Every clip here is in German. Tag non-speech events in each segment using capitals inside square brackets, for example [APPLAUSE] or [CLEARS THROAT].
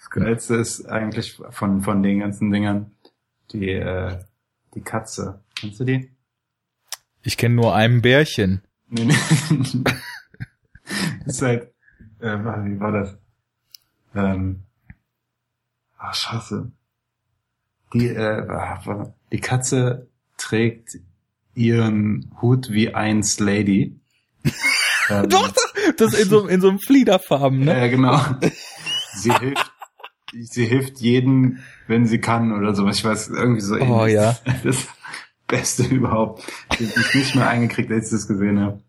Das Geilste ist eigentlich von, von den ganzen Dingern die, äh, die Katze. Kennst du die? Ich kenne nur ein Bärchen. Nee, nee. [LAUGHS] ist halt, äh, wie war das? Ähm, ach, scheiße. Die, äh, die Katze trägt ihren Hut wie eins Lady. [LAUGHS] ähm, Doch, das in so, in so einem Fliederfarben, ne? Ja, genau. Sie hilft, sie hilft jedem, wenn sie kann oder sowas. Ich weiß, irgendwie so. Oh ähnlich. ja. [LAUGHS] Das Beste überhaupt. Ich habe nicht mehr eingekriegt, als ich das gesehen habe.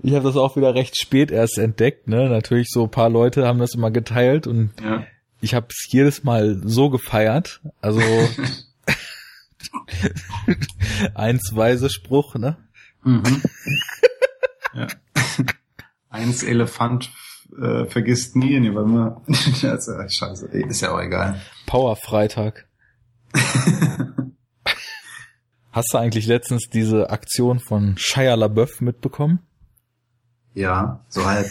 Ich habe das auch wieder recht spät erst entdeckt, ne? Natürlich so ein paar Leute haben das immer geteilt und ja. ich habe es jedes Mal so gefeiert. Also [LAUGHS] eins weise Spruch, ne? Mhm. ja. [LAUGHS] Eins Elefant äh, vergisst nie, ne, weil man also, scheiße, ist ja auch egal. Power Freitag. [LAUGHS] Hast du eigentlich letztens diese Aktion von Shia LaBeouf mitbekommen? Ja, so halb.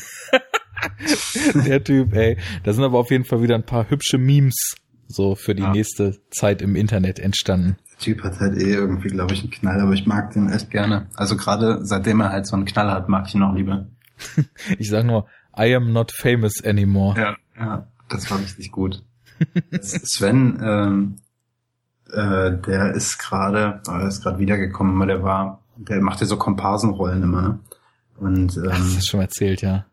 [LAUGHS] Der Typ, ey. Da sind aber auf jeden Fall wieder ein paar hübsche Memes so für die ja. nächste Zeit im Internet entstanden. Der Typ hat halt eh irgendwie, glaube ich, einen Knall, aber ich mag den echt gerne. Also gerade seitdem er halt so einen Knall hat, mag ich ihn auch lieber. [LAUGHS] ich sag nur, I am not famous anymore. Ja, ja, das war richtig gut. Sven, [LAUGHS] ähm, äh, der ist gerade, er ist gerade wiedergekommen, weil der war, der macht ja so Komparsenrollen immer, ne? Und ähm, Ach, das hast schon erzählt, ja.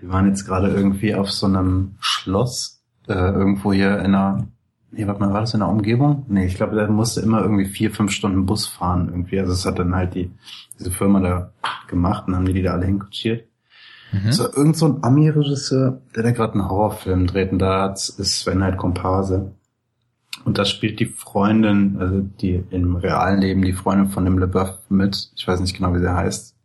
Die waren jetzt gerade irgendwie auf so einem Schloss, äh, irgendwo hier in einer, nee, warte mal, war das in der Umgebung? Nee, ich glaube, der musste immer irgendwie vier, fünf Stunden Bus fahren irgendwie. Also das hat dann halt die, diese Firma da gemacht und haben die die da alle hinkutschiert. Mhm. So, irgend so ein Ami-Regisseur, der da gerade einen Horrorfilm dreht und da ist Sven halt Komparse. Und da spielt die Freundin, also die im realen Leben die Freundin von dem LeBeouf mit. Ich weiß nicht genau, wie sie heißt.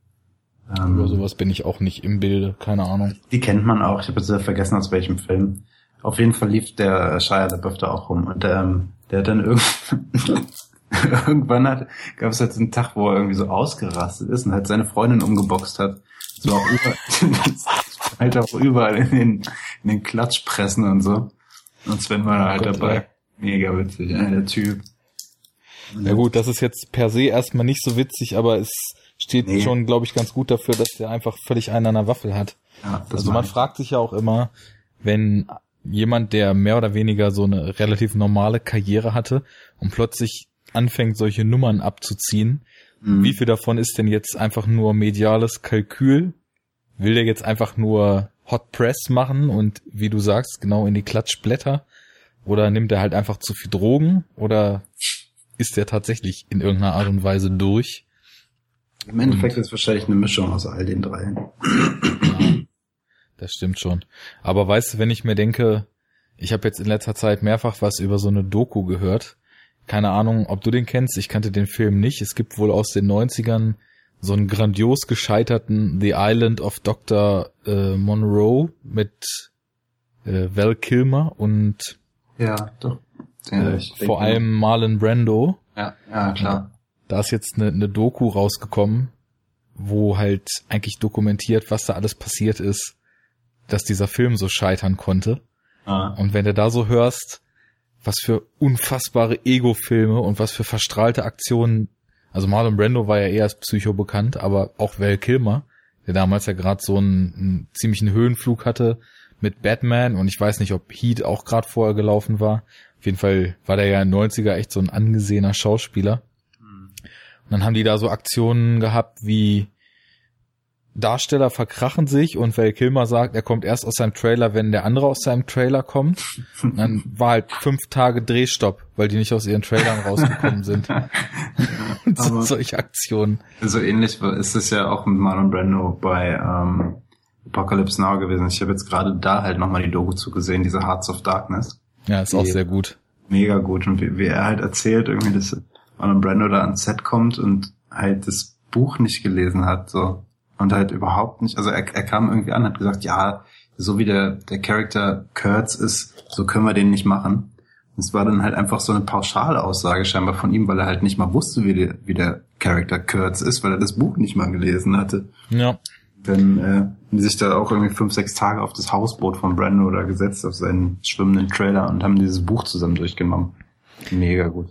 Ähm, Über sowas bin ich auch nicht im Bilde, keine Ahnung. Die kennt man auch. Ich habe jetzt vergessen, aus welchem Film. Auf jeden Fall lief der Shia LaBeouf da auch rum. Und ähm, der hat dann irgendwann, [LAUGHS] irgendwann hat, gab es halt einen Tag, wo er irgendwie so ausgerastet ist und halt seine Freundin umgeboxt hat. So auch überall, [LAUGHS] halt auch überall in den, in den Klatschpressen und so. Und Sven war da oh halt Gott, dabei. Ey. Mega witzig, ja, der Typ. Ja gut, das ist jetzt per se erstmal nicht so witzig, aber es steht nee. schon, glaube ich, ganz gut dafür, dass der einfach völlig einen an der Waffel hat. Ja, also man fragt sich ja auch immer, wenn jemand, der mehr oder weniger so eine relativ normale Karriere hatte und plötzlich anfängt, solche Nummern abzuziehen, mhm. wie viel davon ist denn jetzt einfach nur mediales Kalkül? Will der jetzt einfach nur Hot Press machen und wie du sagst, genau in die Klatschblätter? Oder nimmt er halt einfach zu viel Drogen? Oder ist er tatsächlich in irgendeiner Art und Weise durch? Im Endeffekt und, ist wahrscheinlich eine Mischung aus all den drei. Ja, das stimmt schon. Aber weißt du, wenn ich mir denke, ich habe jetzt in letzter Zeit mehrfach was über so eine Doku gehört. Keine Ahnung, ob du den kennst. Ich kannte den Film nicht. Es gibt wohl aus den 90ern so einen grandios gescheiterten The Island of Dr. Äh, Monroe mit äh, Val Kilmer und ja, doch. Äh, vor allem Marlon Brando. Ja, ja, klar. Da ist jetzt eine, eine Doku rausgekommen, wo halt eigentlich dokumentiert, was da alles passiert ist, dass dieser Film so scheitern konnte. Ah. Und wenn du da so hörst, was für unfassbare Ego-Filme und was für verstrahlte Aktionen, also Marlon Brando war ja eher als Psycho bekannt, aber auch Val Kilmer, der damals ja gerade so einen, einen ziemlichen Höhenflug hatte, mit Batman und ich weiß nicht, ob Heat auch gerade vorher gelaufen war. Auf jeden Fall war der ja in 90er echt so ein angesehener Schauspieler. Und dann haben die da so Aktionen gehabt wie Darsteller verkrachen sich und Val Kilmer sagt, er kommt erst aus seinem Trailer, wenn der andere aus seinem Trailer kommt. Und dann war halt fünf Tage Drehstopp, weil die nicht aus ihren Trailern rausgekommen sind. [LAUGHS] so, [LAUGHS] solche Aktionen. So ähnlich ist es ja auch mit Marlon Brando bei ähm, Apocalypse Now gewesen. Ich habe jetzt gerade da halt nochmal die Doku zugesehen, diese Hearts of Darkness. Ja, ist auch sehr gut. Mega gut. Und wie, wie er halt erzählt, irgendwie, dass Marlon Brando da ans Set kommt und halt das Buch nicht gelesen hat, so. Und halt überhaupt nicht, also er, er kam irgendwie an, hat gesagt, ja, so wie der, der Charakter Kurtz ist, so können wir den nicht machen. Und es war dann halt einfach so eine pauschale Aussage scheinbar von ihm, weil er halt nicht mal wusste, wie der, wie der Charakter Kurtz ist, weil er das Buch nicht mal gelesen hatte. Ja Dann äh, haben die sich da auch irgendwie fünf, sechs Tage auf das Hausboot von Brando da gesetzt, auf seinen schwimmenden Trailer und haben dieses Buch zusammen durchgenommen. Mega gut.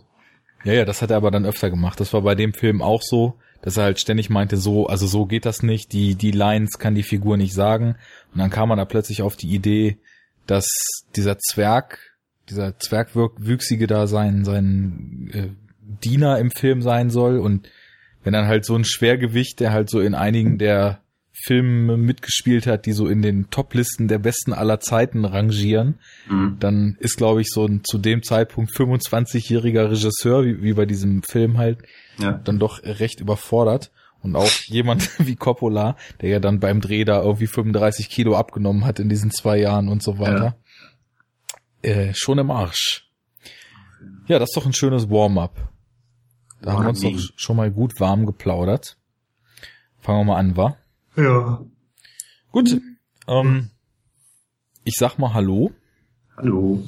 Ja, ja, das hat er aber dann öfter gemacht. Das war bei dem Film auch so, dass er halt ständig meinte, so, also so geht das nicht, die, die Lines kann die Figur nicht sagen. Und dann kam man da plötzlich auf die Idee, dass dieser Zwerg, dieser Zwergwüchsige da sein, sein äh, Diener im Film sein soll und wenn dann halt so ein Schwergewicht, der halt so in einigen der Filme mitgespielt hat, die so in den Top-Listen der besten aller Zeiten rangieren, mhm. dann ist, glaube ich, so ein zu dem Zeitpunkt 25-jähriger Regisseur, wie, wie bei diesem Film halt, ja. dann doch recht überfordert. Und auch jemand [LAUGHS] wie Coppola, der ja dann beim Dreh da irgendwie 35 Kilo abgenommen hat in diesen zwei Jahren und so weiter. Ja. Äh, schon im Arsch. Ja, das ist doch ein schönes Warm-up. Da haben wir uns doch schon mal gut warm geplaudert. Fangen wir mal an, wa? Ja. Gut. Ähm, ich sag mal Hallo. Hallo.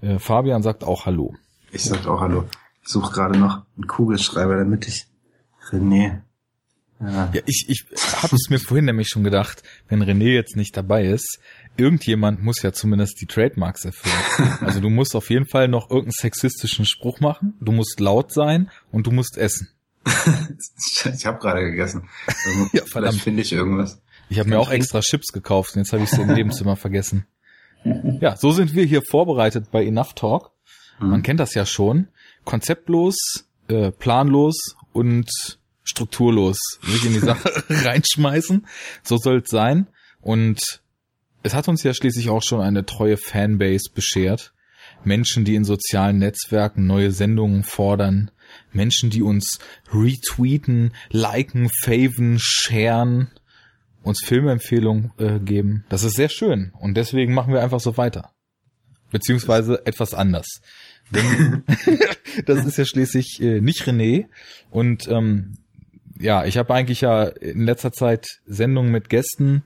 Äh, Fabian sagt auch Hallo. Ich sag auch Hallo. Ich suche gerade noch einen Kugelschreiber, damit ich René. Ja, ja ich, ich habe es mir vorhin nämlich schon gedacht, wenn René jetzt nicht dabei ist, irgendjemand muss ja zumindest die Trademarks erfüllen. [LAUGHS] Also du musst auf jeden Fall noch irgendeinen sexistischen Spruch machen, du musst laut sein und du musst essen. [LAUGHS] ich habe gerade gegessen. [LAUGHS] Ja, Vielleicht finde ich irgendwas. Ich habe mir auch extra Chips gekauft und jetzt habe ich sie im Nebenzimmer vergessen. Ja, so sind wir hier vorbereitet bei Enough Talk. Man mhm. kennt das ja schon. Konzeptlos, äh, planlos und strukturlos sich in die Sache [LAUGHS] reinschmeißen. So soll es sein. Und es hat uns ja schließlich auch schon eine treue Fanbase beschert. Menschen, die in sozialen Netzwerken neue Sendungen fordern. Menschen, die uns retweeten, liken, faven, sharen, uns Filmempfehlungen äh, geben. Das ist sehr schön. Und deswegen machen wir einfach so weiter. Beziehungsweise etwas anders. [LAUGHS] Das ist ja schließlich äh, nicht René. Und ähm, ja, ich habe eigentlich ja in letzter Zeit Sendungen mit Gästen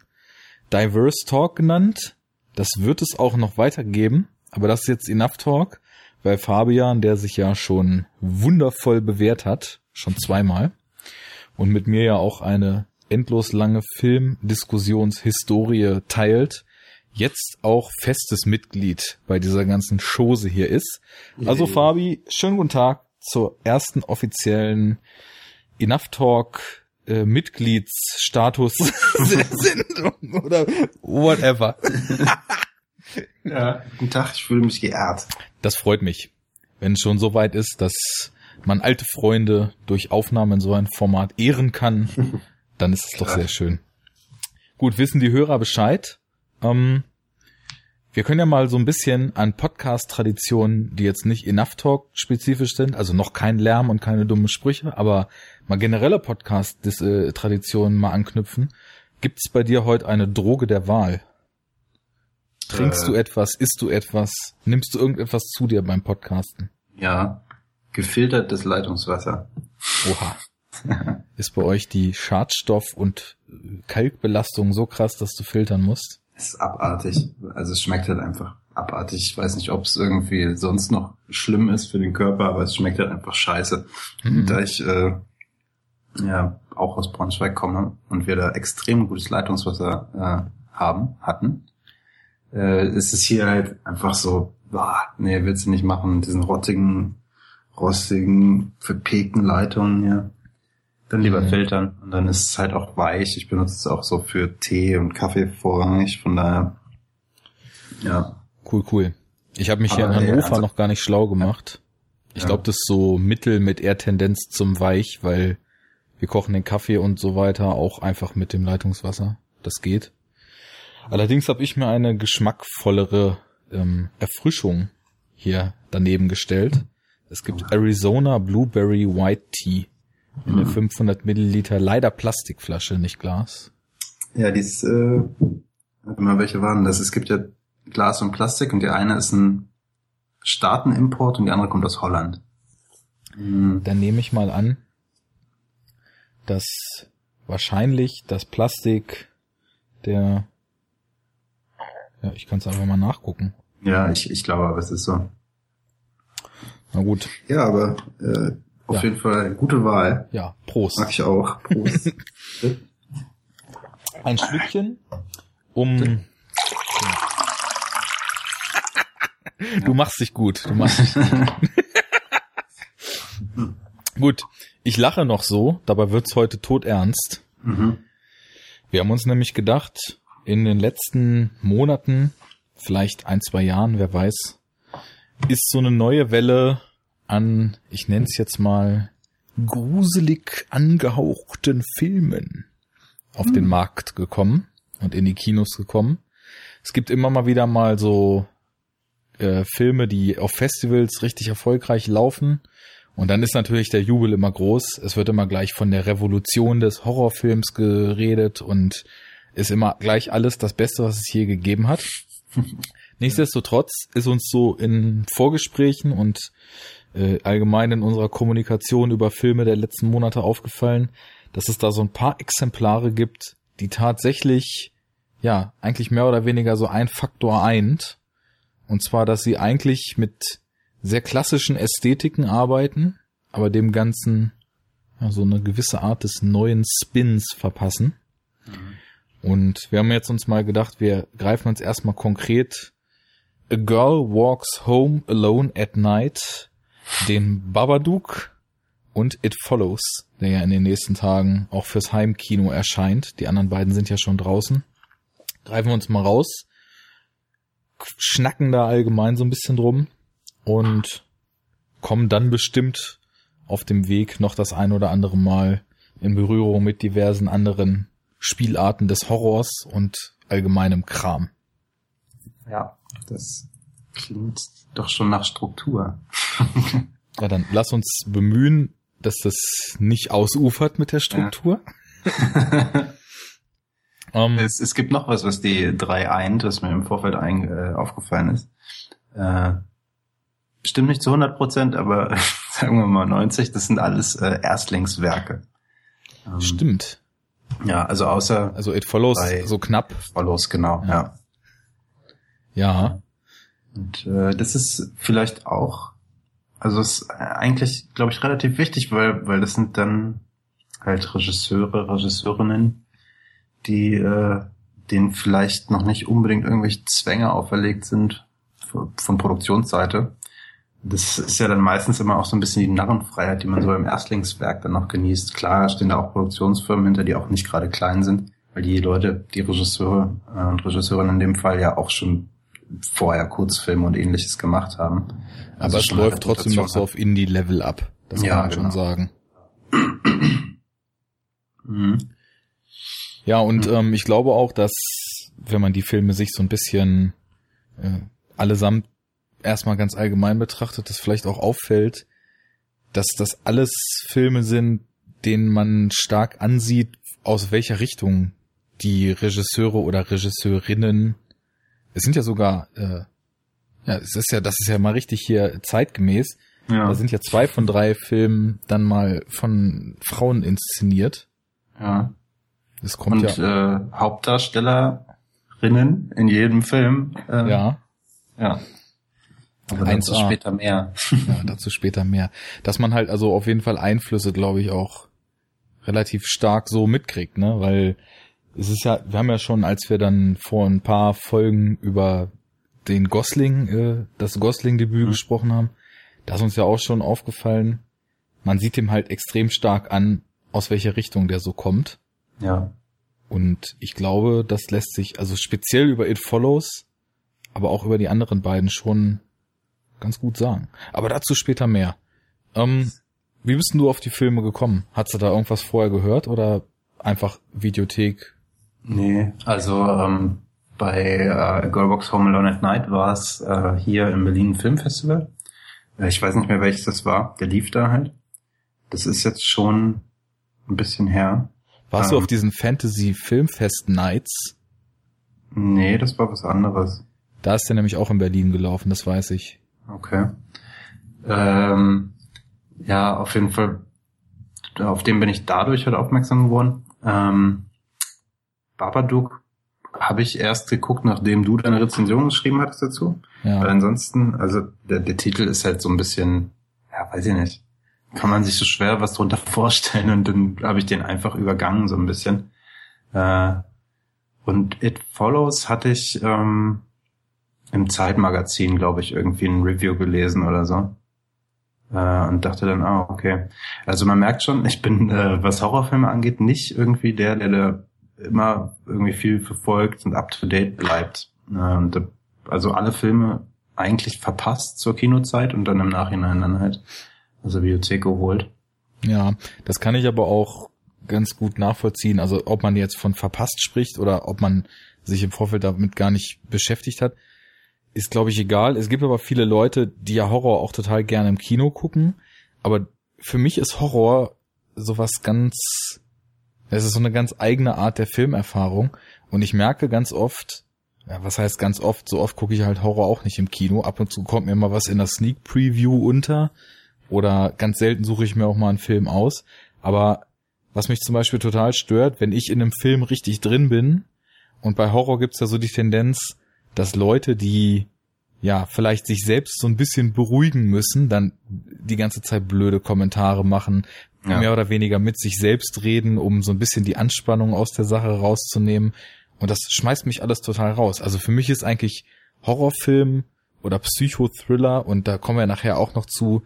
Diverse Talk genannt. Das wird es auch noch weitergeben, aber das ist jetzt Enough Talk, weil Fabian, der sich ja schon wundervoll bewährt hat, schon zweimal, und mit mir ja auch eine endlos lange Filmdiskussionshistorie teilt, jetzt auch festes Mitglied bei dieser ganzen Chose hier ist. Also Fabi, schönen guten Tag zur ersten offiziellen Enough Talk äh, Mitgliedsstatus-Sendung [LAUGHS] oder whatever. [LAUGHS] ja, guten Tag, ich fühle mich geehrt. Das freut mich, wenn es schon so weit ist, dass man alte Freunde durch Aufnahme in so ein Format ehren kann, [LAUGHS] dann ist es doch sehr schön. Gut, wissen die Hörer Bescheid. Ähm, wir können ja mal so ein bisschen an Podcast-Traditionen, die jetzt nicht Enough Talk spezifisch sind, also noch kein Lärm und keine dummen Sprüche, aber mal generelle Podcast-Traditionen mal anknüpfen. Gibt es bei dir heute eine Droge der Wahl? Trinkst äh, du etwas? Isst du etwas? Nimmst du irgendetwas zu dir beim Podcasten? Ja, gefiltertes Leitungswasser. Oha. Ist bei euch die Schadstoff- und Kalkbelastung so krass, dass du filtern musst? Es ist abartig. Also es schmeckt halt einfach abartig. Ich weiß nicht, ob es irgendwie sonst noch schlimm ist für den Körper, aber es schmeckt halt einfach scheiße. Mhm. Da ich äh, ja auch aus Braunschweig komme und wir da extrem gutes Leitungswasser äh, haben, hatten, äh, ist es hier halt einfach so, boah, nee, willst du nicht machen, diesen rottigen, rostigen, verpegten Leitungen hier. Dann lieber mhm. filtern und dann ist es halt auch weich. Ich benutze es auch so für Tee und Kaffee vorrangig, von daher, ja. Cool, cool. Ich habe mich hier in Hannover also, noch gar nicht schlau gemacht. Ich ja. glaube, das ist so Mittel mit eher Tendenz zum Weich, weil wir kochen den Kaffee und so weiter auch einfach mit dem Leitungswasser. Das geht. Allerdings habe ich mir eine geschmackvollere ähm, Erfrischung hier daneben gestellt. Es gibt Arizona Blueberry White Tea in eine 500 hm. Milliliter leider Plastikflasche, nicht Glas. Ja, die ist, äh, warte mal, welche waren das? Es gibt ja Glas und Plastik und die eine ist ein Staatenimport und die andere kommt aus Holland. Mhm. Dann nehme ich mal an, dass wahrscheinlich das Plastik der ja, ich kann es einfach mal nachgucken. Ja, ich, ich glaube aber, es ist so. Na gut. Ja, aber äh, auf ja. jeden Fall gute Wahl. Ja, Prost. Mag ich auch. Prost. [LAUGHS] ein Schlückchen, um. Du machst dich gut. Du machst dich gut. [LAUGHS] gut, ich lache noch so, dabei wird's heute todernst. Mhm. Wir haben uns nämlich gedacht, in den letzten Monaten, vielleicht ein, zwei Jahren, wer weiß, ist so eine neue Welle an, ich nenne es jetzt mal, gruselig angehauchten Filmen auf mhm. den Markt gekommen und in die Kinos gekommen. Es gibt immer mal wieder mal so äh, Filme, die auf Festivals richtig erfolgreich laufen. Und dann ist natürlich der Jubel immer groß. Es wird immer gleich von der Revolution des Horrorfilms geredet und ist immer gleich alles das Beste, was es je gegeben hat. [LAUGHS] Nichtsdestotrotz ist uns so in Vorgesprächen und äh, allgemein in unserer Kommunikation über Filme der letzten Monate aufgefallen, dass es da so ein paar Exemplare gibt, die tatsächlich, ja, eigentlich mehr oder weniger so ein Faktor eint. Und zwar, dass sie eigentlich mit sehr klassischen Ästhetiken arbeiten, aber dem Ganzen ja, so eine gewisse Art des neuen Spins verpassen. Mhm. Und wir haben jetzt uns mal gedacht, wir greifen uns erstmal konkret A Girl Walks Home Alone at Night, den Babadook und It Follows, der ja in den nächsten Tagen auch fürs Heimkino erscheint. Die anderen beiden sind ja schon draußen. Greifen wir uns mal raus, schnacken da allgemein so ein bisschen drum und kommen dann bestimmt auf dem Weg noch das ein oder andere Mal in Berührung mit diversen anderen Spielarten des Horrors und allgemeinem Kram. Ja, das klingt doch schon nach Struktur. [LAUGHS] ja, dann lass uns bemühen, dass das nicht ausufert mit der Struktur. Ja. um, ähm, es, es gibt noch was, was die drei eint, was mir im Vorfeld ein, äh, aufgefallen ist. Äh, stimmt nicht zu 100 Prozent, aber [LAUGHS] sagen wir mal 90, das sind alles äh, Erstlingswerke. Ähm, Stimmt. Ja, also außer. Also It Follows so knapp. Follows, genau, ja. Ja. ja. Und äh, das ist vielleicht auch, also ist eigentlich, glaube ich, relativ wichtig, weil, weil das sind dann halt Regisseure, Regisseurinnen, die äh, denen vielleicht noch nicht unbedingt irgendwelche Zwänge auferlegt sind von Produktionsseite, das ist ja dann meistens immer auch so ein bisschen die Narrenfreiheit, die man so im Erstlingswerk dann noch genießt. Klar stehen da auch Produktionsfirmen hinter, die auch nicht gerade klein sind, weil die Leute, die Regisseure äh, und Regisseurinnen in dem Fall ja auch schon vorher Kurzfilme und ähnliches gemacht haben. Also Aber es läuft trotzdem noch so auf Indie-Level ab. Das kann ja, man schon genau. sagen. [CLEARS THROAT] mhm. Ja, und mhm. ähm, ich glaube auch, dass wenn man die Filme sich so ein bisschen äh, allesamt erstmal ganz allgemein betrachtet, das vielleicht auch auffällt, dass das alles Filme sind, denen man stark ansieht, aus welcher Richtung die Regisseure oder Regisseurinnen, es sind ja sogar, äh, ja, es ist ja, das ist ja mal richtig hier zeitgemäß. Ja. Da sind ja zwei von drei Filmen dann mal von Frauen inszeniert. Ja. Das kommt Und ja. Äh, Hauptdarstellerinnen in jedem Film. Äh, ja. Ja. Aber dazu später mehr. ja, dazu später mehr. Dass man halt also auf jeden Fall Einflüsse, glaube ich, auch relativ stark so mitkriegt, ne? Weil es ist ja, wir haben ja schon, als wir dann vor ein paar Folgen über den Gosling, äh, das Gosling-Debüt mhm. gesprochen haben, da ist uns ja auch schon aufgefallen, man sieht ihm halt extrem stark an, aus welcher Richtung der so kommt. Ja. Und ich glaube, das lässt sich, also speziell über It Follows, aber auch über die anderen beiden schon ganz gut sagen. Aber dazu später mehr. Ähm, wie bist denn du auf die Filme gekommen? Hast du da irgendwas vorher gehört oder einfach Videothek? Nee, also ähm, bei äh, Girlbox Home Alone at Night war es äh, hier im Berlin Filmfestival. Äh, ich weiß nicht mehr welches das war. Der lief da halt. Das ist jetzt schon ein bisschen her. Warst ähm, du auf diesen Fantasy Filmfest Nights? Nee, das war was anderes. Da ist der nämlich auch in Berlin gelaufen, das weiß ich. Okay. Ähm, ja, auf jeden Fall, auf den bin ich dadurch halt aufmerksam geworden. Ähm, Babadook habe ich erst geguckt, nachdem du deine Rezension geschrieben hattest dazu. Ja. Weil ansonsten, also der, der Titel ist halt so ein bisschen, ja, weiß ich nicht. Kann man sich so schwer was drunter [LAUGHS] vorstellen und dann habe ich den einfach übergangen so ein bisschen. Äh, Und It Follows hatte ich ähm, im Zeitmagazin, glaube ich, irgendwie ein Review gelesen oder so. Äh, und dachte dann, ah, okay. Also man merkt schon, [LAUGHS] ich bin, äh, was Horrorfilme angeht, nicht irgendwie der, der da immer irgendwie viel verfolgt und up to date bleibt. Äh, und, also alle Filme eigentlich verpasst zur Kinozeit und dann im Nachhinein dann halt aus der Bibliothek geholt. Ja, das kann ich aber auch ganz gut nachvollziehen. Also ob man jetzt von verpasst spricht oder ob man sich im Vorfeld damit gar nicht beschäftigt hat, ist glaube ich egal. Es gibt aber viele Leute, die ja Horror auch total gerne im Kino gucken. Aber für mich ist Horror sowas ganz, es ist so eine ganz eigene Art der Filmerfahrung. Und ich merke ganz oft, ja, was heißt ganz oft? So oft gucke ich halt Horror auch nicht im Kino. Ab und zu kommt mir mal was in der Sneak Preview unter. Oder ganz selten suche ich mir auch mal einen Film aus. Aber was mich zum Beispiel total stört, wenn ich in einem Film richtig drin bin, und bei Horror gibt's ja so die Tendenz, dass Leute, die ja vielleicht sich selbst so ein bisschen beruhigen müssen, dann die ganze Zeit blöde Kommentare machen, ja. mehr oder weniger mit sich selbst reden, um so ein bisschen die Anspannung aus der Sache rauszunehmen. Und das schmeißt mich alles total raus. Also für mich ist eigentlich Horrorfilm oder Psychothriller, und da kommen wir nachher auch noch zu,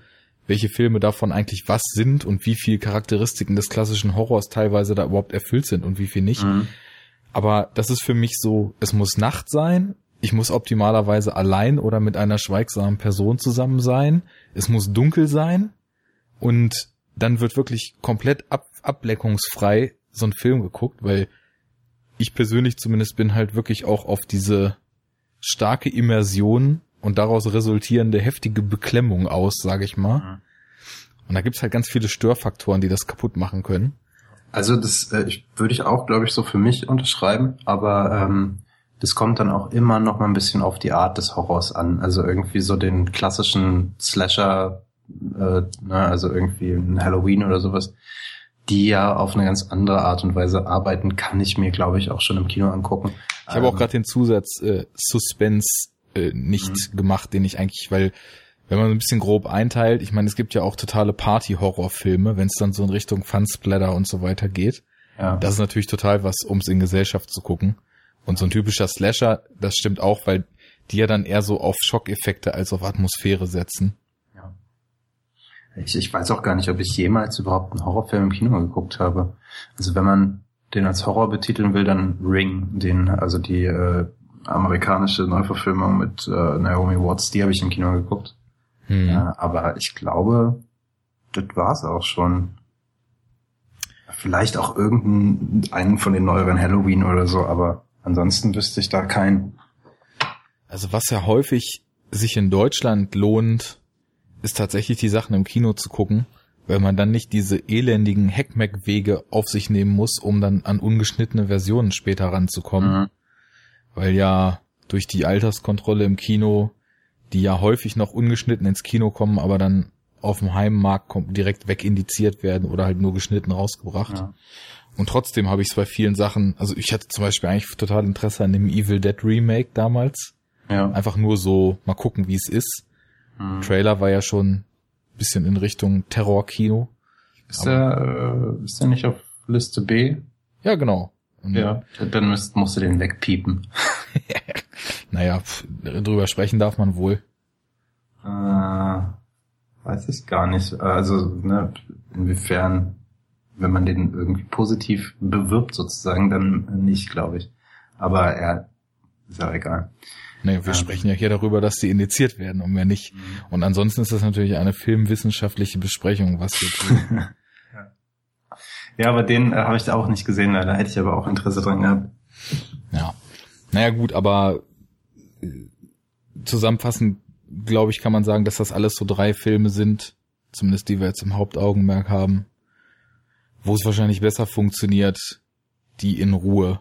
welche Filme davon eigentlich was sind und wie viel Charakteristiken des klassischen Horrors teilweise da überhaupt erfüllt sind und wie viel nicht. Mhm. Aber das ist für mich so, es muss Nacht sein, ich muss optimalerweise allein oder mit einer schweigsamen Person zusammen sein, es muss dunkel sein und dann wird wirklich komplett ab ableckungsfrei so ein Film geguckt, weil ich persönlich zumindest bin halt wirklich auch auf diese starke Immersion und daraus resultierende heftige Beklemmung aus, sage ich mal. Mhm. Und da gibt's halt ganz viele Störfaktoren, die das kaputt machen können. Also das äh, ich, würde ich auch, glaube ich, so für mich unterschreiben, aber ähm, das kommt dann auch immer noch mal ein bisschen auf die Art des Horrors an. Also irgendwie so den klassischen Slasher, äh, ne, also irgendwie ein Halloween oder sowas, die ja auf eine ganz andere Art und Weise arbeiten, kann ich mir, glaube ich, auch schon im Kino angucken. Ich habe auch ähm, gerade den Zusatz äh, Suspense äh, nicht mhm. gemacht, den ich eigentlich, weil wenn man ein bisschen grob einteilt, ich meine, es gibt ja auch totale Party-Horrorfilme, wenn es dann so in Richtung Funsplatter und so weiter geht. Ja. Das ist natürlich total was, um es in Gesellschaft zu gucken. Und so ein typischer Slasher, das stimmt auch, weil die ja dann eher so auf Schockeffekte als auf Atmosphäre setzen. Ja. Ich, ich weiß auch gar nicht, ob ich jemals überhaupt einen Horrorfilm im Kino geguckt habe. Also wenn man den als Horror betiteln will, dann Ring, den, also die äh, amerikanische Neuverfilmung mit äh, Naomi Watts, die habe ich im Kino geguckt. Hm. Ja, aber ich glaube, das war's auch schon. Vielleicht auch irgendeinen von den neueren Halloween oder so, aber ansonsten wüsste ich da keinen. Also was ja häufig sich in Deutschland lohnt, ist tatsächlich die Sachen im Kino zu gucken, weil man dann nicht diese elendigen Hackmack-Wege auf sich nehmen muss, um dann an ungeschnittene Versionen später ranzukommen. Mhm. Weil ja durch die Alterskontrolle im Kino die ja häufig noch ungeschnitten ins Kino kommen, aber dann auf dem Heimmarkt direkt wegindiziert werden oder halt nur geschnitten rausgebracht. Ja. Und trotzdem habe ich es bei vielen Sachen, also ich hatte zum Beispiel eigentlich total Interesse an dem Evil Dead Remake damals. Ja. Einfach nur so mal gucken, wie es ist. Mhm. Trailer war ja schon ein bisschen in Richtung Terrorkino. Ist der, äh, ist der nicht auf Liste B? Ja, genau. Und ja, dann müsst, musst du den wegpiepen. [LAUGHS] naja, pf, drüber sprechen darf man wohl. Äh, weiß ich gar nicht. Also, ne, inwiefern, wenn man den irgendwie positiv bewirbt sozusagen, dann nicht, glaube ich. Aber er ist ja egal. Nee, wir ähm. sprechen ja hier darüber, dass sie indiziert werden und mehr nicht. Mhm. Und ansonsten ist das natürlich eine filmwissenschaftliche Besprechung, was wir tun. [LAUGHS] ja, aber den äh, habe ich da auch nicht gesehen, leider hätte ich aber auch Interesse dran gehabt. Ja. Naja gut, aber zusammenfassend, glaube ich, kann man sagen, dass das alles so drei Filme sind, zumindest die wir jetzt im Hauptaugenmerk haben, wo es wahrscheinlich besser funktioniert, die in Ruhe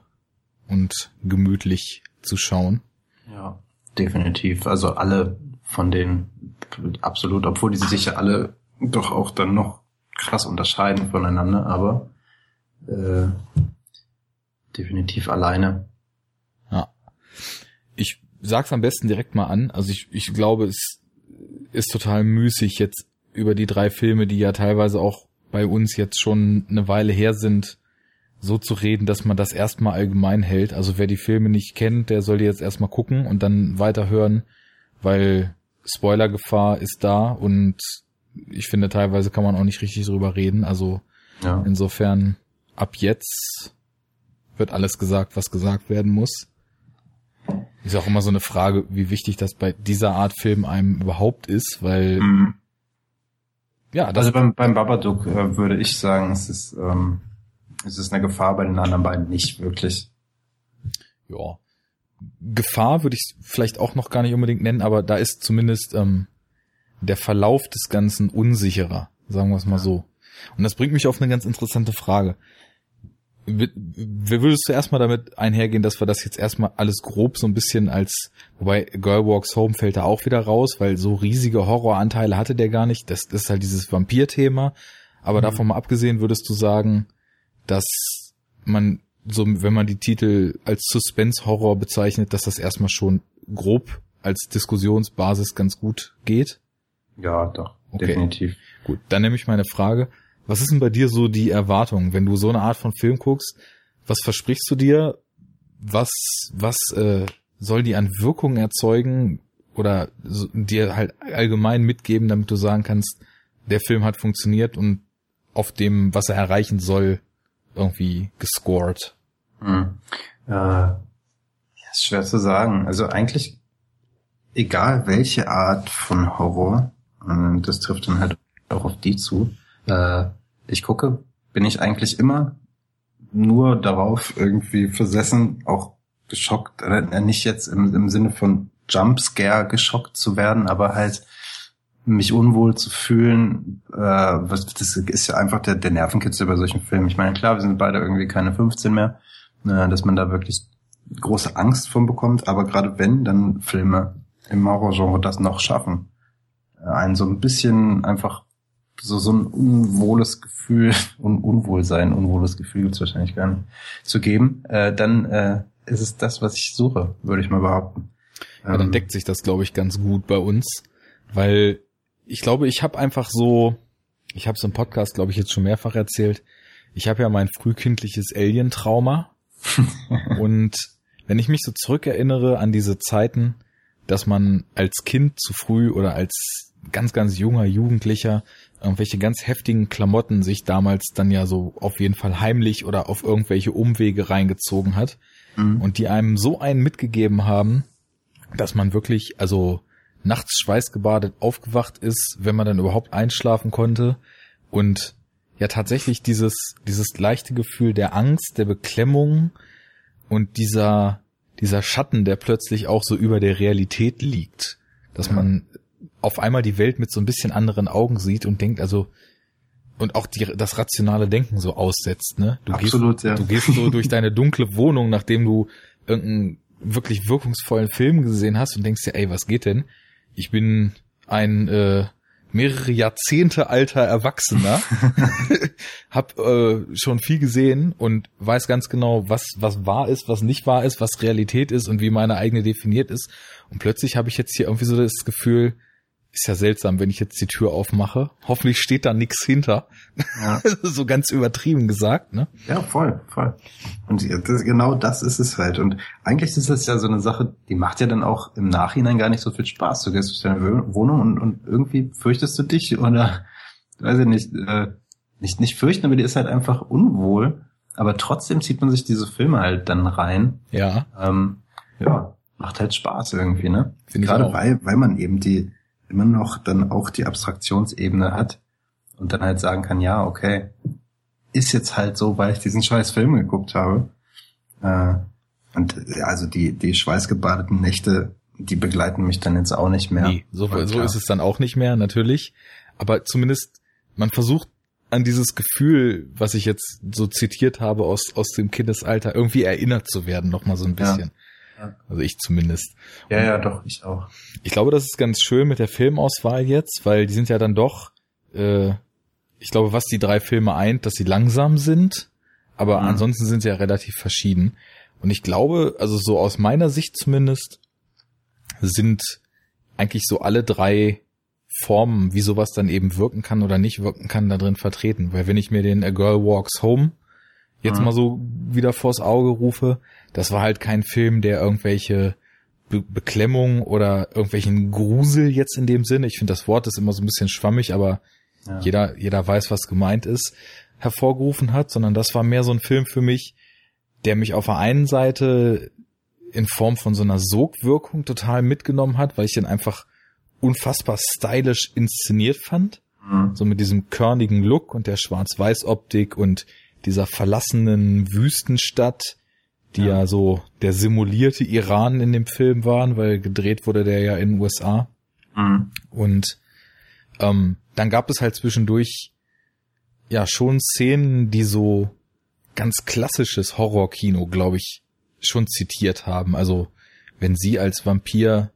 und gemütlich zu schauen. Ja, definitiv. Also alle von denen absolut, obwohl die sich ja alle doch auch dann noch krass unterscheiden voneinander, aber äh, definitiv alleine. Ja. Ich sag's am besten direkt mal an. Also ich, ich glaube, es ist total müßig jetzt über die drei Filme, die ja teilweise auch bei uns jetzt schon eine Weile her sind, so zu reden, dass man das erstmal allgemein hält. Also wer die Filme nicht kennt, der soll die jetzt erstmal gucken und dann weiterhören, weil Spoilergefahr ist da und ich finde teilweise kann man auch nicht richtig drüber reden. Also ja. insofern ab jetzt wird alles gesagt, was gesagt werden muss. Ist auch immer so eine Frage, wie wichtig das bei dieser Art Film einem überhaupt ist, weil mhm. Ja, das also beim, beim Babadook äh, würde ich sagen, es ist ähm, es ist eine Gefahr bei den anderen beiden nicht wirklich. Ja. Gefahr würde ich vielleicht auch noch gar nicht unbedingt nennen, aber da ist zumindest ähm, der Verlauf des Ganzen unsicherer, sagen wir es mal ja. so. Und das bringt mich auf eine ganz interessante Frage. Wie würdest du erstmal damit einhergehen, dass wir das jetzt erstmal alles grob so ein bisschen als, wobei Girl Walks Home fällt da auch wieder raus, weil so riesige Horroranteile hatte der gar nicht. Das, das ist halt dieses Vampir-Thema. Aber mhm. davon mal abgesehen, würdest du sagen, dass man so, wenn man die Titel als Suspense-Horror bezeichnet, dass das erstmal schon grob als Diskussionsbasis ganz gut geht? Ja, doch, okay. definitiv. Gut, dann nehme ich meine Frage. Was ist denn bei dir so die Erwartung, wenn du so eine Art von Film guckst? Was versprichst du dir? Was, was äh, soll die an Wirkung erzeugen oder so, dir halt allgemein mitgeben, damit du sagen kannst, der Film hat funktioniert und auf dem, was er erreichen soll, irgendwie gescored? Hm. Äh, ist schwer zu sagen. Also eigentlich egal welche Art von Horror, äh, das trifft dann halt auch auf die zu. Äh, ich gucke, bin ich eigentlich immer nur darauf irgendwie versessen, auch geschockt, äh, nicht jetzt im, im Sinne von Jumpscare geschockt zu werden, aber halt mich unwohl zu fühlen, äh, was, das ist ja einfach der, der Nervenkitzel bei solchen Filmen. Ich meine, klar, wir sind beide irgendwie keine 15 mehr, äh, dass man da wirklich große Angst von bekommt, aber gerade wenn dann Filme im Horrorgenre das noch schaffen, äh, einen so ein bisschen einfach so, so ein unwohles Gefühl, [LAUGHS] un Unwohlsein, unwohles Gefühl gibt's wahrscheinlich gar nicht, zu geben, äh, dann äh, ist es das, was ich suche, würde ich mal behaupten. Ja, dann ähm, deckt sich das, glaube ich, ganz gut bei uns, weil ich glaube, ich habe einfach so, ich habe es im Podcast, glaube ich, jetzt schon mehrfach erzählt, ich habe ja mein frühkindliches Alien-Trauma. [LAUGHS] und wenn ich mich so zurückerinnere an diese Zeiten, dass man als Kind zu früh oder als ganz, ganz junger Jugendlicher irgendwelche ganz heftigen Klamotten sich damals dann ja so auf jeden Fall heimlich oder auf irgendwelche Umwege reingezogen hat mhm. und die einem so einen mitgegeben haben, dass man wirklich, also nachts schweißgebadet aufgewacht ist, wenn man dann überhaupt einschlafen konnte und ja tatsächlich dieses dieses leichte Gefühl der Angst, der Beklemmung und dieser dieser Schatten, der plötzlich auch so über der Realität liegt, dass ja. man auf einmal die Welt mit so ein bisschen anderen Augen sieht und denkt also und auch die, das rationale Denken so aussetzt, ne? Du Absolut, gehst, ja. Du gehst so durch deine dunkle Wohnung, nachdem du irgendeinen wirklich wirkungsvollen Film gesehen hast und denkst dir, ey, was geht denn? ich bin ein äh, mehrere Jahrzehnte alter Erwachsener, [LAUGHS] hab äh, schon viel gesehen und weiß ganz genau, was was wahr ist, was nicht wahr ist, was Realität ist und wie meine eigene definiert ist. Und plötzlich habe ich jetzt hier irgendwie so das Gefühl, ist ja seltsam, wenn ich jetzt die Tür aufmache. Hoffentlich steht da nichts hinter. Ja. [LAUGHS] so ganz übertrieben gesagt, ne? Ja, voll, voll. Und das, genau das ist es halt. Und eigentlich ist das ja so eine Sache, die macht ja dann auch im Nachhinein gar nicht so viel Spaß. Du gehst durch deine Wohnung und, und irgendwie fürchtest du dich oder, weiß ich nicht, äh, nicht, nicht fürchten, aber die ist halt einfach unwohl. Aber trotzdem zieht man sich diese Filme halt dann rein. Ja. Ähm, ja, macht halt Spaß irgendwie, ne? Find Gerade weil, weil man eben die, immer noch dann auch die Abstraktionsebene hat und dann halt sagen kann, ja, okay, ist jetzt halt so, weil ich diesen scheiß Film geguckt habe. Äh, und ja, also die, die schweißgebadeten Nächte, die begleiten mich dann jetzt auch nicht mehr. Nee, so, so ist es dann auch nicht mehr, natürlich. Aber zumindest, man versucht an dieses Gefühl, was ich jetzt so zitiert habe aus, aus dem Kindesalter, irgendwie erinnert zu werden, noch mal so ein bisschen. Also ich zumindest. Ja, ja, doch, ich auch. Ich glaube, das ist ganz schön mit der Filmauswahl jetzt, weil die sind ja dann doch, äh, ich glaube, was die drei Filme eint, dass sie langsam sind, aber mhm. ansonsten sind sie ja relativ verschieden. Und ich glaube, also so aus meiner Sicht zumindest, sind eigentlich so alle drei Formen, wie sowas dann eben wirken kann oder nicht wirken kann, da drin vertreten. Weil wenn ich mir den A Girl Walks Home jetzt mhm. mal so wieder vors Auge rufe, das war halt kein Film, der irgendwelche Be Beklemmung oder irgendwelchen Grusel jetzt in dem Sinne, ich finde das Wort ist immer so ein bisschen schwammig, aber ja. jeder, jeder weiß, was gemeint ist, hervorgerufen hat, sondern das war mehr so ein Film für mich, der mich auf der einen Seite in Form von so einer Sogwirkung total mitgenommen hat, weil ich den einfach unfassbar stylisch inszeniert fand. Mhm. So mit diesem körnigen Look und der Schwarz-Weiß-Optik und dieser verlassenen Wüstenstadt, die ja. ja. so der simulierte Iran in dem Film waren, weil gedreht wurde der ja in den USA. Mhm. Und ähm, dann gab es halt zwischendurch ja schon Szenen, die so ganz klassisches Horrorkino, glaube ich, schon zitiert haben. Also wenn sie als Vampir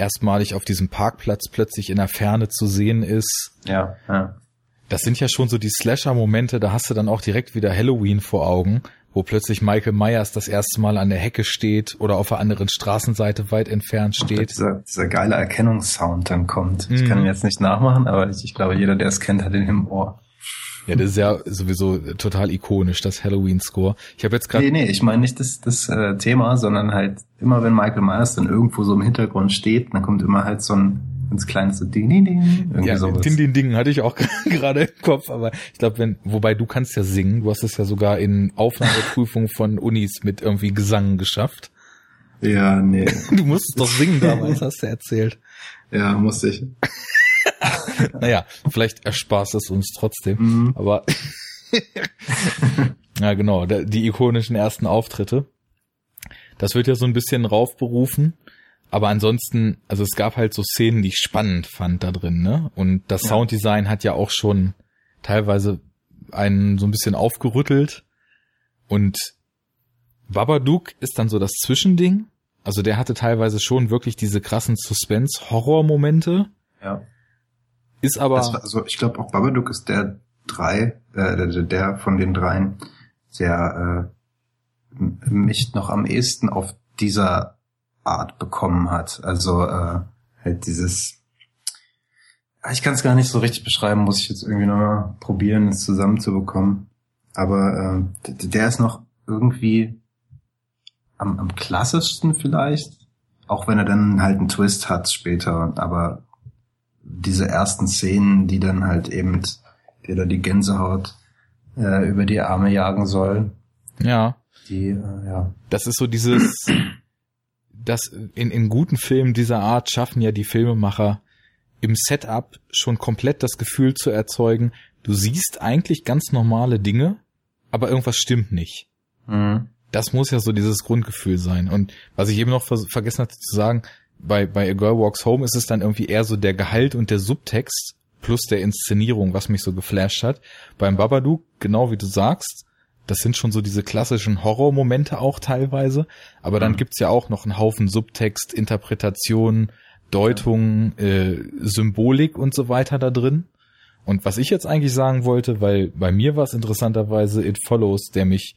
erstmalig auf diesem Parkplatz plötzlich in der Ferne zu sehen ist. Ja, ja. Das sind ja schon so die Slasher-Momente, da hast du dann auch direkt wieder Halloween vor Augen, wo plötzlich Michael Myers das erste Mal an der Hecke steht oder auf der anderen Straßenseite weit entfernt steht. Dieser, dieser geile Erkennungssound dann kommt. Ich kann mhm. ihn jetzt nicht nachmachen, aber ich, ich glaube, jeder, der es kennt, hat ihn im Ohr. Ja, das ist ja sowieso total ikonisch, das Halloween-Score. Ich habe jetzt gerade. Nee, nee, ich meine nicht das, das äh, Thema, sondern halt immer, wenn Michael Myers dann irgendwo so im Hintergrund steht, dann kommt immer halt so ein ganz kleines so Ding, Ding, Ding. Irgendwie ja, sowas. Ding, Ding, Ding hatte ich auch [LAUGHS] gerade im Kopf, aber ich glaube, wenn, wobei du kannst ja singen, du hast es ja sogar in Aufnahmeprüfungen von Unis mit irgendwie Gesang geschafft. Ja, nee. [LAUGHS] Du musstest doch singen damals, [LAUGHS] hast du erzählt. Ja, musste ich. naja, vielleicht ersparst es uns trotzdem. Mhm. Aber ja, genau, die ikonischen ersten Auftritte. Das wird ja so ein bisschen raufberufen. Aber ansonsten, also es gab halt so Szenen, die ich spannend fand da drin, ne? Und das ja. Sounddesign hat ja auch schon teilweise einen so ein bisschen aufgerüttelt. Und Babadook ist dann so das Zwischending. Also der hatte teilweise schon wirklich diese krassen Suspense-Horror-Momente. Ja. Ist aber. War, also ich glaube auch Babadook ist der drei, äh, der, der von den dreien, der äh, mich noch am ehesten auf dieser Art bekommen hat. Also äh, halt dieses. Ich kann es gar nicht so richtig beschreiben, muss ich jetzt irgendwie noch probieren, es zusammenzubekommen. Aber äh, der ist noch irgendwie am, am klassischsten vielleicht, auch wenn er dann halt einen Twist hat später. Aber diese ersten Szenen, die dann halt eben dir da die Gänsehaut äh, über die Arme jagen soll. Ja. Die, äh, ja. Das ist so dieses, das in, in guten Filmen dieser Art schaffen ja die Filmemacher im Setup schon komplett das Gefühl zu erzeugen, du siehst eigentlich ganz normale Dinge, aber irgendwas stimmt nicht. Mhm. Das muss ja so dieses Grundgefühl sein. Und was ich eben noch vergessen hatte zu sagen, bei, bei A Girl Walks Home ist es dann irgendwie eher so der Gehalt und der Subtext plus der Inszenierung, was mich so geflasht hat. Beim Babadook, genau wie du sagst, das sind schon so diese klassischen Horrormomente auch teilweise, aber dann mhm. gibt's ja auch noch einen Haufen Subtext, Interpretation, Deutung, äh, Symbolik und so weiter da drin. Und was ich jetzt eigentlich sagen wollte, weil bei mir war es interessanterweise It Follows, der mich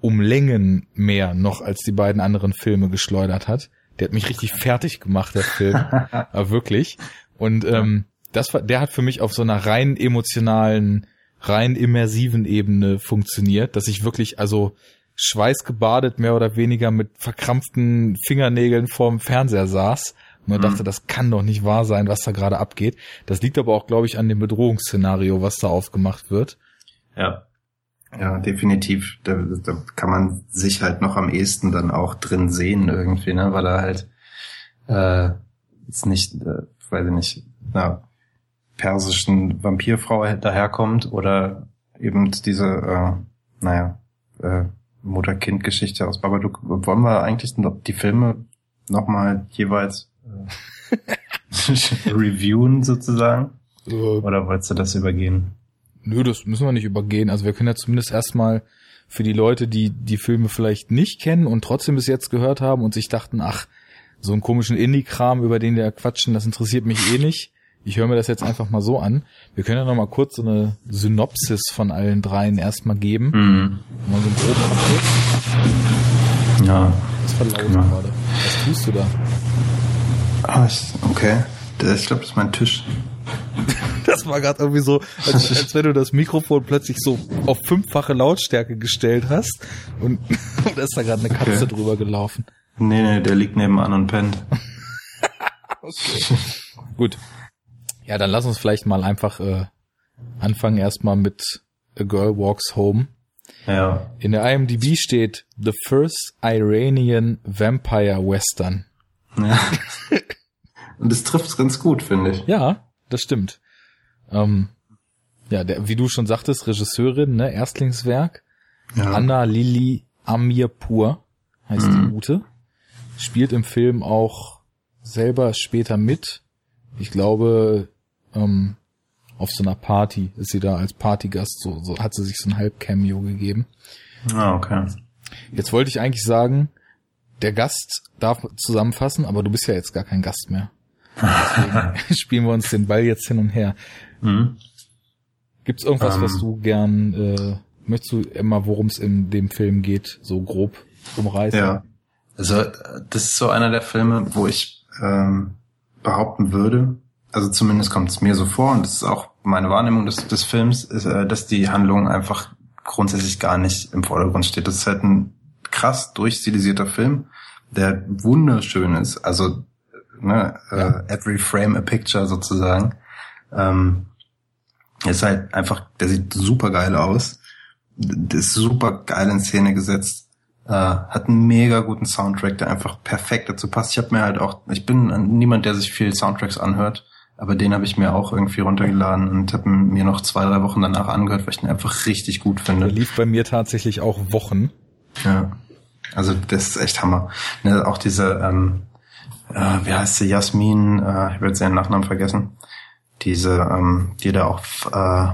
um Längen mehr noch als die beiden anderen Filme geschleudert hat. Der hat mich richtig fertig gemacht, der Film. [LAUGHS] Aber wirklich. Und ähm, das war, der hat für mich auf so einer rein emotionalen, rein immersiven Ebene funktioniert, dass ich wirklich, also schweißgebadet mehr oder weniger mit verkrampften Fingernägeln vorm Fernseher saß und mhm. dachte, das kann doch nicht wahr sein, was da gerade abgeht. Das liegt aber auch, glaube ich, an dem Bedrohungsszenario, was da aufgemacht wird. Ja. Ja, definitiv. Da, da kann man sich halt noch am ehesten dann auch drin sehen irgendwie, ne, weil er halt äh, jetzt nicht, äh, weiß ich nicht, na, persischen Vampirfrau daherkommt oder eben diese, äh, naja, äh, Mutter-Kind-Geschichte aus Babadook. Wollen wir eigentlich die Filme nochmal jeweils äh, [LAUGHS] reviewen sozusagen? Oder wolltest du das übergehen? Nö, das müssen wir nicht übergehen. Also wir können ja zumindest erstmal für die Leute, die die Filme vielleicht nicht kennen und trotzdem bis jetzt gehört haben und sich dachten, ach, so einen komischen Indie-Kram, über den wir quatschen, das interessiert mich eh nicht. Ich höre mir das jetzt einfach mal so an. Wir können ja noch mal kurz so eine Synopsis von allen dreien erstmal geben. Mhm. Mal so einen groben Ja. Das verlaut genau. gerade. Was tust du da? Ah, okay. Ich glaube, das ist mein Tisch. [LAUGHS] Das war gerade irgendwie so, als, [LAUGHS] als wenn du das Mikrofon plötzlich so auf fünffache Lautstärke gestellt hast und, und [LAUGHS] da ist da gerade eine Katze okay. drüber gelaufen. Nee, nee, der liegt nebenan und pennt. okay. Gut. Ja, dann lass uns vielleicht mal einfach äh, anfangen erstmal mit A Girl Walks Home. Ja. In der IMDb steht The First Iranian Vampire Western. Ja. Und das trifft's ganz gut, finde ich. Ja, das stimmt. Ähm, ja, der, wie du schon sagtest, Regisseurin, ne, Erstlingswerk. Ja. Anna Lili Amirpur heißt mhm. die gute. Spielt im Film auch selber später mit. Ich glaube, ähm, auf so einer Party ist sie da als Partygast, so, so hat sie sich so ein Halb-Cameo gegeben. Ah, okay. Jetzt wollte ich eigentlich sagen, der Gast darf zusammenfassen, aber du bist ja jetzt gar kein Gast mehr. Deswegen [LAUGHS] spielen wir uns den Ball jetzt hin und her. Mhm. Gibt's irgendwas, um, was ähm. du gern, äh, möchtest du immer, worum es in dem Film geht, so grob umreißen? Ja. Also, das ist so einer der Filme, wo ich ähm, behaupten würde, also zumindest kommt es mir so vor, und das ist auch meine Wahrnehmung des, des Films, ist, äh, dass die Handlung einfach grundsätzlich gar nicht im Vordergrund steht. Das ist halt ein krass durchstilisierter Film, der wunderschön ist. Also ne, äh, ja. uh, every frame a picture sozusagen. Ähm, ist halt einfach, der sieht super geil aus. Der ist super geil in Szene gesetzt. Äh, hat einen mega guten Soundtrack, der einfach perfekt dazu passt. Ich habe mir halt auch, ich bin niemand, der sich viel Soundtracks anhört. Aber den habe ich mir auch irgendwie runtergeladen und habe mir noch zwei, drei Wochen danach angehört, weil ich den einfach richtig gut finde. Der lief bei mir tatsächlich auch Wochen. Ja. Also das ist echt Hammer. Ne, auch diese, ähm, äh, wie heißt sie, Jasmin, äh, ich habe jetzt ihren Nachnamen vergessen. Diese, ähm, die da auch äh,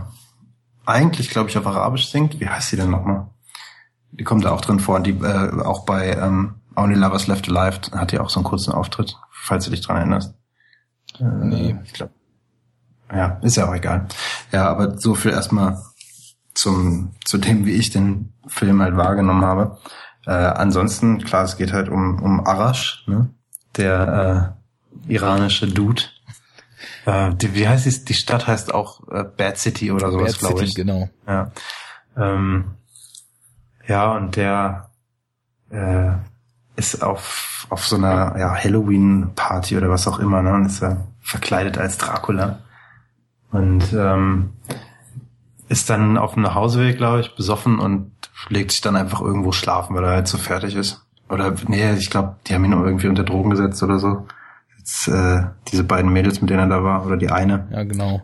eigentlich, glaube ich, auf Arabisch singt. Wie heißt sie denn nochmal? Die kommt da auch drin vor. Die äh, auch bei ähm, Only Lovers Left Alive hat die auch so einen kurzen Auftritt, falls du dich dran erinnerst. Äh, nee. Ich glaube. Ja, ist ja auch egal. Ja, aber so viel erstmal zum, zu dem, wie ich den Film halt wahrgenommen habe. Äh, ansonsten, klar, es geht halt um, um Arash, ne? der äh, iranische Dude. Äh, die, wie heißt die, die Stadt heißt auch äh, Bad City oder sowas, glaube ich. genau. Ja. Ähm, ja, und der äh, ist auf, auf so einer ja, Halloween-Party oder was auch immer, ne? Und ist ja verkleidet als Dracula. Und ähm, ist dann auf dem Nachhauseweg, glaube ich, besoffen und legt sich dann einfach irgendwo schlafen, weil er halt so fertig ist. Oder nee, ich glaube, die haben ihn irgendwie unter Drogen gesetzt oder so. Jetzt, äh, diese beiden Mädels, mit denen er da war, oder die eine. Ja, genau.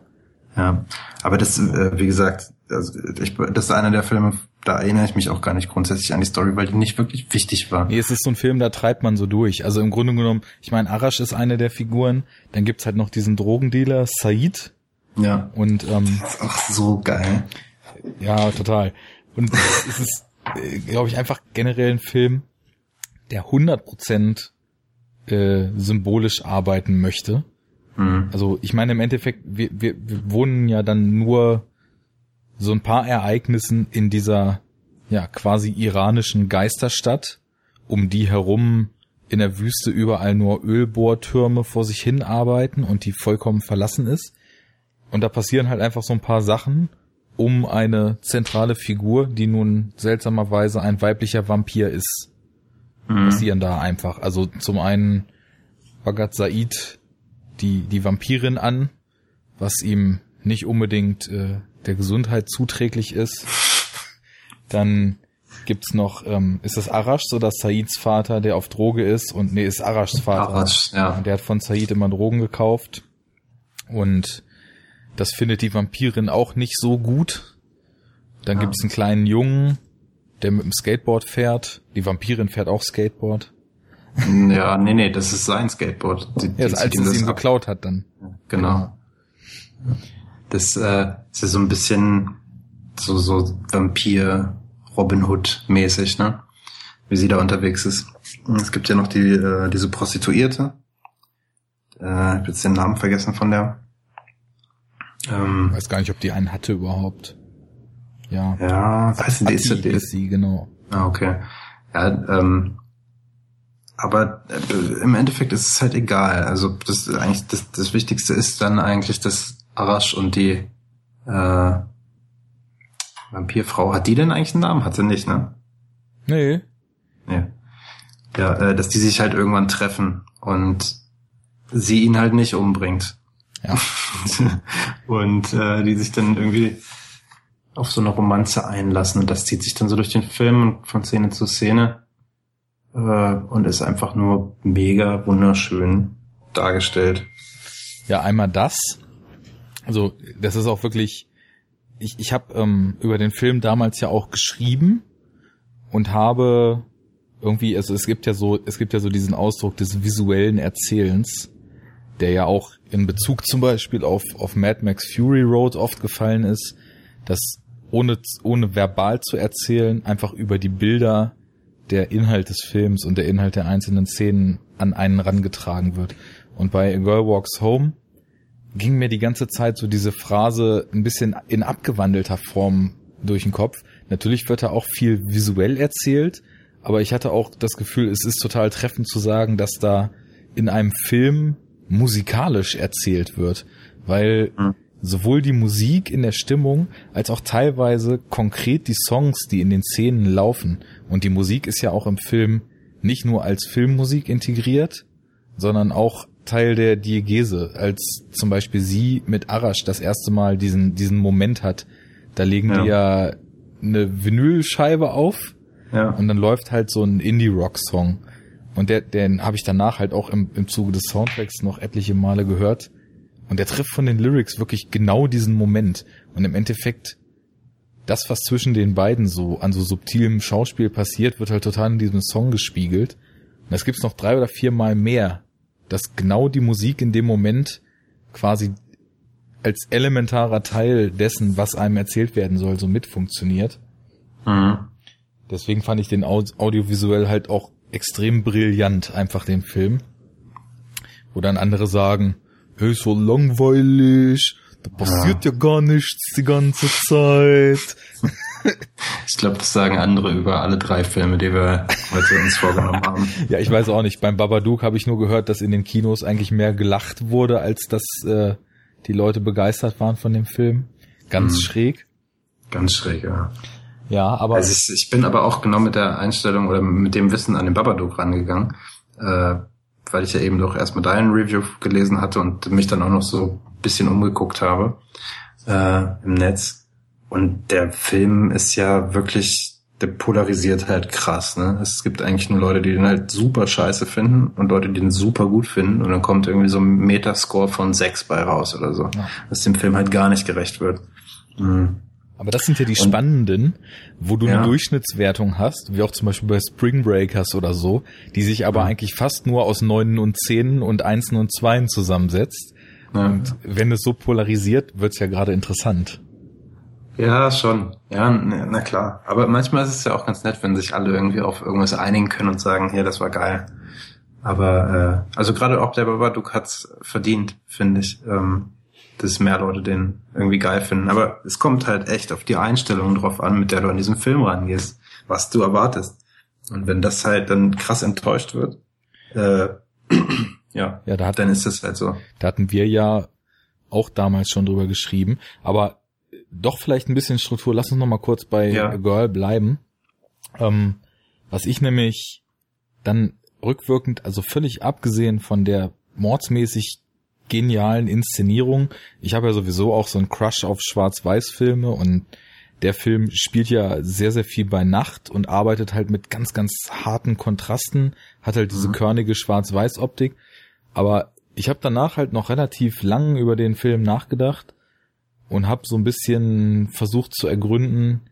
Ja, aber das, äh, wie gesagt, also ich, das ist einer der Filme, da erinnere ich mich auch gar nicht grundsätzlich an die Story, weil die nicht wirklich wichtig war. Nee, es ist so ein Film, da treibt man so durch. Also im Grunde genommen, ich meine, Arash ist eine der Figuren, dann gibt's halt noch diesen Drogendealer, Said. Ja. Und ähm, das ist auch so geil. Ja, total. Und es ist, äh, glaube ich, einfach generell ein Film, der 100% äh, symbolisch arbeiten möchte. Mhm. Also ich meine im Endeffekt, wir, wir, wir wohnen ja dann nur so ein paar Ereignissen in dieser ja quasi iranischen Geisterstadt, um die herum in der Wüste überall nur Ölbohrtürme vor sich hin arbeiten und die vollkommen verlassen ist. Und da passieren halt einfach so ein paar Sachen um eine zentrale Figur, die nun seltsamerweise ein weiblicher Vampir ist. Mhm. Passieren da einfach. Also zum einen baggert Said die, die Vampirin an, was ihm nicht unbedingt äh, der Gesundheit zuträglich ist. Dann gibt's noch, ähm, ist das Arash, so dass Saids Vater, der auf Droge ist und nee, ist Arashs Vater. Arash, ja. Der hat von Said immer Drogen gekauft und das findet die Vampirin auch nicht so gut. Dann ja. gibt's einen kleinen Jungen, der mit dem Skateboard fährt. Die Vampirin fährt auch Skateboard. Ja, nee, nee, das ist sein Skateboard. Die, ja, die als es ihm geklaut hat dann. Genau. Das äh, ist ja so ein bisschen so, so Vampir Robin Hood mäßig, ne? Wie sie da unterwegs ist. Und es gibt ja noch die, äh, diese Prostituierte. Äh, ich hab jetzt den Namen vergessen von der. Ähm, weiß gar nicht, ob die einen hatte überhaupt. Ja. Ja, weiß nicht, ist, die ist sie, genau. Ah, okay. Ja, ähm, aber äh, im Endeffekt ist es halt egal. Also das eigentlich das, das Wichtigste ist dann eigentlich, dass Arash und die äh, Vampirfrau, hat die denn eigentlich einen Namen? Hat sie nicht, ne? Nee. Nee. Ja, äh, dass die sich halt irgendwann treffen und sie ihn halt nicht umbringt. Ja. [LAUGHS] und äh, die sich dann irgendwie auf so eine Romanze einlassen und das zieht sich dann so durch den Film und von Szene zu Szene äh, und ist einfach nur mega wunderschön dargestellt. Ja, einmal das. Also das ist auch wirklich. Ich, ich habe ähm, über den Film damals ja auch geschrieben und habe irgendwie, also es gibt ja so, es gibt ja so diesen Ausdruck des visuellen Erzählens, der ja auch in Bezug zum Beispiel auf, auf Mad Max Fury Road oft gefallen ist, dass ohne, ohne verbal zu erzählen, einfach über die Bilder der Inhalt des Films und der Inhalt der einzelnen Szenen an einen rangetragen wird. Und bei A Girl Walks Home ging mir die ganze Zeit so diese Phrase ein bisschen in abgewandelter Form durch den Kopf. Natürlich wird da auch viel visuell erzählt, aber ich hatte auch das Gefühl, es ist total treffend zu sagen, dass da in einem Film musikalisch erzählt wird, weil mhm. sowohl die Musik in der Stimmung als auch teilweise konkret die Songs, die in den Szenen laufen. Und die Musik ist ja auch im Film nicht nur als Filmmusik integriert, sondern auch Teil der Diegese, als zum Beispiel sie mit Arash das erste Mal diesen, diesen Moment hat. Da legen ja. die ja eine Vinylscheibe auf ja. und dann läuft halt so ein Indie-Rock-Song. Und der, den habe ich danach halt auch im, im Zuge des Soundtracks noch etliche Male gehört. Und der trifft von den Lyrics wirklich genau diesen Moment. Und im Endeffekt, das, was zwischen den beiden so an so subtilem Schauspiel passiert, wird halt total in diesem Song gespiegelt. Und es gibt's noch drei oder vier Mal mehr, dass genau die Musik in dem Moment quasi als elementarer Teil dessen, was einem erzählt werden soll, so mit funktioniert. Mhm. Deswegen fand ich den audiovisuell halt auch extrem brillant, einfach den Film. Wo dann andere sagen, hey, so langweilig, da passiert ja, ja gar nichts die ganze Zeit. [LAUGHS] [LAUGHS] Ich glaube, das sagen andere über alle drei Filme, die wir heute uns vorgenommen [LAUGHS] haben. Ja, ich weiß auch nicht. Beim Babadook habe ich nur gehört, dass in den Kinos eigentlich mehr gelacht wurde, als dass äh, die Leute begeistert waren von dem Film. Ganz hm. schräg. Ganz schräg, ja. Ja, aber. Also ich, ich bin aber auch genau mit der Einstellung oder mit dem Wissen an den Babadook rangegangen, äh, weil ich ja eben doch erstmal deinen Review gelesen hatte und mich dann auch noch so ein bisschen umgeguckt habe äh, im Netz. Und der Film ist ja wirklich, der polarisiert halt krass. Ne? Es gibt eigentlich nur Leute, die den halt super scheiße finden und Leute, die den super gut finden. Und dann kommt irgendwie so ein Metascore von sechs bei raus oder so. Ja. Was dem Film halt gar nicht gerecht wird. Mhm. Aber das sind ja die spannenden, wo du ja. eine Durchschnittswertung hast, wie auch zum Beispiel bei Spring Breakers oder so, die sich aber mhm. eigentlich fast nur aus Neunen und Zehnen und Einsen und Zweien zusammensetzt. Ja. Und wenn es so polarisiert, wird's ja gerade interessant. Ja, schon. Ja, na klar. Aber manchmal ist es ja auch ganz nett, wenn sich alle irgendwie auf irgendwas einigen können und sagen, hier, das war geil. Aber äh, also gerade auch der Babadook hat's verdient, finde ich, ähm, dass mehr Leute den irgendwie geil finden. Aber es kommt halt echt auf die Einstellung drauf an, mit der du an diesem Film rangehst, was du erwartest. Und wenn das halt dann krass enttäuscht wird, äh, [CLEARS THROAT] ja, ja da hat, dann ist es halt so. Da hatten wir ja auch damals schon drüber geschrieben. Aber doch vielleicht ein bisschen Struktur. Lass uns noch mal kurz bei ja. Girl bleiben. Ähm, was ich nämlich dann rückwirkend, also völlig abgesehen von der mordsmäßig genialen Inszenierung. Ich habe ja sowieso auch so einen Crush auf Schwarz-Weiß-Filme und der Film spielt ja sehr, sehr viel bei Nacht und arbeitet halt mit ganz, ganz harten Kontrasten, hat halt diese mhm. körnige Schwarz-Weiß-Optik. Aber ich habe danach halt noch relativ lang über den Film nachgedacht und habe so ein bisschen versucht zu ergründen,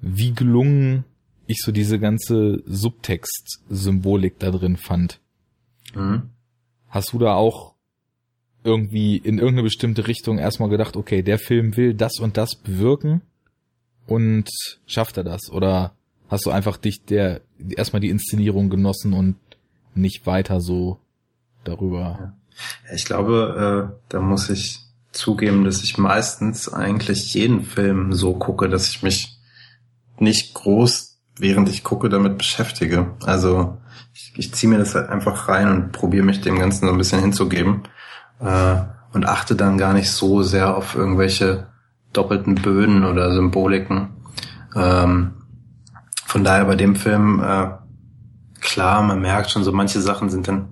wie gelungen ich so diese ganze Subtext-Symbolik da drin fand. Mhm. Hast du da auch irgendwie in irgendeine bestimmte Richtung erstmal gedacht, okay, der Film will das und das bewirken und schafft er das? Oder hast du einfach dich der erstmal die Inszenierung genossen und nicht weiter so darüber? Ja. Ich glaube, äh, da muss ich zugeben, dass ich meistens eigentlich jeden Film so gucke, dass ich mich nicht groß, während ich gucke, damit beschäftige. Also ich, ich ziehe mir das halt einfach rein und probiere mich dem Ganzen so ein bisschen hinzugeben. Äh, und achte dann gar nicht so sehr auf irgendwelche doppelten Böden oder Symboliken. Ähm, von daher bei dem Film, äh, klar, man merkt schon, so manche Sachen sind dann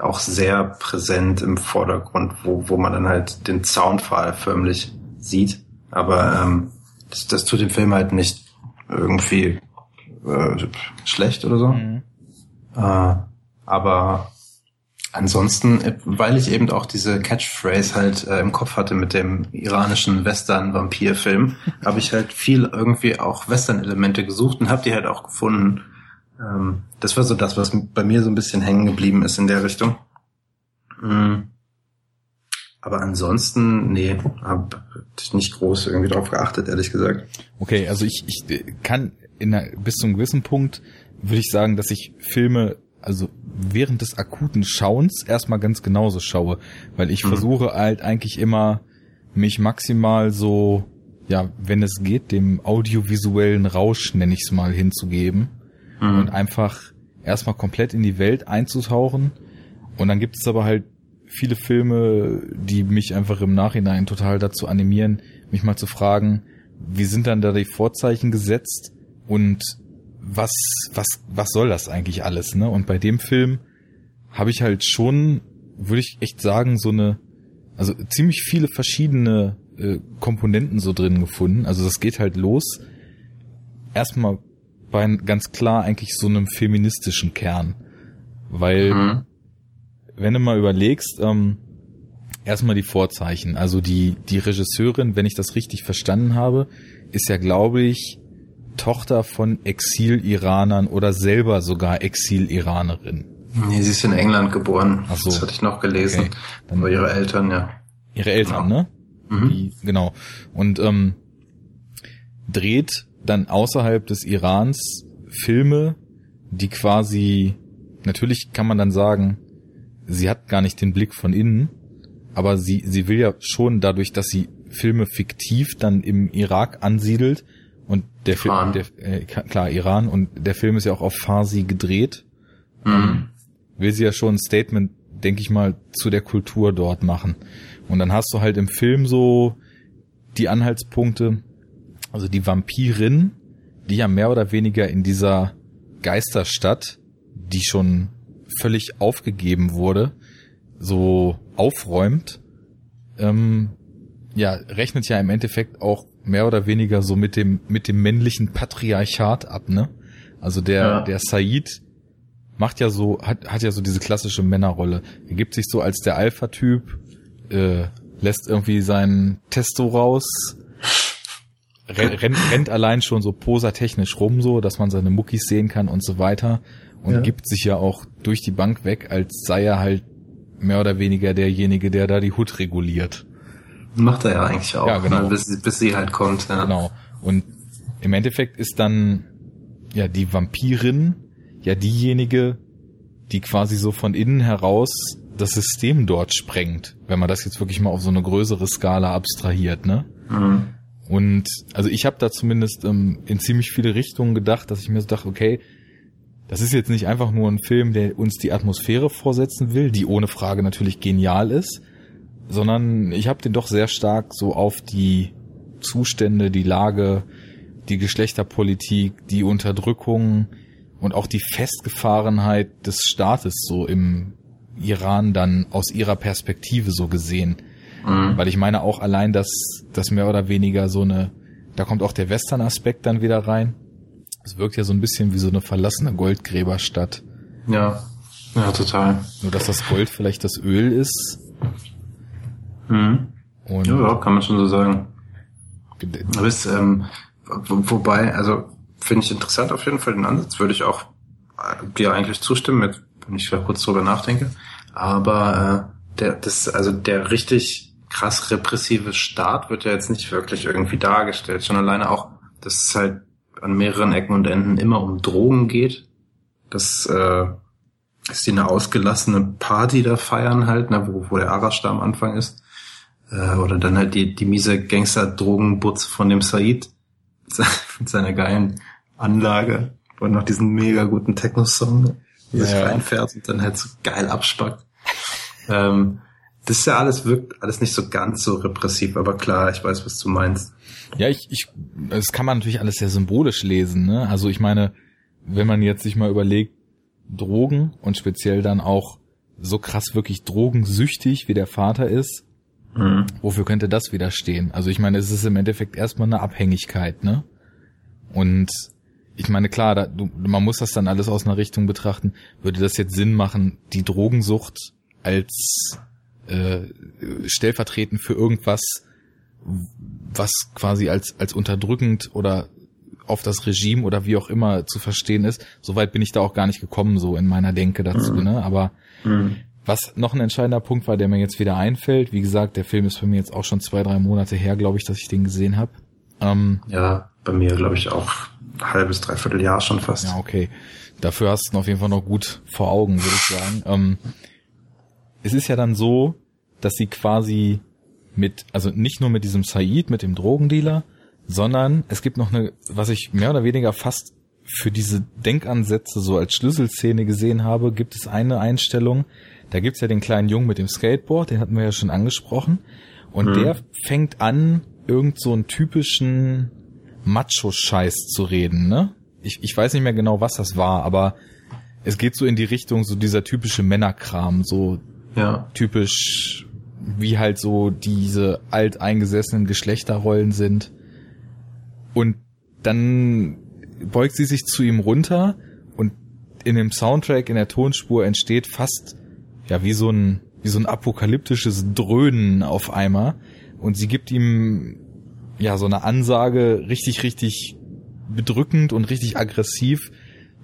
auch sehr präsent im Vordergrund, wo, wo man dann halt den Soundfall förmlich sieht. Aber ähm, das, das tut dem Film halt nicht irgendwie äh, schlecht oder so. Mhm. Äh, aber ansonsten, weil ich eben auch diese Catchphrase halt äh, im Kopf hatte mit dem iranischen Western-Vampir-Film, [LAUGHS] habe ich halt viel irgendwie auch Western-Elemente gesucht und habe die halt auch gefunden. Ähm, das war so das, was bei mir so ein bisschen hängen geblieben ist in der Richtung. Mhm. Aber ansonsten, nee, habe ich nicht groß irgendwie drauf geachtet, ehrlich gesagt. Okay, also ich, ich kann in einer, bis zu einem gewissen Punkt würde ich sagen, dass ich Filme also während des akuten Schauens erstmal ganz genauso schaue, weil ich mhm. versuche halt eigentlich immer mich maximal so, ja, wenn es geht, dem audiovisuellen Rausch, nenne ich es mal, hinzugeben mhm. und einfach erstmal komplett in die Welt einzutauchen. Und dann gibt es aber halt viele Filme, die mich einfach im Nachhinein total dazu animieren, mich mal zu fragen, wie sind dann da die Vorzeichen gesetzt und was, was, was soll das eigentlich alles, ne? Und bei dem Film habe ich halt schon, würde ich echt sagen, so eine, also ziemlich viele verschiedene äh, Komponenten so drin gefunden. Also das geht halt los. Erstmal bei ganz klar eigentlich so einem feministischen Kern. Weil, mhm. wenn du mal überlegst, ähm, erstmal die Vorzeichen. Also die, die Regisseurin, wenn ich das richtig verstanden habe, ist ja, glaube ich, Tochter von Exil-Iranern oder selber sogar Exil-Iranerin. Nee, sie ist in England geboren. Ach so. Das hatte ich noch gelesen. Okay. Dann Aber ihre Eltern, ja. Ihre Eltern, genau. ne? Mhm. Die, genau. Und ähm, dreht dann außerhalb des Irans Filme, die quasi, natürlich kann man dann sagen, sie hat gar nicht den Blick von innen, aber sie, sie will ja schon dadurch, dass sie Filme fiktiv dann im Irak ansiedelt, und der Film, der, äh, klar, Iran und der Film ist ja auch auf Farsi gedreht. Mhm. Will sie ja schon ein Statement, denke ich mal, zu der Kultur dort machen. Und dann hast du halt im Film so die Anhaltspunkte, also die Vampirin, die ja mehr oder weniger in dieser Geisterstadt, die schon völlig aufgegeben wurde, so aufräumt, ähm, ja, rechnet ja im Endeffekt auch mehr oder weniger so mit dem, mit dem männlichen Patriarchat ab, ne? Also der, ja. der Said macht ja so, hat, hat ja so diese klassische Männerrolle. Er gibt sich so als der Alpha-Typ, äh, lässt irgendwie seinen Testo raus, rennt, rennt, allein schon so posatechnisch rum, so, dass man seine Muckis sehen kann und so weiter. Und ja. gibt sich ja auch durch die Bank weg, als sei er halt mehr oder weniger derjenige, der da die Hut reguliert. Macht er ja eigentlich auch, ja, genau. ne, bis, bis sie halt kommt. Ja. Genau. Und im Endeffekt ist dann ja die Vampirin ja diejenige, die quasi so von innen heraus das System dort sprengt, wenn man das jetzt wirklich mal auf so eine größere Skala abstrahiert, ne? Mhm. Und also ich habe da zumindest ähm, in ziemlich viele Richtungen gedacht, dass ich mir so dachte, okay, das ist jetzt nicht einfach nur ein Film, der uns die Atmosphäre vorsetzen will, die ohne Frage natürlich genial ist, sondern ich habe den doch sehr stark so auf die Zustände, die Lage, die Geschlechterpolitik, die Unterdrückung und auch die Festgefahrenheit des Staates so im Iran dann aus ihrer Perspektive so gesehen. Mhm. Weil ich meine auch allein, dass das mehr oder weniger so eine, da kommt auch der Western-Aspekt dann wieder rein. Es wirkt ja so ein bisschen wie so eine verlassene Goldgräberstadt. Ja, ja, total. Nur dass das Gold vielleicht das Öl ist Mhm. Und ja, kann man schon so sagen. Aber ist, ähm, wobei, also finde ich interessant auf jeden Fall den Ansatz, würde ich auch äh, dir eigentlich zustimmen, mit, wenn ich da kurz drüber nachdenke. Aber äh, der, das, also der richtig krass repressive Staat wird ja jetzt nicht wirklich irgendwie dargestellt. Schon alleine auch, dass es halt an mehreren Ecken und Enden immer um Drogen geht. Das äh, ist die eine ausgelassene Party da feiern halt, ne, wo, wo der Arash da am Anfang ist. Äh, oder dann halt die, die miese Gangster-Drogenbutz von dem Said [LAUGHS] mit seiner geilen Anlage und noch diesen mega guten Techno-Song, der ja, sich reinfährt und dann halt so geil abspackt. Ähm, das ist ja alles, wirkt alles nicht so ganz so repressiv, aber klar, ich weiß, was du meinst. Ja, ich, ich, das kann man natürlich alles sehr symbolisch lesen, ne? Also ich meine, wenn man jetzt sich mal überlegt, Drogen und speziell dann auch so krass wirklich drogensüchtig wie der Vater ist, mhm. wofür könnte das widerstehen? Also ich meine, es ist im Endeffekt erstmal eine Abhängigkeit, ne? Und ich meine, klar, da, du, man muss das dann alles aus einer Richtung betrachten. Würde das jetzt Sinn machen, die Drogensucht als äh, stellvertretend für irgendwas, was quasi als, als unterdrückend oder auf das Regime oder wie auch immer zu verstehen ist. Soweit bin ich da auch gar nicht gekommen, so in meiner Denke dazu, mhm. ne? Aber mhm. was noch ein entscheidender Punkt war, der mir jetzt wieder einfällt, wie gesagt, der Film ist für mich jetzt auch schon zwei, drei Monate her, glaube ich, dass ich den gesehen habe. Ähm, ja, bei mir, glaube ich, auch ein halbes, dreiviertel Jahr schon fast. Ja, okay. Dafür hast du ihn auf jeden Fall noch gut vor Augen, würde ich sagen. Ähm, es ist ja dann so, dass sie quasi mit, also nicht nur mit diesem Said, mit dem Drogendealer, sondern es gibt noch eine, was ich mehr oder weniger fast für diese Denkansätze so als Schlüsselszene gesehen habe, gibt es eine Einstellung. Da gibt's ja den kleinen Jungen mit dem Skateboard, den hatten wir ja schon angesprochen. Und mhm. der fängt an, irgend so einen typischen Macho-Scheiß zu reden, ne? Ich, ich weiß nicht mehr genau, was das war, aber es geht so in die Richtung, so dieser typische Männerkram, so ja. typisch, wie halt so diese alteingesessenen Geschlechterrollen sind. Und dann beugt sie sich zu ihm runter und in dem Soundtrack, in der Tonspur entsteht fast, ja, wie so ein, wie so ein apokalyptisches Dröhnen auf einmal. Und sie gibt ihm, ja, so eine Ansage richtig, richtig bedrückend und richtig aggressiv,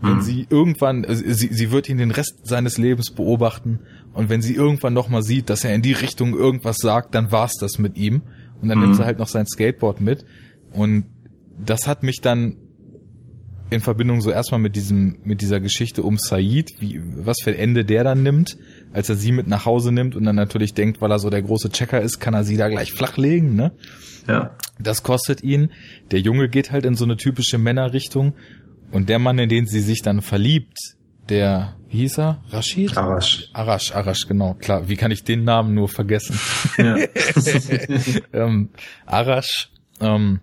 wenn mhm. sie irgendwann, also sie, sie wird ihn den Rest seines Lebens beobachten und wenn sie irgendwann noch mal sieht, dass er in die Richtung irgendwas sagt, dann war's das mit ihm. Und dann mhm. nimmt sie halt noch sein Skateboard mit. Und das hat mich dann in Verbindung so erstmal mit diesem, mit dieser Geschichte um Said, wie, was für ein Ende der dann nimmt, als er sie mit nach Hause nimmt und dann natürlich denkt, weil er so der große Checker ist, kann er sie da gleich flachlegen, ne? Ja. Das kostet ihn. Der Junge geht halt in so eine typische Männerrichtung und der Mann, in den sie sich dann verliebt, der, wie hieß er? Rashid? Arash. Arash, Arash, genau, klar. Wie kann ich den Namen nur vergessen? Ja. [LAUGHS] ähm, Arash, ähm,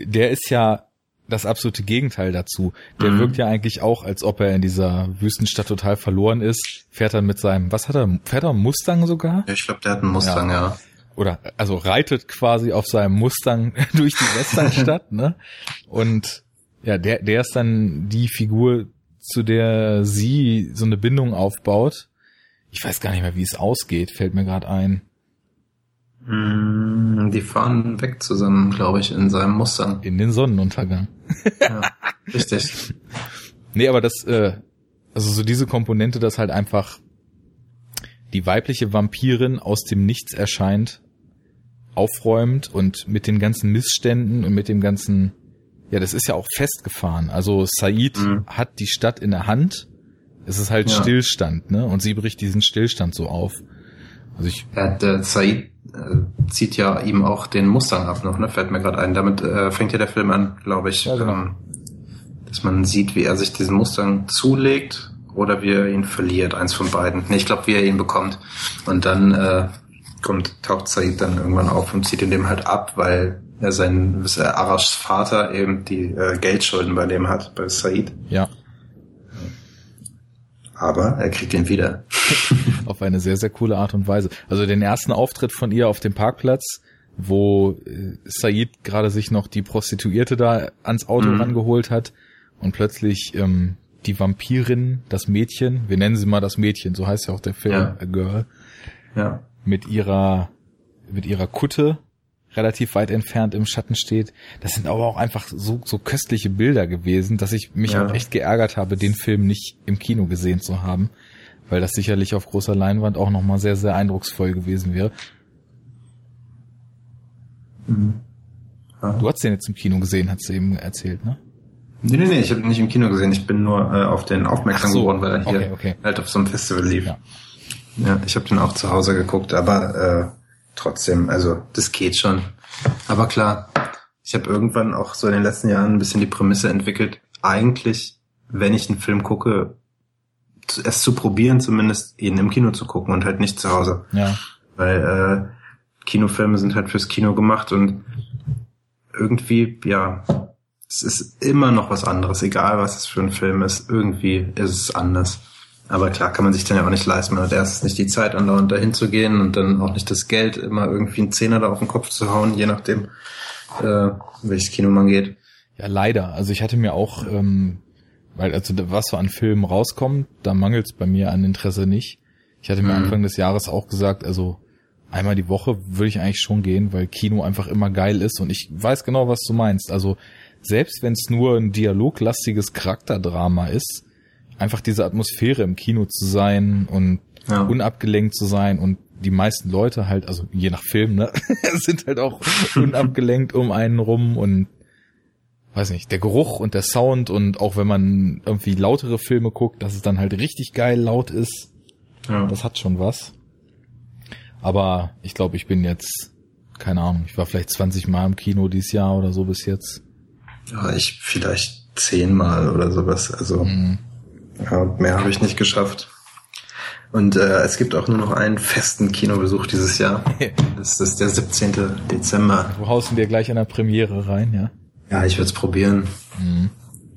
der ist ja das absolute Gegenteil dazu. Der mhm. wirkt ja eigentlich auch, als ob er in dieser Wüstenstadt total verloren ist. Fährt dann mit seinem, was hat er, fährt er einen Mustang sogar? Ja, ich glaube, der hat einen Mustang, ja. ja. Oder, also reitet quasi auf seinem Mustang [LAUGHS] durch die Westernstadt, ne? Und ja, der, der ist dann die Figur, zu der sie so eine Bindung aufbaut. Ich weiß gar nicht mehr, wie es ausgeht, fällt mir gerade ein. Mm, die fahren weg zusammen, glaube ich, in seinem Mustang. In den Sonnenuntergang. ja, richtig. [LAUGHS] Nee, aber das, äh, also so diese Komponente, dass halt einfach die weibliche Vampirin aus dem Nichts erscheint, aufräumt und mit den ganzen Missständen und mit dem ganzen ja, das ist ja auch festgefahren. Also Said mhm. hat die Stadt in der Hand. Es ist halt ja. Stillstand, ne? Und sie bricht diesen Stillstand so auf. Also ich. Ja, der Said äh, zieht ja ihm auch den Mustang ab noch, ne? Fällt mir gerade ein. Damit äh, fängt ja der Film an, glaube ich. Ja, genau. ähm, dass man sieht, wie er sich diesen Mustang zulegt oder wie er ihn verliert, eins von beiden. Nee, ich glaube, wie er ihn bekommt. Und dann äh, kommt, taucht Said dann irgendwann auf und zieht ihn dem halt ab, weil sein äh, Arashs Vater eben die äh, Geldschulden bei dem hat, bei Said. Ja. Aber er kriegt ihn wieder. [LAUGHS] auf eine sehr, sehr coole Art und Weise. Also den ersten Auftritt von ihr auf dem Parkplatz, wo äh, Said gerade sich noch die Prostituierte da ans Auto mhm. rangeholt hat und plötzlich ähm, die Vampirin, das Mädchen, wir nennen sie mal das Mädchen, so heißt ja auch der Film, ja. A Girl, ja. mit ihrer mit ihrer Kutte relativ weit entfernt im Schatten steht. Das sind aber auch einfach so, so köstliche Bilder gewesen, dass ich mich ja. auch echt geärgert habe, den Film nicht im Kino gesehen zu haben, weil das sicherlich auf großer Leinwand auch nochmal sehr, sehr eindrucksvoll gewesen wäre. Mhm. Ja. Du hast den jetzt im Kino gesehen, hast du eben erzählt, ne? Nee, nee, nee, ich habe ihn nicht im Kino gesehen. Ich bin nur äh, auf den aufmerksam so. geworden, weil er hier okay, okay. halt auf so einem Festival lief. Ja, ja ich habe den auch zu Hause geguckt, aber äh, trotzdem, also das geht schon. Aber klar, ich habe irgendwann auch so in den letzten Jahren ein bisschen die Prämisse entwickelt, eigentlich, wenn ich einen Film gucke, es zu probieren, zumindest ihn im Kino zu gucken und halt nicht zu Hause. Ja. Weil äh, Kinofilme sind halt fürs Kino gemacht und irgendwie, ja, es ist immer noch was anderes, egal was es für ein Film ist. Irgendwie ist es anders. Aber klar kann man sich dann ja auch nicht leisten. Man hat erstens nicht die Zeit, andauernd dahin zu gehen und dann auch nicht das Geld, immer irgendwie einen Zehner da auf den Kopf zu hauen, je nachdem, äh, welches Kino man geht. Ja, leider. Also ich hatte mir auch, ähm, weil also was so an Filmen rauskommt, da mangelt es bei mir an Interesse nicht. Ich hatte mir Mhm. Anfang des Jahres auch gesagt, also einmal die Woche würde ich eigentlich schon gehen, weil Kino einfach immer geil ist und ich weiß genau, was du meinst. Also selbst wenn es nur ein dialoglastiges Charakterdrama ist, einfach diese Atmosphäre im Kino zu sein und Ja. unabgelenkt zu sein und die meisten Leute halt, also je nach Film, ne, [LAUGHS] sind halt auch unabgelenkt um einen rum und weiß nicht, der Geruch und der Sound und auch wenn man irgendwie lautere Filme guckt, dass es dann halt richtig geil laut ist, ja. das hat schon was. Aber ich glaube, ich bin jetzt, keine Ahnung, ich war vielleicht 20 Mal im Kino dieses Jahr oder so bis jetzt. ja, ich vielleicht zehnmal oder sowas. Also Mhm. Ja, mehr habe ich nicht geschafft. Und äh, es gibt auch nur noch einen festen Kinobesuch dieses Jahr. [LAUGHS] Das ist der 17. Dezember. Du haust ihn dir gleich an der Premiere rein, ja? Ja, ich werde es probieren. Mhm.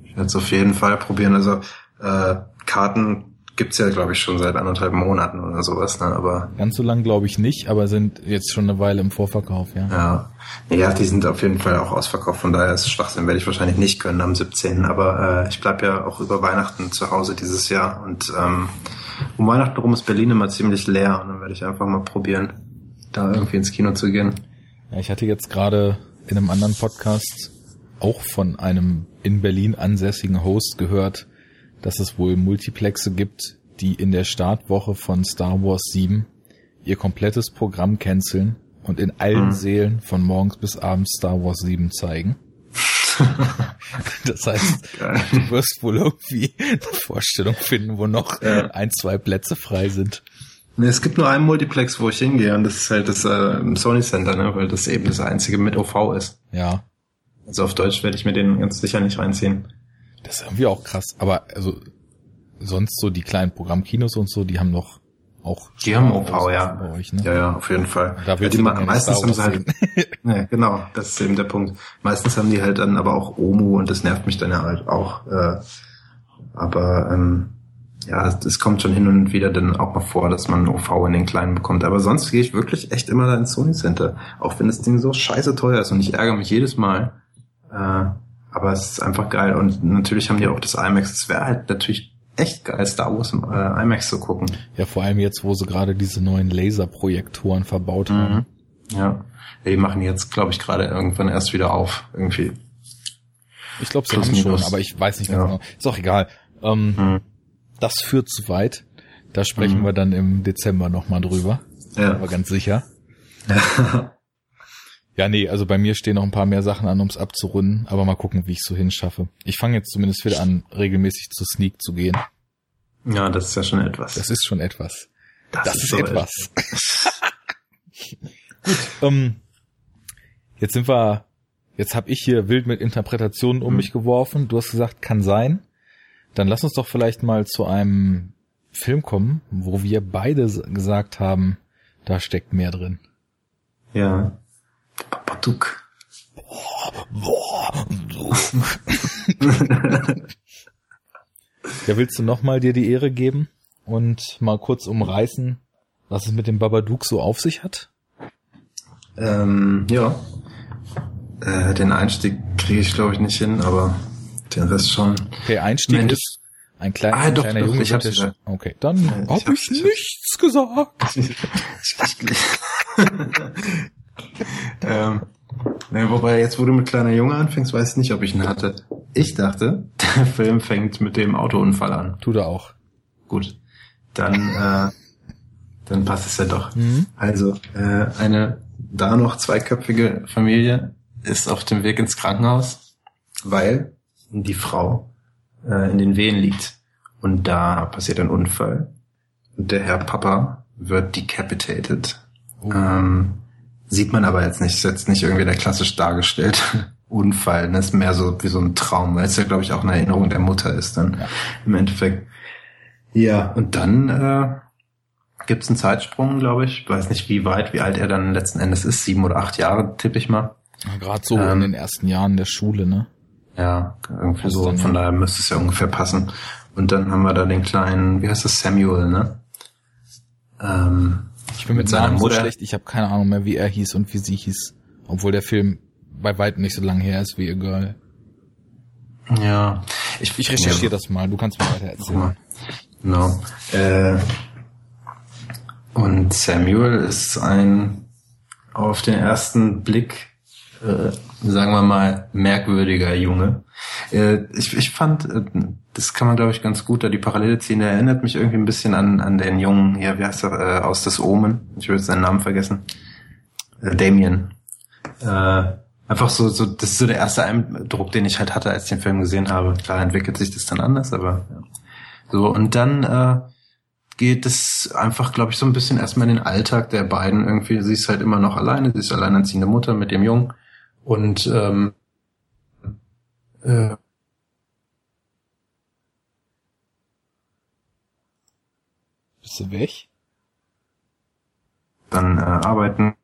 Ich werde es auf jeden Fall probieren. Also äh, Karten gibt's ja, glaube ich, schon seit anderthalb Monaten oder sowas. Ne? Aber Ganz so lang glaube ich nicht, aber sind jetzt schon eine Weile im Vorverkauf, ja. ja, ja, die sind auf jeden Fall auch ausverkauft. Von daher ist Schwachsinn, werde ich wahrscheinlich nicht können am 17. Aber äh, ich bleib ja auch über Weihnachten zu Hause dieses Jahr. Und ähm, um Weihnachten rum ist Berlin immer ziemlich leer. Und dann werde ich einfach mal probieren, da irgendwie ins Kino zu gehen. Ja, ich hatte jetzt gerade in einem anderen Podcast auch von einem in Berlin ansässigen Host gehört, dass es wohl Multiplexe gibt, die in der Startwoche von Star Wars 7 ihr komplettes Programm canceln und in allen Mhm. Sälen von morgens bis abends Star Wars 7 zeigen. [LAUGHS] das heißt, Geil. du wirst wohl irgendwie eine Vorstellung finden, wo noch Ja. ein, zwei Plätze frei sind. Nee, es gibt nur einen Multiplex, wo ich hingehe. Und das ist halt das äh, Sony Center, ne? weil das eben das einzige mit OV ist. Ja, Also auf Deutsch werde ich mir den ganz sicher nicht reinziehen. Das ist irgendwie auch krass. Aber also sonst so die kleinen Programmkinos und so, die haben doch auch Die haben OV, Wars ja. bei euch, ne? Ja, ja, auf jeden Fall. Da ja, die ma- meistens haben sie halt, ja, [LAUGHS] genau, das ist eben der Punkt. Meistens haben die halt dann aber auch OMU und das nervt mich dann ja halt auch. Äh, aber ähm, ja, es, es kommt schon hin und wieder dann auch mal vor, dass man OV in den kleinen bekommt. Aber sonst gehe ich wirklich echt immer da ins Sony Center. Auch wenn das Ding so scheiße teuer ist und ich ärgere mich jedes Mal. Äh, aber es ist einfach geil. Und natürlich haben die auch das IMAX. Es wäre halt natürlich echt geil, Star Wars im äh, IMAX zu gucken. Ja, vor allem jetzt, wo sie gerade diese neuen Laserprojektoren verbaut haben. Mhm. Ja. Die machen jetzt, glaube ich, gerade irgendwann erst wieder auf. Irgendwie. Ich glaube, sie Plus haben schon, aber ich weiß nicht ganz Ja. genau. Ist auch egal. Ähm, Mhm. Das führt zu weit. Da sprechen Mhm. wir dann im Dezember nochmal drüber. Ja. Aber ganz sicher. [LAUGHS] Ja, nee, also bei mir stehen noch ein paar mehr Sachen an, ums abzurunden, aber mal gucken, wie ich so hinschaffe. Ich fange jetzt zumindest wieder an, regelmäßig zu Sneak zu gehen. ja, das ist ja schon etwas. Das ist schon etwas. Das, ist, so etwas. [LAUGHS] Gut, [LAUGHS] ähm, jetzt sind wir, jetzt habe ich hier wild mit Interpretationen um Hm. mich geworfen. Du hast gesagt, kann sein. Dann lass uns doch vielleicht mal zu einem Film kommen, wo wir beide gesagt haben, da steckt mehr drin. Ja. Babadook. [LAUGHS] Ja, willst du nochmal dir die Ehre geben und mal kurz umreißen, was es mit dem Babadook so auf sich hat? ähm, ja. Äh, den Einstieg kriege ich, glaube ich, nicht hin, aber den Rest schon. Okay, Einstieg Mensch. ist ein kleiner, Ah, ein doch, kleiner doch, Junge. ich hab's Okay, dann Ja, hab [LAUGHS] ich hab's, ich ich nichts gesagt. Ähm, ne, wobei, jetzt wo du mit kleiner Junge anfängst, weiß ich nicht, ob ich ihn hatte. Ich dachte, [LAUGHS] der Film fängt mit dem Autounfall an. Tut er auch. Gut. Dann, äh, dann passt es ja doch. Mhm. Also, äh, eine da noch zweiköpfige Familie ist auf dem Weg ins Krankenhaus, weil die Frau äh, in den Wehen liegt. Und da passiert ein Unfall. Und der Herr Papa wird decapitated. Oh. Ähm, sieht man aber jetzt nicht, ist jetzt nicht irgendwie der klassisch dargestellte [LAUGHS] Unfall. Das ist mehr so wie so ein Traum, weil es ja, glaube ich, auch eine Erinnerung der Mutter ist dann Ja. im Endeffekt. Ja, und dann äh, gibt es einen Zeitsprung, glaube ich. Weiß nicht, wie weit, wie alt er dann letzten Endes ist. Sieben oder acht Jahre, tippe ich mal. Ja, Gerade so ähm, in den ersten Jahren der Schule, ne? Ja, irgendwie Was so. Von daher müsste es ja ungefähr passen. Und dann haben wir da den kleinen, wie heißt das, Samuel, ne? Ähm, ich bin mit, mit Namen so schlecht, ich habe keine Ahnung mehr, wie er hieß und wie sie hieß. Obwohl der Film bei weitem nicht so lang her ist wie egal. Ja. Ich, ich recherchiere ja, das mal, du kannst mir weiter erzählen. Genau. Äh, und Samuel ist ein auf den ersten Blick, äh, sagen wir mal, merkwürdiger Junge. Äh, ich, ich fand, äh, das kann man glaube ich ganz gut, da die Parallele ziehen. Er erinnert mich irgendwie ein bisschen an, an den Jungen, hier, wie heißt er, äh, aus des Omen. Ich jetzt seinen Namen vergessen. Äh, Damien. Äh, einfach so, so, das ist so der erste Eindruck, den ich halt hatte, als ich den Film gesehen habe. Klar entwickelt sich das dann anders, aber ja. so und dann äh, geht es einfach, glaube ich, so ein bisschen erstmal in den Alltag der beiden irgendwie. Sie ist halt immer noch alleine, sie ist alleinerziehende Mutter mit dem Jungen und ähm, äh, Du weg? Dann äh, arbeiten,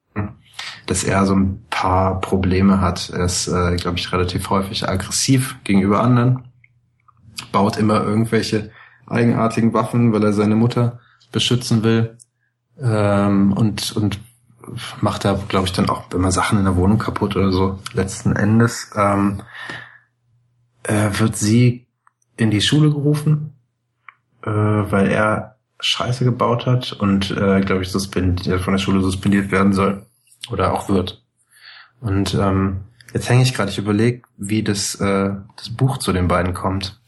dass er so ein paar Probleme hat. Er ist, äh, glaube ich, relativ häufig aggressiv gegenüber anderen, baut immer irgendwelche eigenartigen Waffen, weil er seine Mutter beschützen will. Ähm, und, und macht da, glaube ich, dann auch immer Sachen in der Wohnung kaputt oder so. Letzten Endes ähm, äh, wird sie in die Schule gerufen, äh, weil er Scheiße gebaut hat und, äh, glaube ich, suspendiert, von der Schule suspendiert werden soll. Oder auch wird. Und ähm, jetzt hänge ich gerade, ich überlege, wie das, äh, das Buch zu den beiden kommt.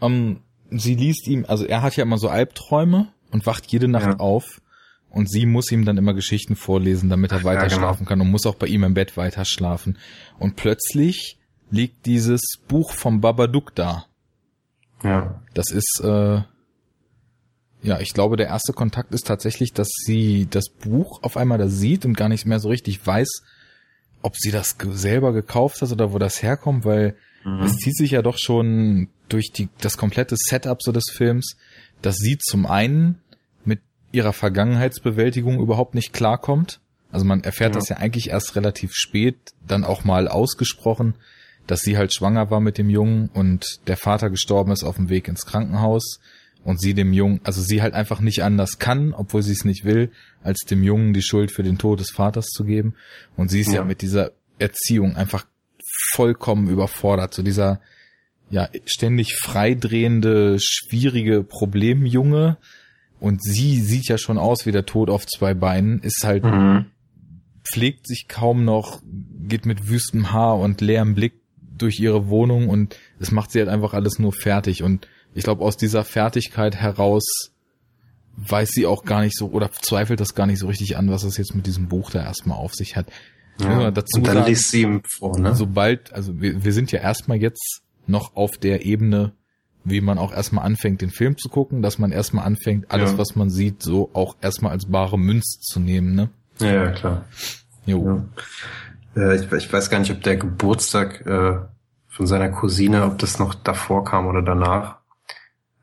Um, sie liest ihm, also er hat ja immer so Albträume und wacht jede Nacht ja. auf und sie muss ihm dann immer Geschichten vorlesen, damit er weiter ja, genau. schlafen kann und muss auch bei ihm im Bett weiter schlafen. Und plötzlich liegt dieses Buch vom Babadook da. Ja. Das ist, äh, ja, ich glaube, der erste Kontakt ist tatsächlich, dass sie das Buch auf einmal da sieht und gar nicht mehr so richtig weiß, ob sie das selber gekauft hat oder wo das herkommt, weil Mhm. Es zieht sich ja doch schon durch die, das komplette Setup so des Films, dass sie zum einen mit ihrer Vergangenheitsbewältigung überhaupt nicht klarkommt. Also man erfährt ja. das ja eigentlich erst relativ spät, dann auch mal ausgesprochen, dass sie halt schwanger war mit dem Jungen und der Vater gestorben ist auf dem Weg ins Krankenhaus und sie dem Jungen, also sie halt einfach nicht anders kann, obwohl sie es nicht will, als dem Jungen die Schuld für den Tod des Vaters zu geben. Und sie ist ja, ja mit dieser Erziehung einfach vollkommen überfordert. So dieser ja ständig freidrehende, schwierige Problemjunge. Und sie sieht ja schon aus wie der Tod auf zwei Beinen, ist halt, mhm. pflegt sich kaum noch, geht mit wüstem Haar und leerem Blick durch ihre Wohnung und es macht sie halt einfach alles nur fertig. Und ich glaube, aus dieser Fertigkeit heraus weiß sie auch gar nicht so oder zweifelt das gar nicht so richtig an, was es jetzt mit diesem Buch da erstmal auf sich hat. Ja, dazu und dann sagen, liest sie ihm vor, ne? Sobald, also wir, wir sind ja erstmal jetzt noch auf der Ebene, wie man auch erstmal anfängt, den Film zu gucken, dass man erstmal anfängt, alles, ja. was man sieht, so auch erstmal als bare Münz zu nehmen, ne? Ja, ja klar. Jo. Ja. Äh, ich, ich, weiß gar nicht, ob der Geburtstag äh, von seiner Cousine, ob das noch davor kam oder danach.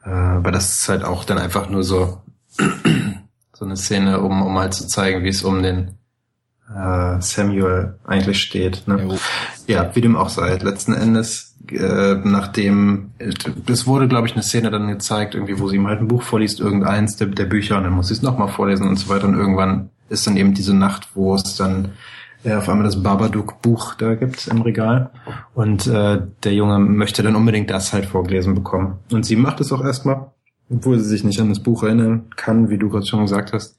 Äh, weil das ist halt auch dann einfach nur so, [CLEARS THROAT] so eine Szene, um, um halt zu zeigen, wie es um den äh, Samuel eigentlich steht. Ne? Ja, wie dem auch sei. Letzten Endes, äh, nachdem, es wurde, glaube ich, eine Szene dann gezeigt, irgendwie, wo sie ihm halt ein Buch vorliest, irgendeins der, der Bücher, und dann muss sie es nochmal vorlesen und so weiter. Und irgendwann ist dann eben diese Nacht, wo es dann äh, auf einmal das Babadook-Buch da gibt im Regal. Und äh, der Junge möchte dann unbedingt das halt vorgelesen bekommen. Und sie macht es auch erstmal, obwohl sie sich nicht an das Buch erinnern kann, wie du gerade schon gesagt hast.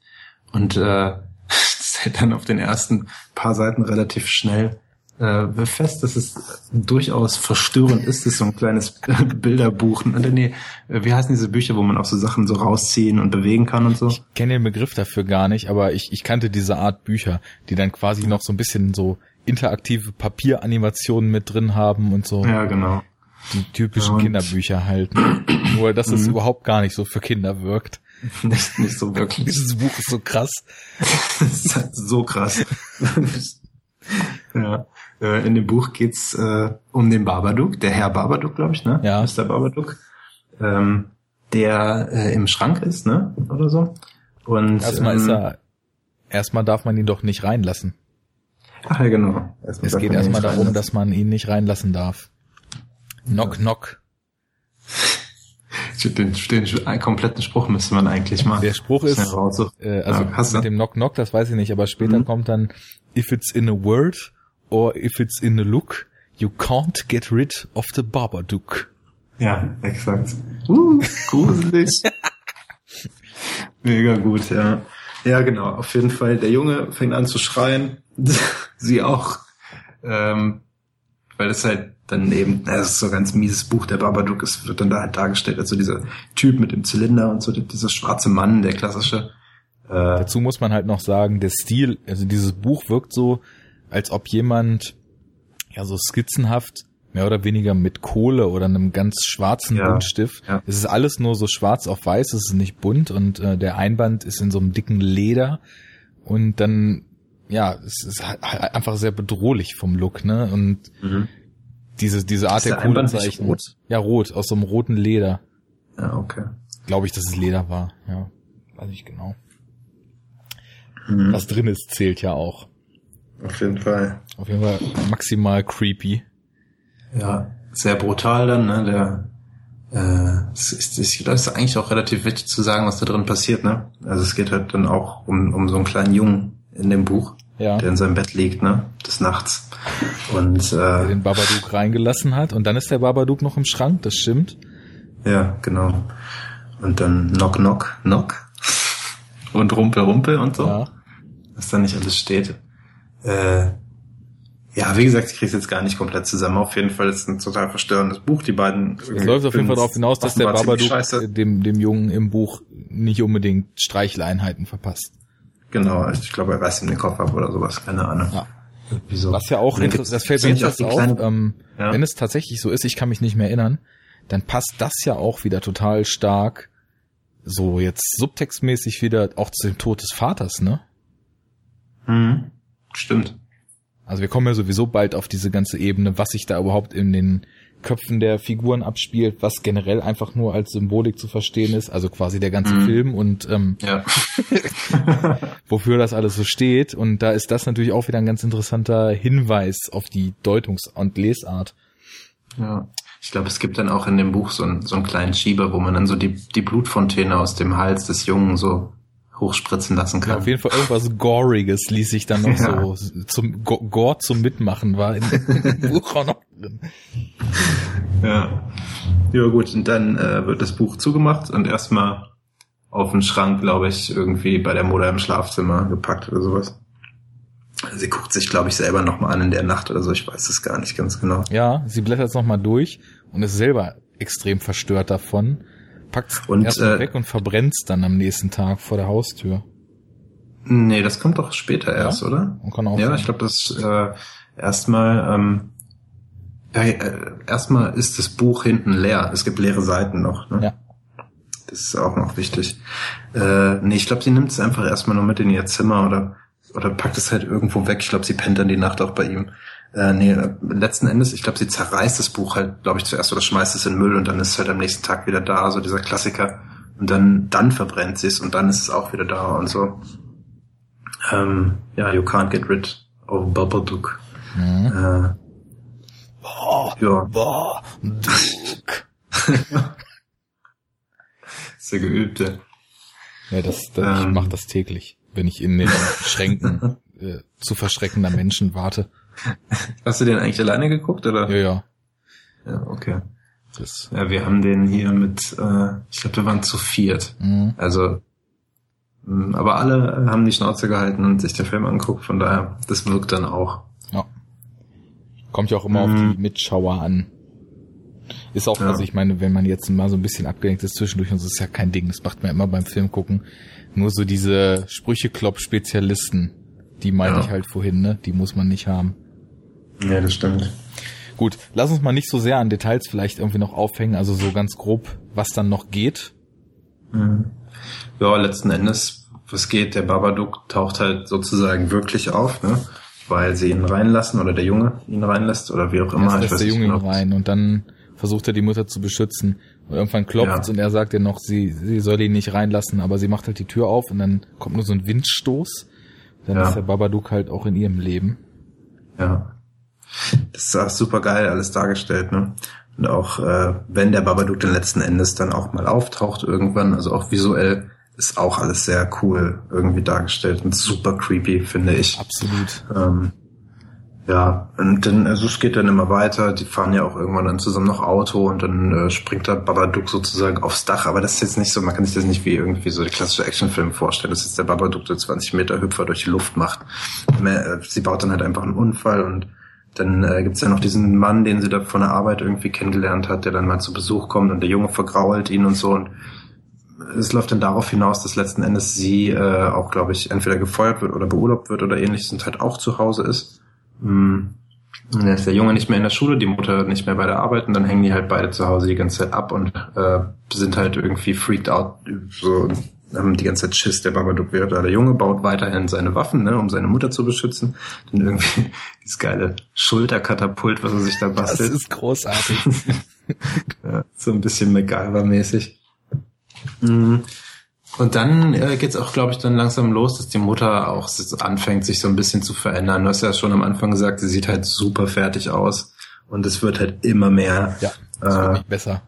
Und äh, [LAUGHS] stellt dann auf den ersten paar Seiten relativ schnell äh, fest, dass es durchaus verstörend ist. Das ist so ein kleines [LAUGHS] Bilderbuch. Nee, wie heißen diese Bücher, wo man auch so Sachen so rausziehen und bewegen kann und so? Ich kenne den Begriff dafür gar nicht, aber ich, ich kannte diese Art Bücher, die dann quasi noch so ein bisschen so interaktive Papieranimationen mit drin haben und so. Ja, genau. Die typischen ja, Kinderbücher halt. Nur, dass es mhm. überhaupt gar nicht so für Kinder wirkt. [LAUGHS] nicht, nicht so wirklich. Dieses Buch ist so krass. [LAUGHS] das ist halt so krass. ja. Äh, in dem Buch geht's äh, um den Babadook, der Herr Babadook, glaube ich, ne? Ja. Mr. Babadook. Ähm, der äh, im Schrank ist, ne? Oder so. Und erstmal ähm, ist er, erstmal darf man ihn doch nicht reinlassen. Ach ja, genau. Erstmal es geht erstmal darum, dass man ihn nicht reinlassen darf. Knock, ja. knock. [LAUGHS] Den, den kompletten Spruch müsste man eigentlich mal. Der Spruch ist, äh, also ja, mit dem Knock Knock, das weiß ich nicht, aber später mhm. kommt dann, if it's in a word or if it's in a look, you can't get rid of the Babadook. Ja, exakt. Uh, gruselig. [LAUGHS] Mega gut, ja. Ja, genau. Auf jeden Fall. Der Junge fängt an zu schreien. [LAUGHS] Sie auch. Ähm, weil es halt dann eben, das ist so ein ganz mieses Buch, der Babadook, es wird dann da halt dargestellt, also dieser Typ mit dem Zylinder und so, dieser schwarze Mann, der klassische. Äh, Dazu muss man halt noch sagen, der Stil, also dieses Buch wirkt so, als ob jemand ja so skizzenhaft mehr oder weniger mit Kohle oder einem ganz schwarzen ja, Buntstift. Ja. Es ist alles nur so schwarz auf weiß, es ist nicht bunt und äh, der Einband ist in so einem dicken Leder und dann ja, es ist halt einfach sehr bedrohlich vom Look, ne? Und mhm. diese diese Art ist der, der Kohlezeichen. Rot? Ja, rot aus so einem roten Leder. Ja, okay. Glaube ich, dass es Leder war. Ja, weiß ich genau. Mhm. Was drin ist, zählt ja auch. Auf jeden Fall. Auf jeden Fall maximal creepy. Ja, sehr brutal dann, ne? Der äh, es ist, es ist eigentlich auch relativ wichtig zu sagen, was da drin passiert, ne? Also es geht halt dann auch um, um so einen kleinen Jungen in dem Buch, ja. der in seinem Bett liegt, ne? Des Nachts. Und äh, der den Babadook reingelassen hat und dann ist der Babadook noch im Schrank, das stimmt. Ja, genau. Und dann Knock Knock Knock und Rumpel Rumpel und so. Ja. Was da nicht alles steht. Äh, ja, wie gesagt, ich kriege jetzt gar nicht komplett zusammen. Auf jeden Fall ist es ein total verstörendes Buch. Die beiden. Es läuft auf jeden Fall darauf hinaus, dass der Babadook dem, dem Jungen im Buch nicht unbedingt Streicheleinheiten verpasst. Genau, ich glaube, er reißt ihm den Kopf ab oder sowas, keine Ahnung. Ja. Wieso? Was ja auch interessant, das fällt mir jetzt auf, ähm, ja. wenn es tatsächlich so ist, ich kann mich nicht mehr erinnern, dann passt das ja auch wieder total stark, so jetzt subtextmäßig wieder auch zu dem Tod des Vaters, ne? Mhm. Stimmt. Also wir kommen ja sowieso bald auf diese ganze Ebene, was sich da überhaupt in den Köpfen der Figuren abspielt, was generell einfach nur als Symbolik zu verstehen ist, also quasi der ganze mhm. Film und ähm, ja. [LAUGHS] wofür das alles so steht. Und da ist das natürlich auch wieder ein ganz interessanter Hinweis auf die Deutungs- und Lesart. Ja, ich glaube, es gibt dann auch in dem Buch so einen, so einen kleinen Schieber, wo man dann so die, die Blutfontäne aus dem Hals des Jungen so hochspritzen lassen kann. Ja, auf jeden Fall irgendwas Goriges ließ sich dann noch ja. so zum Gore zum Mitmachen war in dem [LAUGHS] Buch auch noch drin. Ja. Ja gut, und dann äh, wird das Buch zugemacht und erstmal auf den Schrank, glaube ich, irgendwie bei der Mutter im Schlafzimmer gepackt oder sowas. Sie guckt sich, glaube ich, selber nochmal an in der Nacht oder so, ich weiß es gar nicht ganz genau. Ja, sie blättert es nochmal durch und ist selber extrem verstört davon Packt's und, erstmal äh, weg und verbrennt's dann am nächsten Tag vor der Haustür. Nee, das kommt doch später ja? erst, oder? Und kann auch ja, sein. ich glaube, das äh, erstmal ähm, äh, erstmal ist das Buch hinten leer. Es gibt leere Seiten noch. Ne? Ja. Das ist auch noch wichtig. Äh, nee, ich glaube, sie nimmt es einfach erstmal nur mit in ihr Zimmer oder oder packt es halt irgendwo weg. Ich glaube, sie pennt dann die Nacht auch bei ihm. Äh, nee, letzten Endes, ich glaube, sie zerreißt das Buch halt, glaube ich, zuerst oder schmeißt es in Müll und dann ist es halt am nächsten Tag wieder da, so dieser Klassiker. Und dann, dann verbrennt sie es und dann ist es auch wieder da und so. Ähm, ja, you can't get rid of Babadook. Mhm. Äh, ja. Duke. [LAUGHS] ist der Geübte. Ja, das, das ähm, ich mache das täglich, wenn ich in den Schränken [LAUGHS] äh, zu verschreckender Menschen warte. Hast du den eigentlich alleine geguckt, oder? Ja, ja. Ja, okay. Das, ja, wir haben den hier mit, äh, ich glaube, wir waren zu viert. Mhm. Also, mh, aber alle haben die Schnauze gehalten und sich den Film angeguckt, von daher, das wirkt dann auch. Ja. Kommt ja auch immer mhm. auf die Mitschauer an. Ist auch, ja. also ich meine, wenn man jetzt mal so ein bisschen abgelenkt ist zwischendurch, und das ist ja kein Ding, das macht man immer beim Film gucken. Nur so diese Sprüche-Klopp-Spezialisten, die meine ja. ich halt vorhin, ne? Die muss man nicht haben. Ja, das stimmt. Gut, lass uns mal nicht so sehr an Details vielleicht irgendwie noch aufhängen, also so ganz grob, was dann noch geht. Mhm. Ja, letzten Endes, was geht, der Babadook taucht halt sozusagen wirklich auf, ne? Weil sie ihn reinlassen oder der Junge ihn reinlässt oder wie auch immer. Erst lässt der Junge ihn rein und dann versucht er die Mutter zu beschützen Und irgendwann klopft ja. und er sagt ihr noch, sie, sie soll ihn nicht reinlassen, aber sie macht halt die Tür auf und dann kommt nur so ein Windstoß. Dann ja. ist der Babadook halt auch in ihrem Leben. Ja. Das ist auch super geil alles dargestellt, ne? Und auch äh, wenn der Babadook dann letzten Endes dann auch mal auftaucht irgendwann, also auch visuell, ist auch alles sehr cool irgendwie dargestellt und super creepy, finde ich. Absolut. Ähm, ja, und dann, also es geht dann immer weiter. Die fahren ja auch irgendwann dann zusammen noch Auto und dann äh, springt da Babadook sozusagen aufs Dach. Aber das ist jetzt nicht so, man kann sich das nicht wie irgendwie so die klassische Actionfilm vorstellen. Das ist der Babadook, der 20 Meter Hüpfer durch die Luft macht. Äh, sie baut dann halt einfach einen Unfall und dann äh, gibt's ja noch diesen Mann, den sie da von der Arbeit irgendwie kennengelernt hat, der dann mal zu Besuch kommt und der Junge vergrault ihn und so. Und es läuft dann darauf hinaus, dass letzten Endes sie äh, auch, glaube ich, entweder gefeuert wird oder beurlaubt wird oder ähnliches und halt auch zu Hause ist. Hm. Dann ist der Junge nicht mehr in der Schule, die Mutter nicht mehr bei der Arbeit und dann hängen die halt beide zu Hause die ganze Zeit ab und äh, sind halt irgendwie freaked out, so haben die ganze Zeit Schiss, der Babadook wäre da. Der Junge baut weiterhin seine Waffen, ne, um seine Mutter zu beschützen. Dann irgendwie [LAUGHS] dieses geile Schulterkatapult, was er sich da bastelt. Das ist großartig. [LAUGHS] ja, so ein bisschen MacGyver-mäßig. Mhm. Und dann äh, geht's auch, glaube ich, dann langsam los, dass die Mutter auch anfängt, sich so ein bisschen zu verändern. Du hast ja schon am Anfang gesagt, sie sieht halt super fertig aus und es wird halt immer mehr. Ja, das äh, wird besser.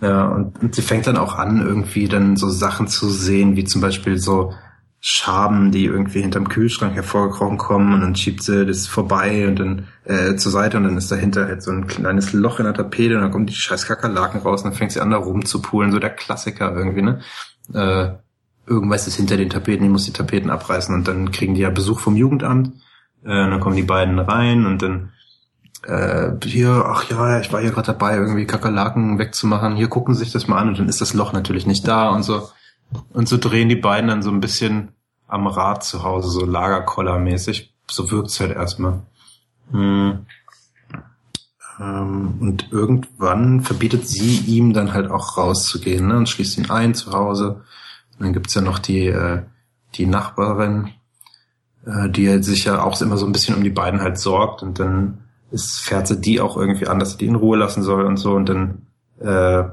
Ja, und, und sie fängt dann auch an, irgendwie dann so Sachen zu sehen, wie zum Beispiel so Schaben, die irgendwie hinterm Kühlschrank hervorgekrochen kommen und dann schiebt sie das vorbei und dann äh, zur Seite und dann ist dahinter halt so ein kleines Loch in der Tapete und dann kommen die scheiß Kakerlaken raus und dann fängt sie an da rumzupulen, so der Klassiker irgendwie, ne? Äh, irgendwas ist hinter den Tapeten, die muss die Tapeten abreißen und dann kriegen die ja Besuch vom Jugendamt, äh, und dann kommen die beiden rein und dann äh, hier, ach ja, ich war hier gerade dabei, irgendwie Kakerlaken wegzumachen, hier gucken Sie sich das mal an und dann ist das Loch natürlich nicht da und so. Und so drehen die beiden dann so ein bisschen am Rad zu Hause, so Lagerkoller-mäßig. So wirkt's halt erstmal. Hm. Ähm, und irgendwann verbietet sie ihm dann halt auch rauszugehen ne? und schließt ihn ein zu Hause. Und dann gibt's ja noch die, äh, die Nachbarin, äh, die sich ja auch immer so ein bisschen um die beiden halt sorgt und dann ist, fährt sie die auch irgendwie an, dass sie die in Ruhe lassen soll und so und dann äh,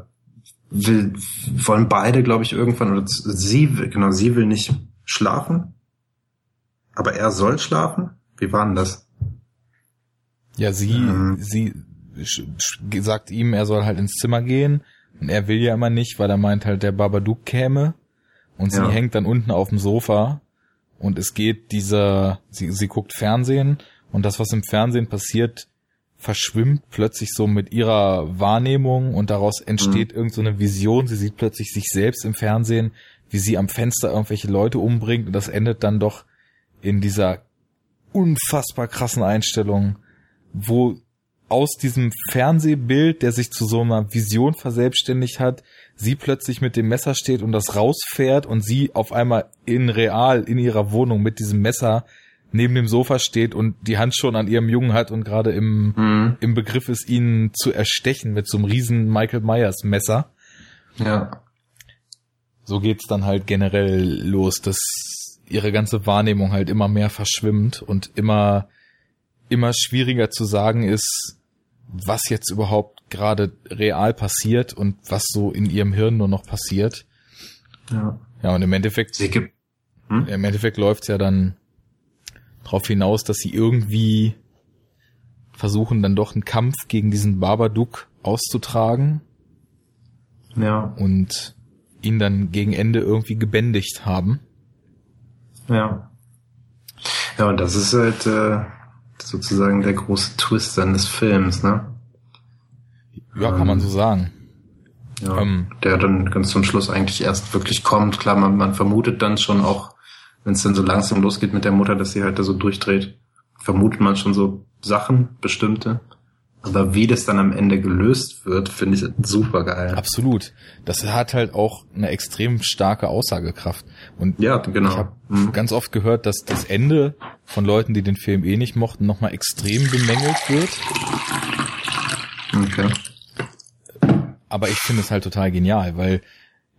will, wollen beide, glaube ich, irgendwann, oder sie will, genau, sie will nicht schlafen, aber er soll schlafen. Wie war denn das? Ja, sie, ähm. sie sagt ihm, er soll halt ins Zimmer gehen und er will ja immer nicht, weil er meint halt, der Babadook käme und sie ja. hängt dann unten auf dem Sofa und es geht dieser, sie, sie guckt Fernsehen und das, was im Fernsehen passiert, verschwimmt plötzlich so mit ihrer Wahrnehmung und daraus entsteht mhm. irgendeine so Vision. Sie sieht plötzlich sich selbst im Fernsehen, wie sie am Fenster irgendwelche Leute umbringt und das endet dann doch in dieser unfassbar krassen Einstellung, wo aus diesem Fernsehbild, der sich zu so einer Vision verselbstständigt hat, sie plötzlich mit dem Messer steht und das rausfährt und sie auf einmal in real in ihrer Wohnung mit diesem Messer neben dem Sofa steht und die Hand schon an ihrem Jungen hat und gerade im, mhm. im Begriff ist, ihn zu erstechen mit so einem riesen Michael Myers Messer. Ja. So geht's dann halt generell los, dass ihre ganze Wahrnehmung halt immer mehr verschwimmt und immer, immer schwieriger zu sagen ist, was jetzt überhaupt gerade real passiert und was so in ihrem Hirn nur noch passiert. Ja. Ja, und im Endeffekt, hm? im Endeffekt läuft's ja dann darauf hinaus, dass sie irgendwie versuchen dann doch einen Kampf gegen diesen Babadook auszutragen. Ja. Und ihn dann gegen Ende irgendwie gebändigt haben. Ja. Ja, und das ist halt äh, sozusagen der große Twist dann des Films, ne? Ja, kann man so sagen. Ja, ähm, der dann ganz zum Schluss eigentlich erst wirklich kommt. Klar, man, man vermutet dann schon auch wenn es dann so langsam losgeht mit der Mutter, dass sie halt da so durchdreht, vermutet man schon so Sachen, bestimmte. Aber wie das dann am Ende gelöst wird, finde ich super geil. Absolut. Das hat halt auch eine extrem starke Aussagekraft. Und ja, genau. ich habe mhm. ganz oft gehört, dass das Ende von Leuten, die den Film eh nicht mochten, nochmal extrem bemängelt wird. Okay. Aber ich finde es halt total genial, weil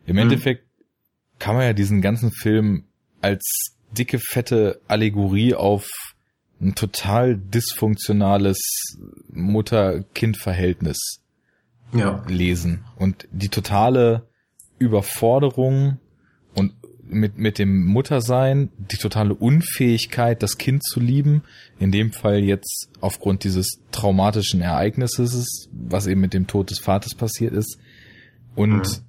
im mhm. Endeffekt kann man ja diesen ganzen Film als dicke, fette Allegorie auf ein total dysfunktionales Mutter-Kind-Verhältnis ja. lesen. Und die totale Überforderung und mit, mit dem Muttersein, die totale Unfähigkeit, das Kind zu lieben, in dem Fall jetzt aufgrund dieses traumatischen Ereignisses, was eben mit dem Tod des Vaters passiert ist. Und mhm.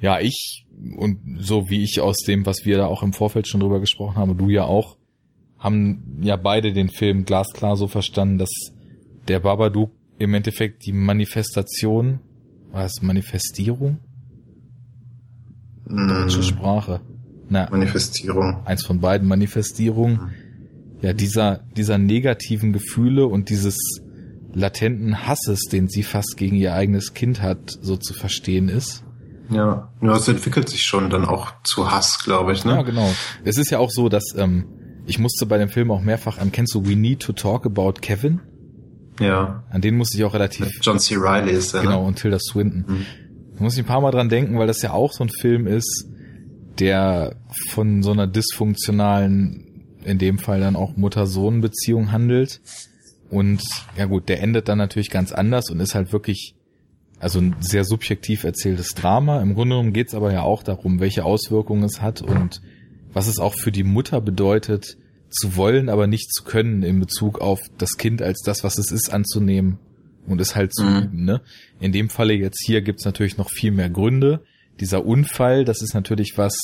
Ja, ich, und so wie ich aus dem, was wir da auch im Vorfeld schon drüber gesprochen haben, du ja auch, haben ja beide den Film glasklar so verstanden, dass der Babadook im Endeffekt die Manifestation, was Manifestierung? Deutsche mm. Sprache. Na, Manifestierung. Eins von beiden, Manifestierung. Mhm. Ja, dieser, dieser negativen Gefühle und dieses latenten Hasses, den sie fast gegen ihr eigenes Kind hat, so zu verstehen ist. Ja, nur es entwickelt sich schon dann auch zu Hass, glaube ich, ne? Ja, genau. Es ist ja auch so, dass ähm, ich musste bei dem Film auch mehrfach an, kennst du We Need to Talk About Kevin? Ja. An den musste ich auch relativ. Mit John C. Riley ist er. Genau, und Tilda Swinton. Mhm. Da muss ich ein paar Mal dran denken, weil das ja auch so ein Film ist, der von so einer dysfunktionalen, in dem Fall dann auch Mutter-Sohn-Beziehung handelt. Und ja gut, der endet dann natürlich ganz anders und ist halt wirklich, also ein sehr subjektiv erzähltes Drama. Im Grunde genommen geht es aber ja auch darum, welche Auswirkungen es hat und was es auch für die Mutter bedeutet, zu wollen, aber nicht zu können in Bezug auf das Kind als das, was es ist, anzunehmen und es halt zu mhm. lieben. Ne? In dem Falle jetzt hier gibt's natürlich noch viel mehr Gründe. Dieser Unfall, das ist natürlich was,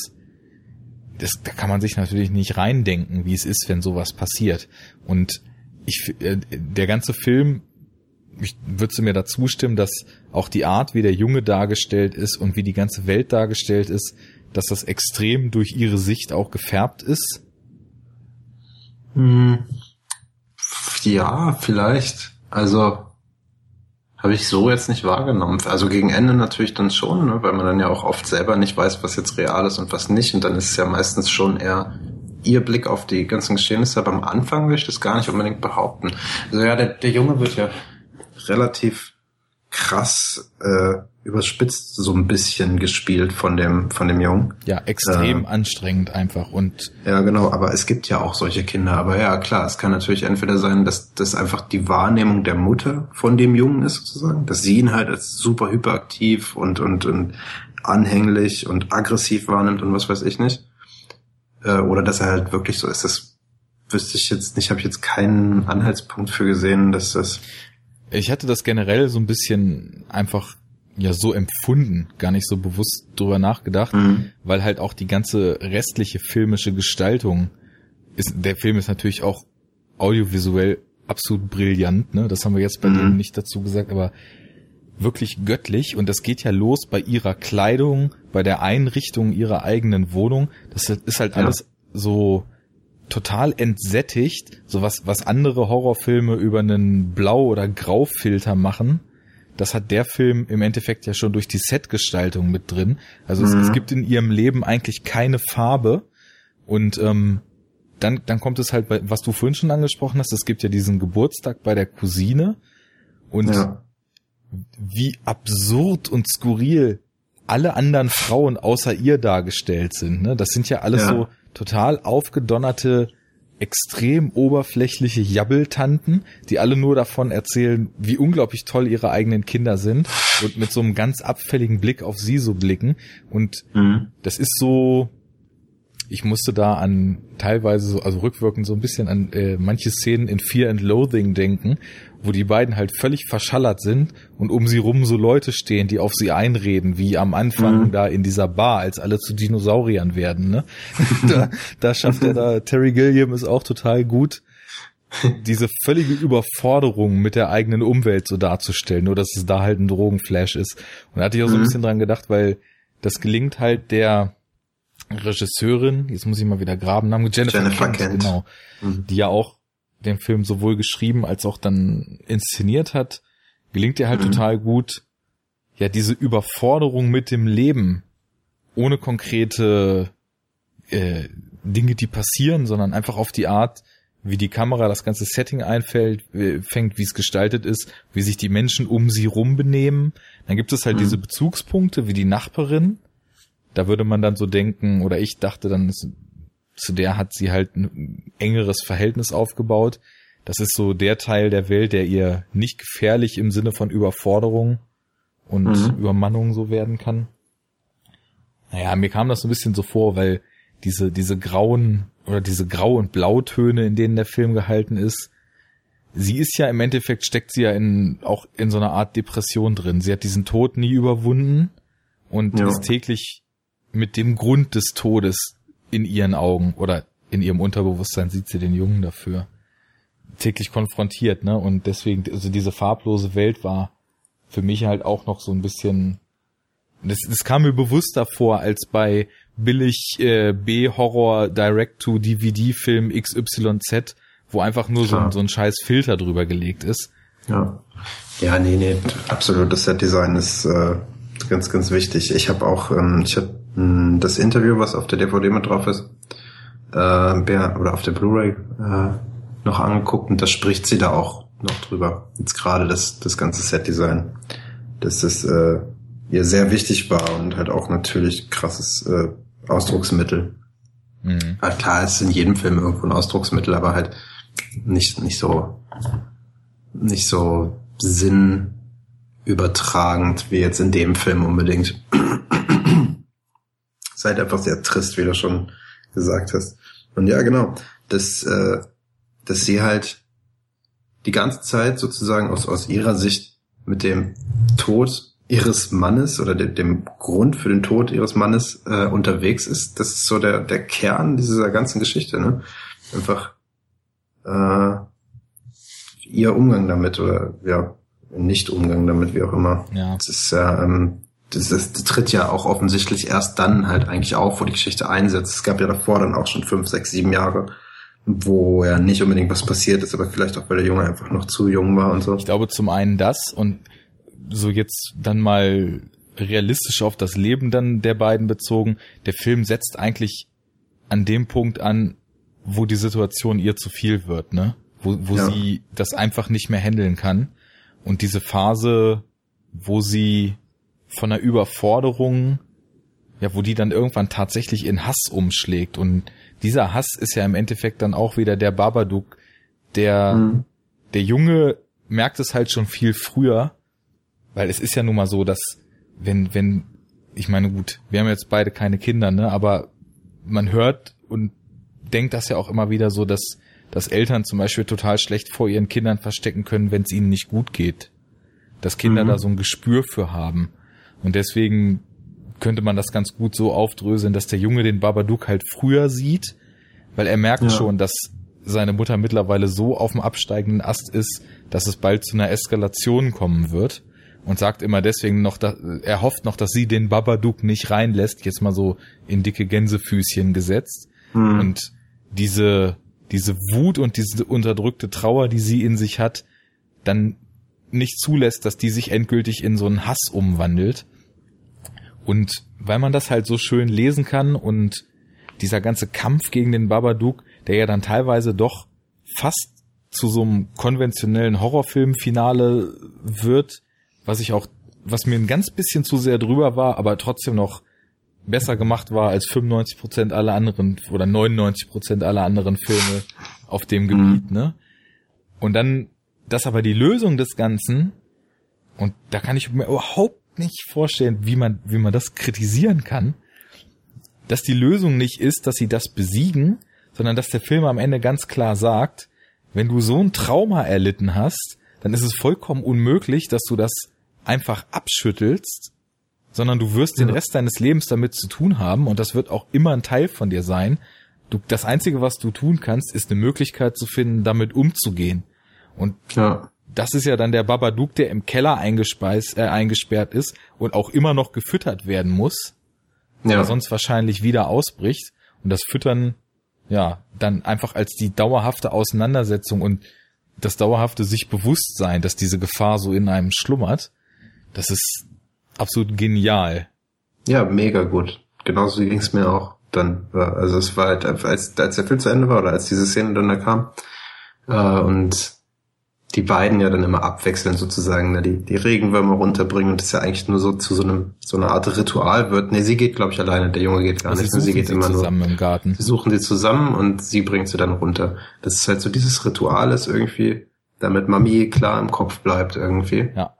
das, da kann man sich natürlich nicht reindenken, wie es ist, wenn sowas passiert. Und ich, äh, der ganze Film, ich würde mir dazu stimmen, dass auch die Art, wie der Junge dargestellt ist und wie die ganze Welt dargestellt ist, dass das extrem durch ihre Sicht auch gefärbt ist. Hm. Ja, vielleicht. Also habe ich so jetzt nicht wahrgenommen. Also gegen Ende natürlich dann schon, ne? weil man dann ja auch oft selber nicht weiß, was jetzt real ist und was nicht. Und dann ist es ja meistens schon eher ihr Blick auf die ganzen Geschehnisse. Aber am Anfang will ich das gar nicht unbedingt behaupten. Also ja, der, der Junge wird ja relativ krass äh, überspitzt so ein bisschen gespielt von dem von dem Jungen. Ja, extrem äh, anstrengend einfach und ja genau, aber es gibt ja auch solche Kinder. Aber ja klar, es kann natürlich entweder sein, dass das einfach die Wahrnehmung der Mutter von dem Jungen ist sozusagen, dass sie ihn halt als super hyperaktiv und und und anhänglich und aggressiv wahrnimmt und was weiß ich nicht. Äh, oder dass er halt wirklich so ist. Das wüsste ich jetzt nicht. Habe ich jetzt keinen Anhaltspunkt für gesehen, dass das ich hatte das generell so ein bisschen einfach ja so empfunden, gar nicht so bewusst drüber nachgedacht, mhm. weil halt auch die ganze restliche filmische Gestaltung ist, der Film ist natürlich auch audiovisuell absolut brillant, ne? Das haben wir jetzt bei mhm. dem nicht dazu gesagt, aber wirklich göttlich und das geht ja los bei ihrer Kleidung, bei der Einrichtung ihrer eigenen Wohnung. Das ist halt ja. alles so total entsättigt, so was, was andere Horrorfilme über einen Blau- oder Graufilter machen. Das hat der Film im Endeffekt ja schon durch die Setgestaltung mit drin. Also mhm. es, es, gibt in ihrem Leben eigentlich keine Farbe. Und ähm, dann, dann kommt es halt, was du vorhin schon angesprochen hast, es gibt ja diesen Geburtstag bei der Cousine. Und ja. wie absurd und skurril alle anderen Frauen außer ihr dargestellt sind. Ne? Das sind ja alles ja. so total aufgedonnerte, extrem oberflächliche Jabbeltanten, die alle nur davon erzählen, wie unglaublich toll ihre eigenen Kinder sind und mit so einem ganz abfälligen Blick auf sie so blicken. Und mhm. das ist so, ich musste da an teilweise so, also rückwirkend so ein bisschen an äh, manche Szenen in Fear and Loathing denken, wo die beiden halt völlig verschallert sind und um sie rum so Leute stehen, die auf sie einreden, wie am Anfang mhm. da in dieser Bar, als alle zu Dinosauriern werden. Ne? [LAUGHS] da, da schafft er da, Terry Gilliam ist auch total gut, diese völlige Überforderung mit der eigenen Umwelt so darzustellen, nur dass es da halt ein Drogenflash ist. Und da hatte ich auch so ein mhm. bisschen dran gedacht, weil das gelingt halt der Regisseurin, jetzt muss ich mal wieder graben, Namen Jennifer, Jennifer Kent, Kent. genau, mhm. die ja auch den Film sowohl geschrieben als auch dann inszeniert hat, gelingt ihr halt mhm. total gut, ja, diese Überforderung mit dem Leben ohne konkrete äh, Dinge, die passieren, sondern einfach auf die Art, wie die Kamera das ganze Setting einfällt, äh, fängt, wie es gestaltet ist, wie sich die Menschen um sie rum benehmen. Dann gibt es halt mhm. diese Bezugspunkte wie die Nachbarin, da würde man dann so denken, oder ich dachte dann, zu der hat sie halt ein engeres Verhältnis aufgebaut. Das ist so der Teil der Welt, der ihr nicht gefährlich im Sinne von Überforderung und mhm. Übermannung so werden kann. Naja, mir kam das so ein bisschen so vor, weil diese, diese grauen oder diese Grau- und Blautöne, in denen der Film gehalten ist, sie ist ja im Endeffekt steckt sie ja in, auch in so einer Art Depression drin. Sie hat diesen Tod nie überwunden und ja. ist täglich mit dem Grund des Todes in ihren Augen oder in ihrem Unterbewusstsein sieht sie den Jungen dafür täglich konfrontiert, ne? Und deswegen, also diese farblose Welt war für mich halt auch noch so ein bisschen. Das, das kam mir bewusster vor als bei billig äh, B-Horror Direct-to-DVD-Film XYZ, wo einfach nur so, so ein scheiß Filter drüber gelegt ist. Ja. Ja, nee, nee, absolut. Das Set-Design ist äh, ganz, ganz wichtig. Ich habe auch, ähm, ich habe hm, das Interview, was auf der DVD mit drauf ist, äh, oder auf der Blu-ray äh, noch angeguckt und da spricht sie da auch noch drüber. Jetzt gerade das, das ganze Set-Design. Dass das äh, ihr sehr wichtig war und halt auch natürlich krasses äh, Ausdrucksmittel. Mhm. Halt klar, es ist in jedem Film irgendwo ein Ausdrucksmittel, aber halt nicht, nicht so, nicht so sinnübertragend wie jetzt in dem Film unbedingt. [CLEARS THROAT] Seid einfach sehr trist, wie du schon gesagt hast. Und ja, genau, das, äh, dass sie halt die ganze Zeit sozusagen aus, aus ihrer Sicht mit dem Tod ihres Mannes oder de, dem Grund für den Tod ihres Mannes äh, unterwegs ist. Das ist so der, der Kern dieser ganzen Geschichte. Ne? Einfach äh, ihr Umgang damit oder ja, nicht Umgang damit, wie auch immer. Ja. Das ist ja, ähm, das, das, das tritt ja auch offensichtlich erst dann halt eigentlich auf, wo die Geschichte einsetzt. Es gab ja davor dann auch schon fünf, sechs, sieben Jahre, wo ja nicht unbedingt was passiert ist, aber vielleicht auch, weil der Junge einfach noch zu jung war und so. Ich glaube zum einen das und so jetzt dann mal realistisch auf das Leben dann der beiden bezogen. Der Film setzt eigentlich an dem Punkt an, wo die Situation ihr zu viel wird, ne? Wo, wo ja. sie das einfach nicht mehr handeln kann. Und diese Phase, wo sie von einer Überforderung, ja, wo die dann irgendwann tatsächlich in Hass umschlägt und dieser Hass ist ja im Endeffekt dann auch wieder der Babadook, der, mhm. der Junge merkt es halt schon viel früher, weil es ist ja nun mal so, dass wenn, wenn, ich meine, gut, wir haben jetzt beide keine Kinder, ne, aber man hört und denkt das ja auch immer wieder so, dass, dass Eltern zum Beispiel total schlecht vor ihren Kindern verstecken können, wenn es ihnen nicht gut geht. Dass Kinder mhm. da so ein Gespür für haben. Und deswegen könnte man das ganz gut so aufdröseln, dass der Junge den Babadook halt früher sieht, weil er merkt ja. schon, dass seine Mutter mittlerweile so auf dem absteigenden Ast ist, dass es bald zu einer Eskalation kommen wird und sagt immer deswegen noch, dass, er hofft noch, dass sie den Babadook nicht reinlässt, jetzt mal so in dicke Gänsefüßchen gesetzt mhm. und diese diese Wut und diese unterdrückte Trauer, die sie in sich hat, dann nicht zulässt, dass die sich endgültig in so einen Hass umwandelt. Und weil man das halt so schön lesen kann und dieser ganze Kampf gegen den Babadook, der ja dann teilweise doch fast zu so einem konventionellen Horrorfilmfinale wird, was ich auch, was mir ein ganz bisschen zu sehr drüber war, aber trotzdem noch besser gemacht war als 95 Prozent aller anderen oder 99 Prozent aller anderen Filme auf dem Gebiet, mhm. ne? Und dann, das aber die Lösung des Ganzen, und da kann ich mir überhaupt nicht vorstellen, wie man, wie man das kritisieren kann, dass die Lösung nicht ist, dass sie das besiegen, sondern dass der Film am Ende ganz klar sagt, wenn du so ein Trauma erlitten hast, dann ist es vollkommen unmöglich, dass du das einfach abschüttelst, sondern du wirst ja. den Rest deines Lebens damit zu tun haben und das wird auch immer ein Teil von dir sein. Du, das einzige, was du tun kannst, ist eine Möglichkeit zu finden, damit umzugehen. Und ja das ist ja dann der Babadook, der im Keller eingespeist, äh, eingesperrt ist und auch immer noch gefüttert werden muss, ja. der sonst wahrscheinlich wieder ausbricht. Und das Füttern, ja, dann einfach als die dauerhafte Auseinandersetzung und das dauerhafte sich bewusst sein, dass diese Gefahr so in einem schlummert, das ist absolut genial. Ja, mega gut. Genauso ging es mir auch dann. Also es war halt, als, als der Film zu Ende war oder als diese Szene dann da kam. Äh, und die beiden ja dann immer abwechseln sozusagen, ne, die, die Regenwürmer runterbringen und das ja eigentlich nur so zu so einem so einer Art Ritual wird. Nee, sie geht glaube ich alleine, der Junge geht gar also nicht, sie, sie geht sie immer zusammen nur. im Garten. Sie suchen sie zusammen und sie bringt sie dann runter. Das ist halt so dieses Ritual ist irgendwie, damit Mami klar im Kopf bleibt irgendwie. Ja.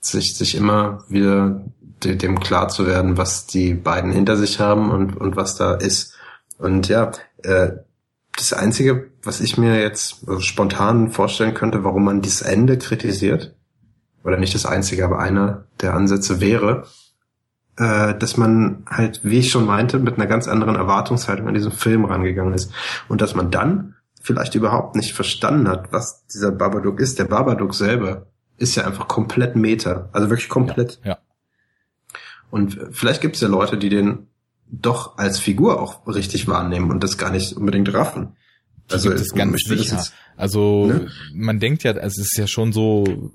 Sich, sich immer wieder dem klar zu werden, was die beiden hinter sich haben und, und was da ist. Und ja, äh, das Einzige, was ich mir jetzt also spontan vorstellen könnte, warum man dieses Ende kritisiert, oder nicht das Einzige, aber einer der Ansätze wäre, äh, dass man halt, wie ich schon meinte, mit einer ganz anderen Erwartungshaltung an diesen Film rangegangen ist. Und dass man dann vielleicht überhaupt nicht verstanden hat, was dieser Babadook ist. Der Babadook selber ist ja einfach komplett Meta. Also wirklich komplett. Ja. ja. Und vielleicht gibt es ja Leute, die den doch als Figur auch richtig wahrnehmen und das gar nicht unbedingt raffen. Also das ganz sicher. Jetzt, also ne? man denkt ja, es ist ja schon so,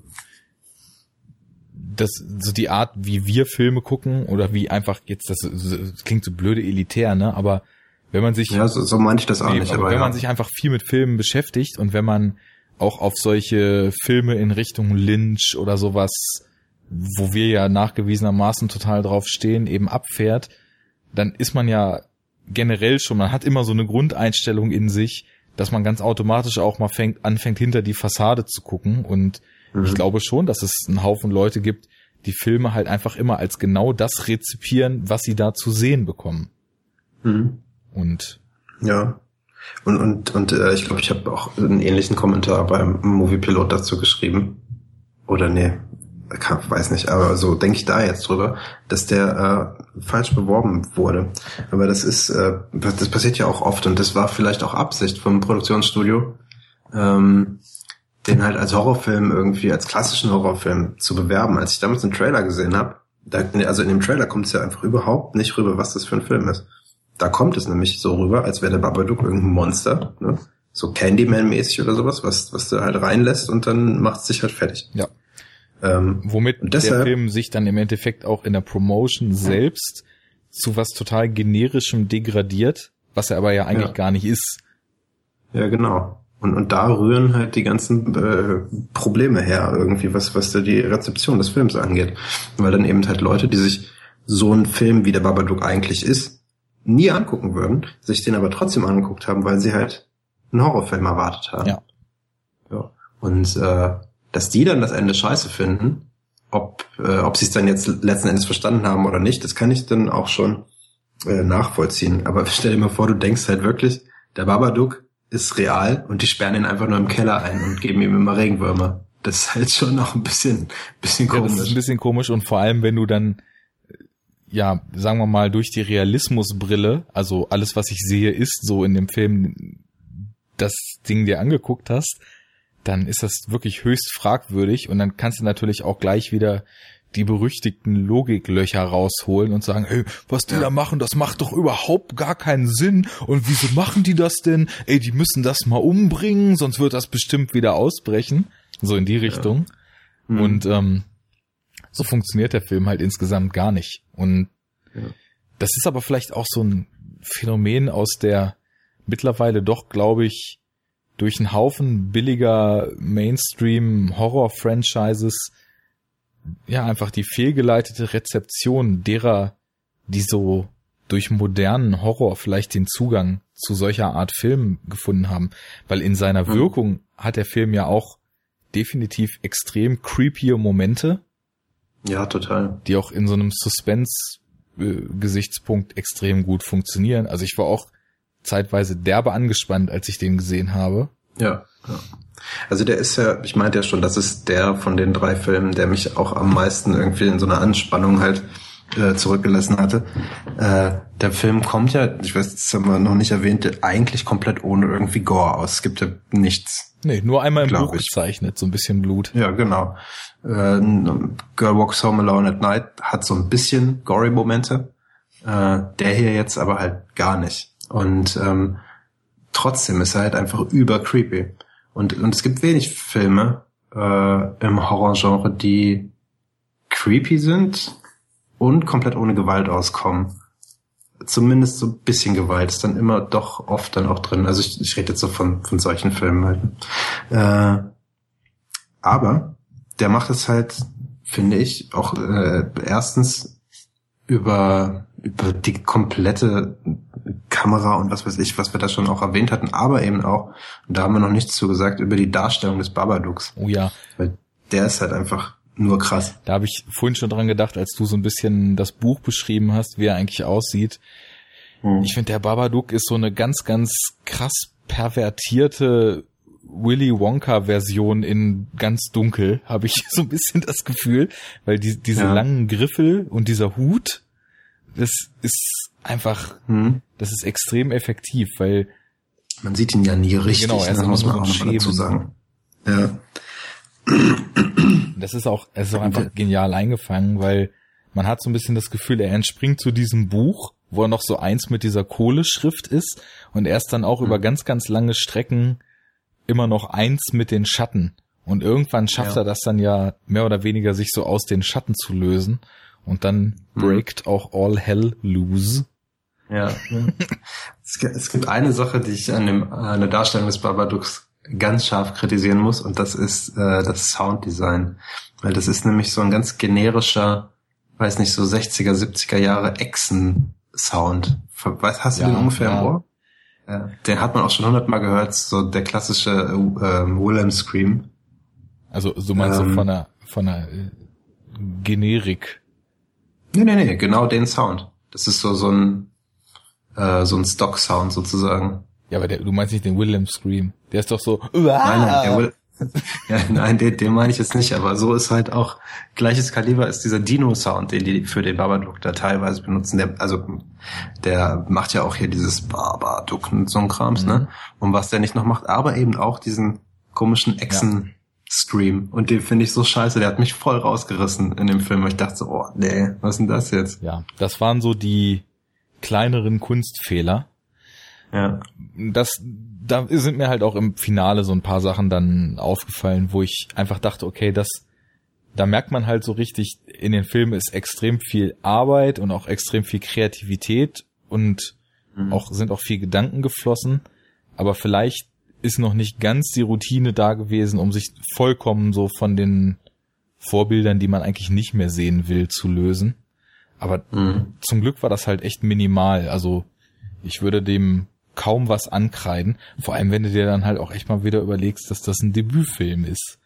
dass so die Art, wie wir Filme gucken oder wie einfach jetzt das, das klingt so blöde elitär, ne? Aber wenn man sich ja so, so meinte ich das auch nee, nicht, aber, aber wenn ja. man sich einfach viel mit Filmen beschäftigt und wenn man auch auf solche Filme in Richtung Lynch oder sowas, wo wir ja nachgewiesenermaßen total drauf stehen, eben abfährt, dann ist man ja generell schon, man hat immer so eine Grundeinstellung in sich, dass man ganz automatisch auch mal fängt, anfängt, hinter die Fassade zu gucken. Und mhm. ich glaube schon, dass es einen Haufen Leute gibt, die Filme halt einfach immer als genau das rezipieren, was sie da zu sehen bekommen. Mhm. Und ja. Und, und, und äh, ich glaube, ich habe auch einen ähnlichen Kommentar beim Movie Pilot dazu geschrieben. Oder nee, kann, weiß nicht, aber so denke ich da jetzt drüber, dass der äh, falsch beworben wurde. Aber das ist, äh, das passiert ja auch oft und das war vielleicht auch Absicht vom Produktionsstudio, ähm, den halt als Horrorfilm irgendwie, als klassischen Horrorfilm zu bewerben. Als ich damals den Trailer gesehen habe, also in dem Trailer kommt es ja einfach überhaupt nicht rüber, was das für ein Film ist. Da kommt es nämlich so rüber, als wäre der Babadook irgendein Monster, ne? so Candyman-mäßig oder sowas, was, was du halt reinlässt und dann macht es sich halt fertig. Ja. Ähm, Womit deshalb, der Film sich dann im Endeffekt auch in der Promotion selbst zu was total generischem degradiert, was er aber ja eigentlich ja. gar nicht ist. Ja, genau. Und, und da rühren halt die ganzen äh, Probleme her, irgendwie, was, was da die Rezeption des Films angeht. Weil dann eben halt Leute, die sich so einen Film, wie der Babadook eigentlich ist, nie angucken würden, sich den aber trotzdem angeguckt haben, weil sie halt einen Horrorfilm erwartet haben. Ja. ja. Und äh, dass die dann das Ende scheiße finden, ob, äh, ob sie es dann jetzt letzten Endes verstanden haben oder nicht, das kann ich dann auch schon äh, nachvollziehen. Aber [LAUGHS] stell dir mal vor, du denkst halt wirklich, der Babadook ist real und die sperren ihn einfach nur im Keller ein und geben ihm immer Regenwürmer. Das ist halt schon noch ein bisschen, bisschen komisch. Ja, das ist ein bisschen komisch und vor allem, wenn du dann, ja, sagen wir mal, durch die Realismusbrille, also alles, was ich sehe, ist so in dem Film, das Ding dir angeguckt hast, dann ist das wirklich höchst fragwürdig und dann kannst du natürlich auch gleich wieder die berüchtigten Logiklöcher rausholen und sagen, ey, was die ja. da machen, das macht doch überhaupt gar keinen Sinn. Und wieso machen die das denn? Ey, die müssen das mal umbringen, sonst wird das bestimmt wieder ausbrechen. So in die Richtung. Ja. Mhm. Und ähm, so funktioniert der Film halt insgesamt gar nicht. Und ja. das ist aber vielleicht auch so ein Phänomen aus der mittlerweile doch, glaube ich, durch einen Haufen billiger Mainstream-Horror-Franchises ja einfach die fehlgeleitete Rezeption derer, die so durch modernen Horror vielleicht den Zugang zu solcher Art Film gefunden haben, weil in seiner mhm. Wirkung hat der Film ja auch definitiv extrem creepy Momente. Ja, total. Die auch in so einem Suspense-Gesichtspunkt extrem gut funktionieren. Also ich war auch zeitweise derbe angespannt, als ich den gesehen habe. Ja, ja. Also der ist ja, ich meinte ja schon, das ist der von den drei Filmen, der mich auch am meisten irgendwie in so einer Anspannung halt äh, zurückgelassen hatte. Äh, der Film kommt ja, ich weiß, das haben wir noch nicht erwähnt, eigentlich komplett ohne irgendwie Gore aus. Es gibt ja nichts. Nee, nur einmal im Buch ich. gezeichnet, so ein bisschen Blut. Ja, genau. Äh, Girl Walks Home Alone at Night hat so ein bisschen gory Momente. Äh, der hier jetzt aber halt gar nicht. Und ähm, trotzdem ist er halt einfach über creepy. Und, und es gibt wenig Filme äh, im Horrorgenre, die creepy sind und komplett ohne Gewalt auskommen. Zumindest so ein bisschen Gewalt ist dann immer doch oft dann auch drin. Also ich, ich rede jetzt so von, von solchen Filmen halt. Äh, aber der macht es halt, finde ich, auch äh, erstens über, über die komplette Kamera und was weiß ich, was wir da schon auch erwähnt hatten, aber eben auch, und da haben wir noch nichts zu gesagt, über die Darstellung des Babadooks. Oh ja. Weil der ist halt einfach nur krass. Da habe ich vorhin schon dran gedacht, als du so ein bisschen das Buch beschrieben hast, wie er eigentlich aussieht. Hm. Ich finde, der Babadook ist so eine ganz, ganz krass pervertierte Willy Wonka-Version in ganz dunkel, habe ich [LAUGHS] so ein bisschen das Gefühl, weil die, diese ja. langen Griffel und dieser Hut, das ist einfach, hm. das ist extrem effektiv, weil man sieht ihn ja nie richtig, genau, er ne, muss man auch noch dazu sagen. Ja. Das ist auch, es ist auch einfach genial eingefangen, weil man hat so ein bisschen das Gefühl, er entspringt zu diesem Buch, wo er noch so eins mit dieser Kohleschrift ist und er ist dann auch mhm. über ganz, ganz lange Strecken immer noch eins mit den Schatten. Und irgendwann schafft ja. er das dann ja mehr oder weniger sich so aus den Schatten zu lösen. Und dann mhm. breakt auch all hell loose. Ja. [LAUGHS] es gibt eine Sache, die ich an, dem, an der Darstellung des Babadooks ganz scharf kritisieren muss und das ist äh, das Sounddesign. Weil das ist nämlich so ein ganz generischer, weiß nicht, so 60er, 70er Jahre Echsen-Sound. Was hast du ja, den ungefähr ja. im Ohr? Ja, den hat man auch schon hundertmal gehört, so der klassische äh, Willem Scream. Also so meinst ähm, du von einer von einer äh, Generik? Nee, nee, nee, genau den Sound. Das ist so so ein äh, so ein Stock Sound sozusagen. Ja, aber der, du meinst nicht den Willem Scream. Der ist doch so. Nein, nein, der Will, [LAUGHS] ja, nein, den, den meine ich jetzt nicht, aber so ist halt auch gleiches Kaliber ist dieser Dino-Sound, den die für den Babadook da teilweise benutzen. Der, also der macht ja auch hier dieses Babadook und so ein Krams, ne? mhm. ne? Und was der nicht noch macht, aber eben auch diesen komischen Echsen. Scream. Und den finde ich so scheiße. Der hat mich voll rausgerissen in dem Film. Ich dachte so, oh nee, was ist denn das jetzt? Ja, das waren so die kleineren Kunstfehler. Ja. Das, da sind mir halt auch im Finale so ein paar Sachen dann aufgefallen, wo ich einfach dachte, okay, das, da merkt man halt so richtig, in den Filmen ist extrem viel Arbeit und auch extrem viel Kreativität und mhm. auch, sind auch viel Gedanken geflossen. Aber vielleicht ist noch nicht ganz die Routine da gewesen, um sich vollkommen so von den Vorbildern, die man eigentlich nicht mehr sehen will, zu lösen. Aber mhm. zum Glück war das halt echt minimal. Also ich würde dem kaum was ankreiden. Vor allem, wenn du dir dann halt auch echt mal wieder überlegst, dass das ein Debütfilm ist.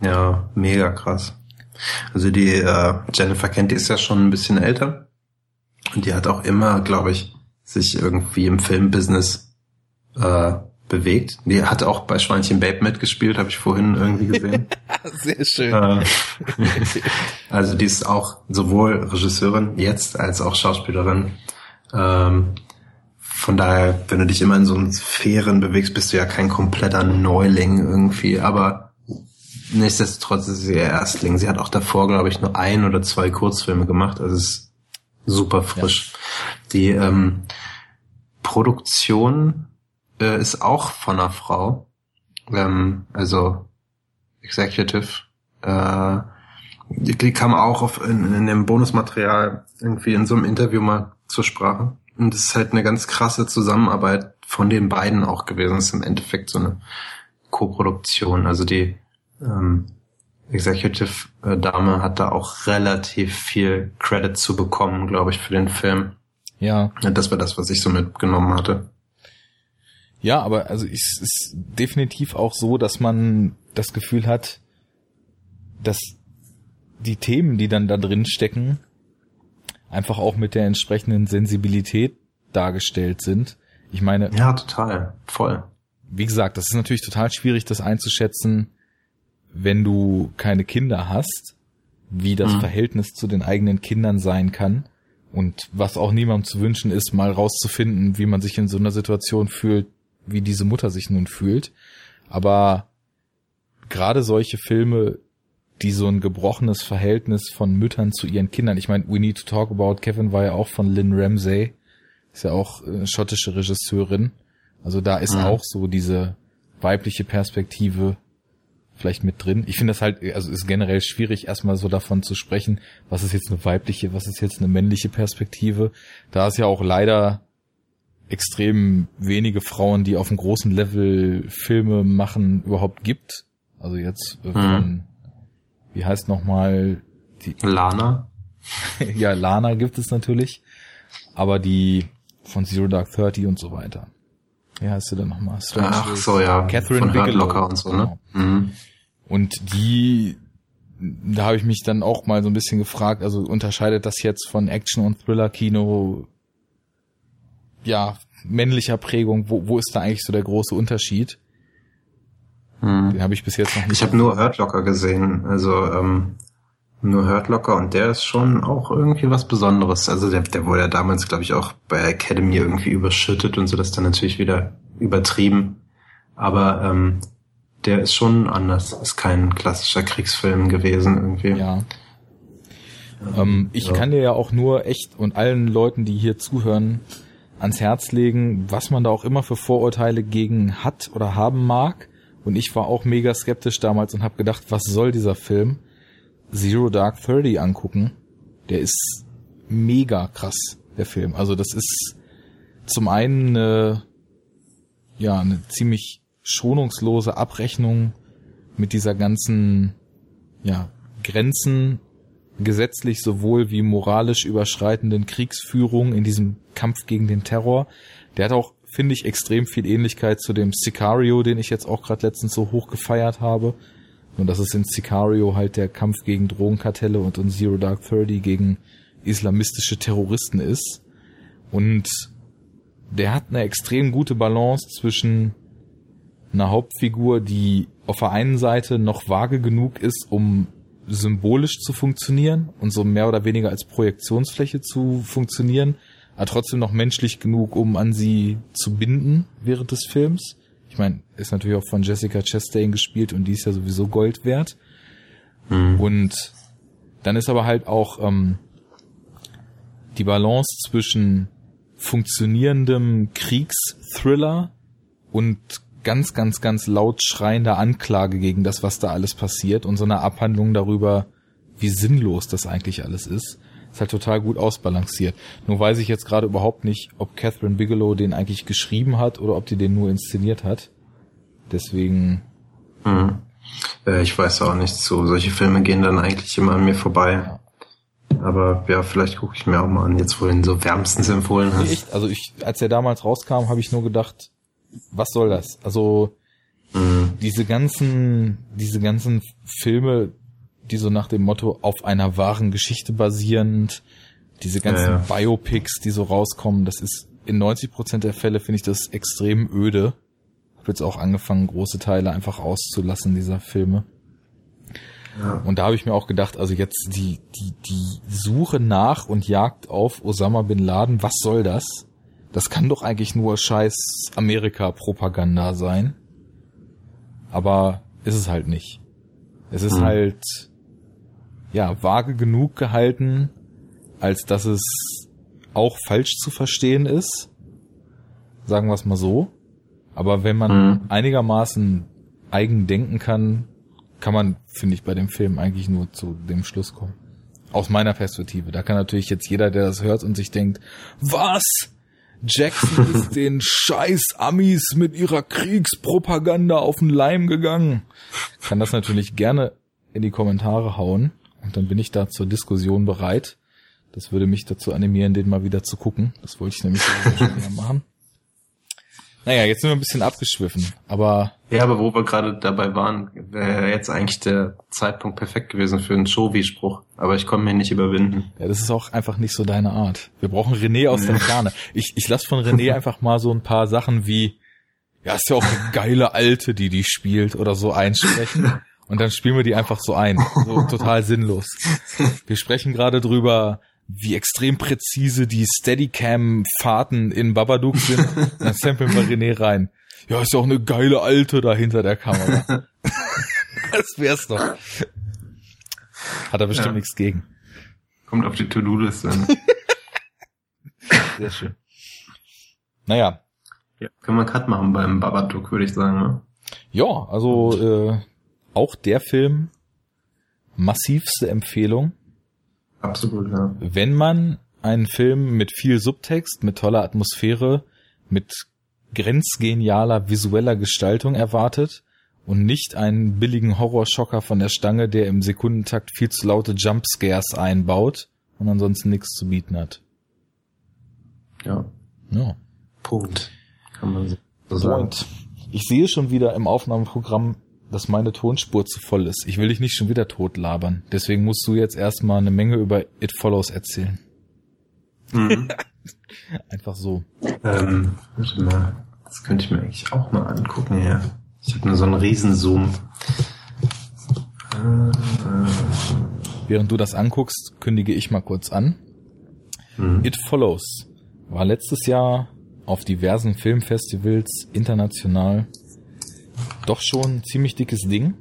Ja, mega krass. Also die äh, Jennifer Kent, die ist ja schon ein bisschen älter. Und die hat auch immer, glaube ich, sich irgendwie im Filmbusiness äh, bewegt. Die hat auch bei Schweinchen Babe mitgespielt, habe ich vorhin irgendwie gesehen. [LAUGHS] Sehr schön. Äh, [LAUGHS] also die ist auch sowohl Regisseurin jetzt als auch Schauspielerin. Ähm, von daher, wenn du dich immer in so einen Sphären bewegst, bist du ja kein kompletter Neuling irgendwie. Aber nichtsdestotrotz ist sie ihr Erstling. Sie hat auch davor, glaube ich, nur ein oder zwei Kurzfilme gemacht. Also es ist super frisch. Ja. Die ähm, Produktion äh, ist auch von einer Frau. Ähm, also Executive. Äh, die kam auch auf, in, in dem Bonusmaterial irgendwie in so einem Interview mal zur Sprache. Und es ist halt eine ganz krasse Zusammenarbeit von den beiden auch gewesen. Es ist im Endeffekt so eine Co-Produktion. Also die ähm, Executive äh, Dame hat da auch relativ viel Credit zu bekommen, glaube ich, für den Film. Ja. Das war das, was ich so mitgenommen hatte. Ja, aber also es ist definitiv auch so, dass man das Gefühl hat, dass die Themen, die dann da drin stecken, einfach auch mit der entsprechenden Sensibilität dargestellt sind. Ich meine. Ja, total. Voll. Wie gesagt, das ist natürlich total schwierig, das einzuschätzen, wenn du keine Kinder hast, wie das mhm. Verhältnis zu den eigenen Kindern sein kann. Und was auch niemandem zu wünschen ist, mal rauszufinden, wie man sich in so einer Situation fühlt, wie diese Mutter sich nun fühlt. Aber gerade solche Filme, die so ein gebrochenes Verhältnis von Müttern zu ihren Kindern, ich meine, We Need to Talk About Kevin war ja auch von Lynn Ramsey, ist ja auch eine schottische Regisseurin. Also da ist mhm. auch so diese weibliche Perspektive vielleicht mit drin. Ich finde das halt, also ist generell schwierig, erstmal so davon zu sprechen, was ist jetzt eine weibliche, was ist jetzt eine männliche Perspektive. Da ist ja auch leider extrem wenige Frauen, die auf einem großen Level Filme machen, überhaupt gibt. Also jetzt äh, von, mhm. Wie heißt nochmal die Lana? [LAUGHS] ja, Lana gibt es natürlich, aber die von Zero Dark Thirty und so weiter. Wie heißt sie denn nochmal? Ach so, ja. Catherine von Bigelow. Und so, ne? Genau. Mhm. Und die da habe ich mich dann auch mal so ein bisschen gefragt, also unterscheidet das jetzt von Action- und Thriller-Kino, ja, männlicher Prägung, wo, wo ist da eigentlich so der große Unterschied? Hm. Den habe ich bis jetzt noch nicht. Ich habe nur Hurt Locker gesehen, also ähm, nur Hurt Locker und der ist schon auch irgendwie was Besonderes. Also der, der wurde ja damals, glaube ich, auch bei Academy irgendwie überschüttet und so, das dann natürlich wieder übertrieben. Aber ähm, der ist schon anders. Ist kein klassischer Kriegsfilm gewesen irgendwie. Ja. Ähm, ich ja. kann dir ja auch nur echt und allen Leuten, die hier zuhören, ans Herz legen, was man da auch immer für Vorurteile gegen hat oder haben mag. Und ich war auch mega skeptisch damals und habe gedacht, was soll dieser Film? Zero Dark Thirty angucken. Der ist mega krass, der Film. Also das ist zum einen äh, ja eine ziemlich schonungslose Abrechnung mit dieser ganzen ja, Grenzen gesetzlich sowohl wie moralisch überschreitenden Kriegsführung in diesem Kampf gegen den Terror. Der hat auch, finde ich, extrem viel Ähnlichkeit zu dem Sicario, den ich jetzt auch gerade letztens so hoch gefeiert habe. Und das ist in Sicario halt der Kampf gegen Drogenkartelle und in Zero Dark Thirty gegen islamistische Terroristen ist. Und der hat eine extrem gute Balance zwischen einer Hauptfigur, die auf der einen Seite noch vage genug ist, um symbolisch zu funktionieren und so mehr oder weniger als Projektionsfläche zu funktionieren, aber trotzdem noch menschlich genug, um an sie zu binden während des Films. Ich meine, ist natürlich auch von Jessica Chastain gespielt und die ist ja sowieso Gold wert. Mhm. Und dann ist aber halt auch ähm, die Balance zwischen funktionierendem Kriegsthriller und ganz, ganz, ganz laut schreiender Anklage gegen das, was da alles passiert und so eine Abhandlung darüber, wie sinnlos das eigentlich alles ist. Ist halt total gut ausbalanciert. Nur weiß ich jetzt gerade überhaupt nicht, ob Catherine Bigelow den eigentlich geschrieben hat oder ob die den nur inszeniert hat. Deswegen. Mhm. Äh, ich weiß auch nicht zu. Solche Filme gehen dann eigentlich immer an mir vorbei. Ja. Aber ja, vielleicht gucke ich mir auch mal an, jetzt wo du ihn so wärmstens empfohlen hast. Nee, echt? Also ich, als er damals rauskam, habe ich nur gedacht, was soll das? Also mhm. diese ganzen, diese ganzen Filme, die so nach dem Motto auf einer wahren Geschichte basierend, diese ganzen ja, ja. Biopics, die so rauskommen, das ist in 90 Prozent der Fälle finde ich das extrem öde. Hab jetzt auch angefangen, große Teile einfach auszulassen dieser Filme. Ja. Und da habe ich mir auch gedacht, also jetzt die, die, die Suche nach und Jagd auf Osama bin Laden, was soll das? Das kann doch eigentlich nur scheiß Amerika-Propaganda sein. Aber ist es halt nicht. Es ist hm. halt, ja, vage genug gehalten, als dass es auch falsch zu verstehen ist. Sagen wir es mal so. Aber wenn man hm. einigermaßen eigen denken kann, kann man, finde ich, bei dem Film eigentlich nur zu dem Schluss kommen. Aus meiner Perspektive. Da kann natürlich jetzt jeder, der das hört und sich denkt, was? Jackson [LAUGHS] ist den scheiß Amis mit ihrer Kriegspropaganda auf den Leim gegangen. Kann das natürlich gerne in die Kommentare hauen und dann bin ich da zur Diskussion bereit. Das würde mich dazu animieren, den mal wieder zu gucken. Das wollte ich nämlich [LAUGHS] schon gerne machen. Naja, jetzt sind wir ein bisschen abgeschwiffen, aber. Ja, aber wo wir gerade dabei waren, wäre jetzt eigentlich der Zeitpunkt perfekt gewesen für einen Shovi-Spruch. Aber ich komme mir nicht überwinden. Ja, das ist auch einfach nicht so deine Art. Wir brauchen René aus der Ferne. Ich, ich lass von René [LAUGHS] einfach mal so ein paar Sachen wie, ja, ist ja auch eine geile Alte, die die spielt oder so einsprechen. [LAUGHS] Und dann spielen wir die einfach so ein. So [LAUGHS] total sinnlos. Wir sprechen gerade drüber, wie extrem präzise die Steadicam-Fahrten in Babadook sind. Dann samplen wir René rein. Ja, ist ja auch eine geile Alte da hinter der Kamera. [LAUGHS] das wär's doch. Hat er bestimmt ja. nichts gegen. Kommt auf die To-Do-Liste. [LAUGHS] Sehr schön. Naja. Ja, können wir Cut machen beim Babadook, würde ich sagen. Ne? Ja, also äh, auch der Film massivste Empfehlung. Absolut, ja. Wenn man einen Film mit viel Subtext, mit toller Atmosphäre, mit grenzgenialer visueller Gestaltung erwartet und nicht einen billigen Horrorschocker von der Stange, der im Sekundentakt viel zu laute Jumpscares einbaut und ansonsten nichts zu bieten hat. Ja. Ja. Punkt. Kann man so sagen. Und ich sehe schon wieder im Aufnahmeprogramm dass meine Tonspur zu voll ist. Ich will dich nicht schon wieder tot labern. Deswegen musst du jetzt erstmal eine Menge über It Follows erzählen. Mhm. [LAUGHS] Einfach so. Ähm, warte mal. Das könnte ich mir eigentlich auch mal angucken, ja. Ich habe nur so einen Riesenzoom. Während du das anguckst, kündige ich mal kurz an. Mhm. It Follows war letztes Jahr auf diversen Filmfestivals international doch schon ein ziemlich dickes Ding.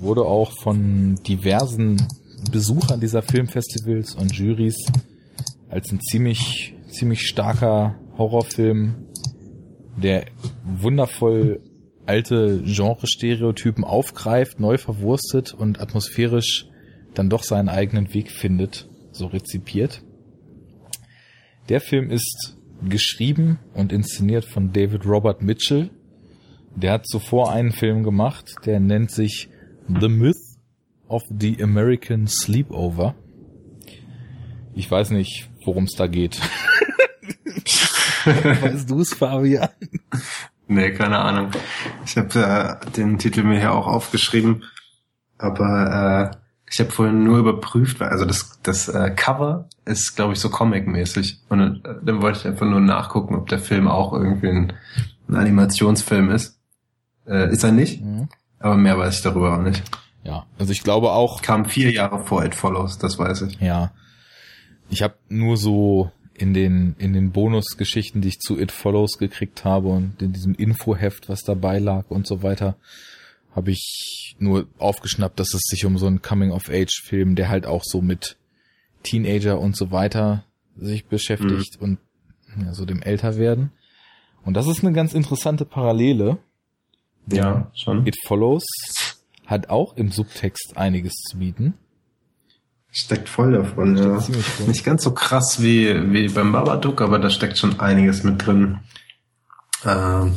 Wurde auch von diversen Besuchern dieser Filmfestivals und Juries als ein ziemlich, ziemlich starker Horrorfilm, der wundervoll alte Genre-Stereotypen aufgreift, neu verwurstet und atmosphärisch dann doch seinen eigenen Weg findet, so rezipiert. Der Film ist geschrieben und inszeniert von David Robert Mitchell. Der hat zuvor einen Film gemacht, der nennt sich The Myth of the American Sleepover. Ich weiß nicht, worum es da geht. [LAUGHS] weißt du es, Fabian? Nee, keine Ahnung. Ich habe äh, den Titel mir hier auch aufgeschrieben, aber äh, ich habe vorhin nur überprüft, weil also das, das äh, Cover ist, glaube ich, so comic-mäßig. Und äh, dann wollte ich einfach nur nachgucken, ob der Film auch irgendwie ein, ein Animationsfilm ist. Äh, ist er nicht, mhm. aber mehr weiß ich darüber auch nicht. Ja, also ich glaube auch. Kam vier Jahre vor It Follows, das weiß ich. Ja. Ich habe nur so in den in den Bonusgeschichten, die ich zu It Follows gekriegt habe und in diesem Infoheft, was dabei lag und so weiter, habe ich nur aufgeschnappt, dass es sich um so einen Coming-of-Age-Film, der halt auch so mit Teenager und so weiter sich beschäftigt mhm. und ja, so dem Älterwerden. Und das ist eine ganz interessante Parallele. Ja, schon. It Follows hat auch im Subtext einiges zu bieten. Steckt voll davon, ja. Nicht ganz so krass wie, wie beim Babadook, aber da steckt schon einiges mit drin. Ähm,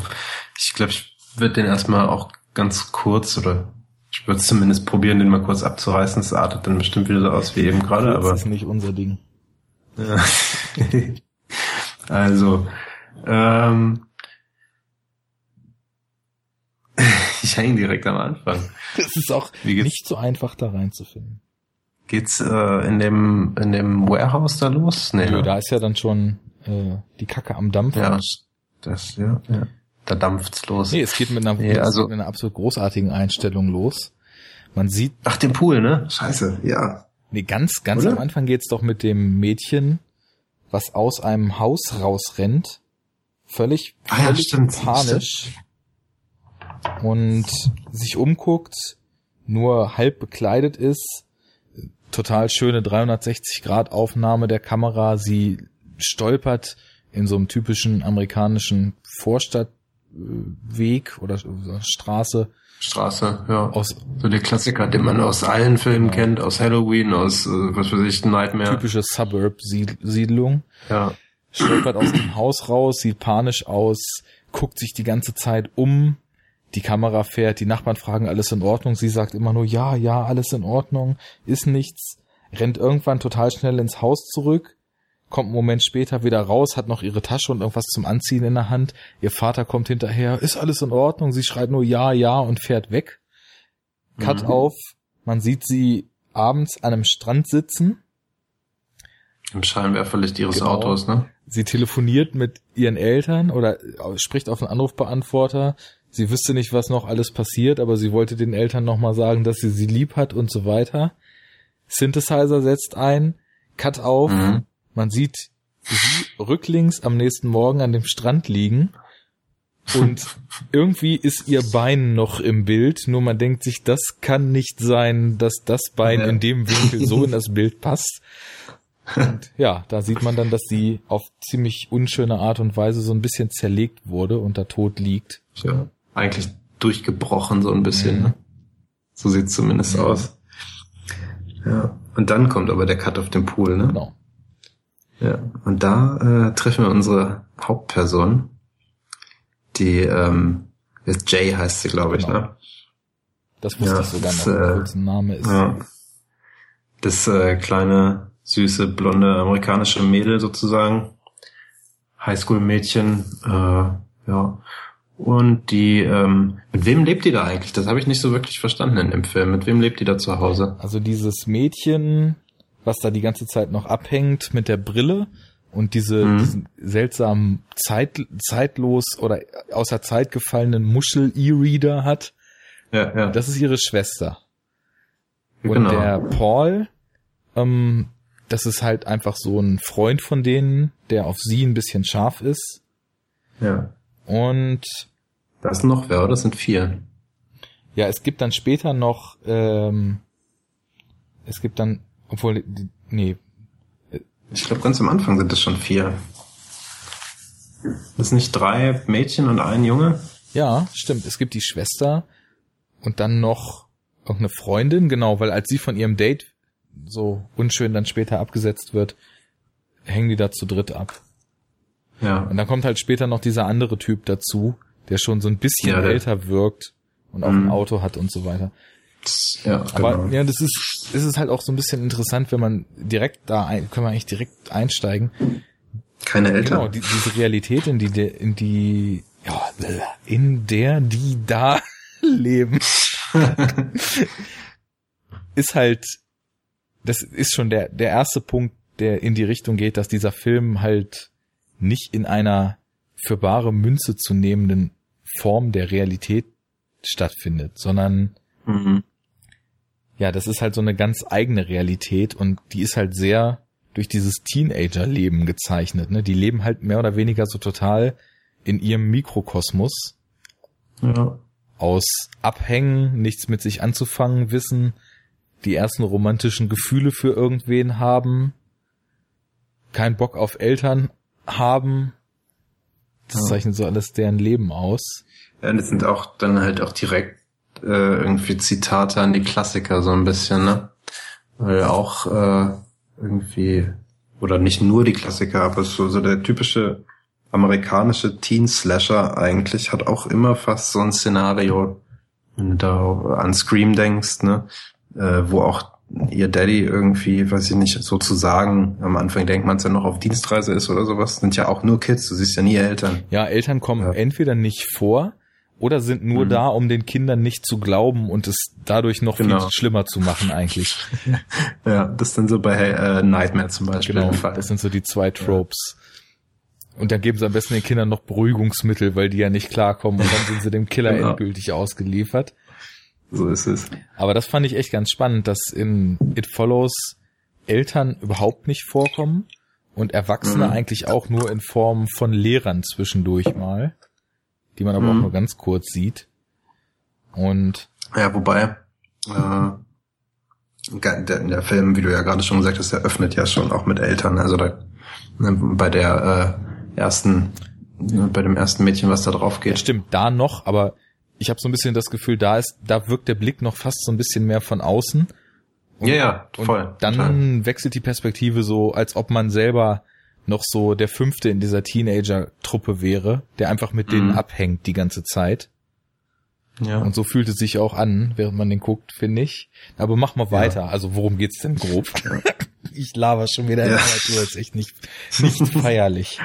ich glaube, ich würde den erstmal auch ganz kurz oder ich würde zumindest probieren, den mal kurz abzureißen. Es artet dann bestimmt wieder so aus wie eben gerade, aber. Das ist nicht unser Ding. Ja. [LAUGHS] also, ähm, [LAUGHS] ich hänge direkt am Anfang. Das ist auch nicht so einfach da reinzufinden. Geht's äh, in dem in dem Warehouse da los? Nee, Nö, ne? da ist ja dann schon äh, die Kacke am Dampfen. Ja, das ja. ja. Da dampft's los. Nee, es geht mit einer, nee, also, mit einer absolut großartigen Einstellung los. Man sieht. Ach, den Pool, ne? Scheiße, ja. Nee, ganz, ganz Oder? am Anfang geht's doch mit dem Mädchen, was aus einem Haus rausrennt. Völlig, ah, ja, stimmt, panisch. Stimmt. Und sich umguckt, nur halb bekleidet ist total schöne 360 Grad Aufnahme der Kamera. Sie stolpert in so einem typischen amerikanischen Vorstadtweg oder Straße. Straße, ja. Aus, so der Klassiker, den man aus allen Filmen ja. kennt, aus Halloween, aus, äh, was weiß ich, Nightmare. Typische Suburb-Siedlung. Ja. Stolpert aus dem Haus raus, sieht panisch aus, guckt sich die ganze Zeit um, die Kamera fährt, die Nachbarn fragen, alles in Ordnung. Sie sagt immer nur, ja, ja, alles in Ordnung, ist nichts. Rennt irgendwann total schnell ins Haus zurück, kommt einen Moment später wieder raus, hat noch ihre Tasche und irgendwas zum Anziehen in der Hand. Ihr Vater kommt hinterher, ist alles in Ordnung. Sie schreit nur ja, ja und fährt weg. Cut mhm. auf, man sieht sie abends an einem Strand sitzen. Im Scheinwerferlicht ihres genau. Autos, ne? Sie telefoniert mit ihren Eltern oder spricht auf einen Anrufbeantworter, sie wüsste nicht, was noch alles passiert, aber sie wollte den Eltern nochmal sagen, dass sie sie lieb hat und so weiter. Synthesizer setzt ein, Cut auf, mhm. man sieht sie rücklings am nächsten Morgen an dem Strand liegen und irgendwie ist ihr Bein noch im Bild, nur man denkt sich, das kann nicht sein, dass das Bein ja. in dem Winkel so in das Bild passt. Und [LAUGHS] ja, da sieht man dann, dass sie auf ziemlich unschöne Art und Weise so ein bisschen zerlegt wurde und da tot liegt. Ja eigentlich durchgebrochen so ein bisschen. Ne? So sieht's zumindest mhm. aus. Ja. Und dann kommt aber der Cut auf den Pool, ne? Genau. Ja. Und da äh, treffen wir unsere Hauptperson, die ähm, jetzt Jay heißt sie, glaube ich, genau. ne? Das wusste ja, ich sogar noch, äh, Name ist. Ja. Das äh, kleine, süße, blonde amerikanische Mädel sozusagen. Highschool-Mädchen, äh, ja. Und die, ähm, mit wem lebt die da eigentlich? Das habe ich nicht so wirklich verstanden in dem Film. Mit wem lebt die da zu Hause? Also dieses Mädchen, was da die ganze Zeit noch abhängt mit der Brille und diese mhm. diesen seltsamen Zeit, zeitlos oder außer Zeit gefallenen Muschel-E-Reader hat. Ja, ja. Das ist ihre Schwester. Und genau. der Paul, ähm, das ist halt einfach so ein Freund von denen, der auf sie ein bisschen scharf ist. Ja. Und das noch wer, das sind vier. Ja, es gibt dann später noch, ähm, es gibt dann, obwohl, nee. Ich glaube, ganz am Anfang sind es schon vier. Das sind nicht drei Mädchen und ein Junge? Ja, stimmt. Es gibt die Schwester und dann noch irgendeine Freundin, genau, weil als sie von ihrem Date so unschön dann später abgesetzt wird, hängen die da zu dritt ab. Ja. Und dann kommt halt später noch dieser andere Typ dazu, der schon so ein bisschen ja, älter wirkt und auch ein mhm. Auto hat und so weiter. Ja, Aber genau. ja, das ist, das ist halt auch so ein bisschen interessant, wenn man direkt da ein, können wir eigentlich direkt einsteigen. Keine Eltern. Genau, die, diese Realität, in die, in die, ja, in der die da [LAUGHS] leben, [LAUGHS] ist halt, das ist schon der, der erste Punkt, der in die Richtung geht, dass dieser Film halt nicht in einer für bare Münze zu nehmenden Form der Realität stattfindet, sondern mhm. ja, das ist halt so eine ganz eigene Realität und die ist halt sehr durch dieses Teenager-Leben gezeichnet. Ne? Die leben halt mehr oder weniger so total in ihrem Mikrokosmos. Ja. Aus Abhängen, nichts mit sich anzufangen wissen, die ersten romantischen Gefühle für irgendwen haben, kein Bock auf Eltern haben. Das ja. zeichnet so alles deren Leben aus. Ja, das sind auch dann halt auch direkt äh, irgendwie Zitate an die Klassiker so ein bisschen, ne? Weil auch äh, irgendwie, oder nicht nur die Klassiker, aber so, so der typische amerikanische Teen-Slasher eigentlich hat auch immer fast so ein Szenario, wenn du da an Scream denkst, ne? Äh, wo auch ihr Daddy irgendwie, weiß ich nicht, sozusagen, am Anfang denkt man es ja noch auf Dienstreise ist oder sowas, sind ja auch nur Kids, du siehst ja nie Eltern. Ja, Eltern kommen ja. entweder nicht vor oder sind nur mhm. da, um den Kindern nicht zu glauben und es dadurch noch genau. viel schlimmer zu machen eigentlich. [LAUGHS] ja, das sind so bei äh, Nightmare zum Beispiel. Genau, das sind so die zwei Tropes. Ja. Und dann geben sie am besten den Kindern noch Beruhigungsmittel, weil die ja nicht klarkommen und dann sind sie dem Killer genau. endgültig ausgeliefert. So ist es. Aber das fand ich echt ganz spannend, dass in It Follows Eltern überhaupt nicht vorkommen und Erwachsene mhm. eigentlich auch nur in Form von Lehrern zwischendurch mal, die man aber mhm. auch nur ganz kurz sieht. Und ja, wobei äh, der, der Film, wie du ja gerade schon gesagt hast, der öffnet ja schon auch mit Eltern. Also da, ne, bei der äh, ersten, bei dem ersten Mädchen, was da drauf geht. Ja, stimmt, da noch, aber ich habe so ein bisschen das Gefühl, da ist, da wirkt der Blick noch fast so ein bisschen mehr von außen. Und, ja, ja, voll. Und dann total. wechselt die Perspektive so, als ob man selber noch so der Fünfte in dieser Teenager-Truppe wäre, der einfach mit mhm. denen abhängt die ganze Zeit. Ja. Und so fühlt es sich auch an, während man den guckt, finde ich. Aber mach mal weiter. Ja. Also worum geht's denn grob? [LAUGHS] ich laber schon wieder ja. in der Natur, ist echt nicht, nicht [LAUGHS] feierlich.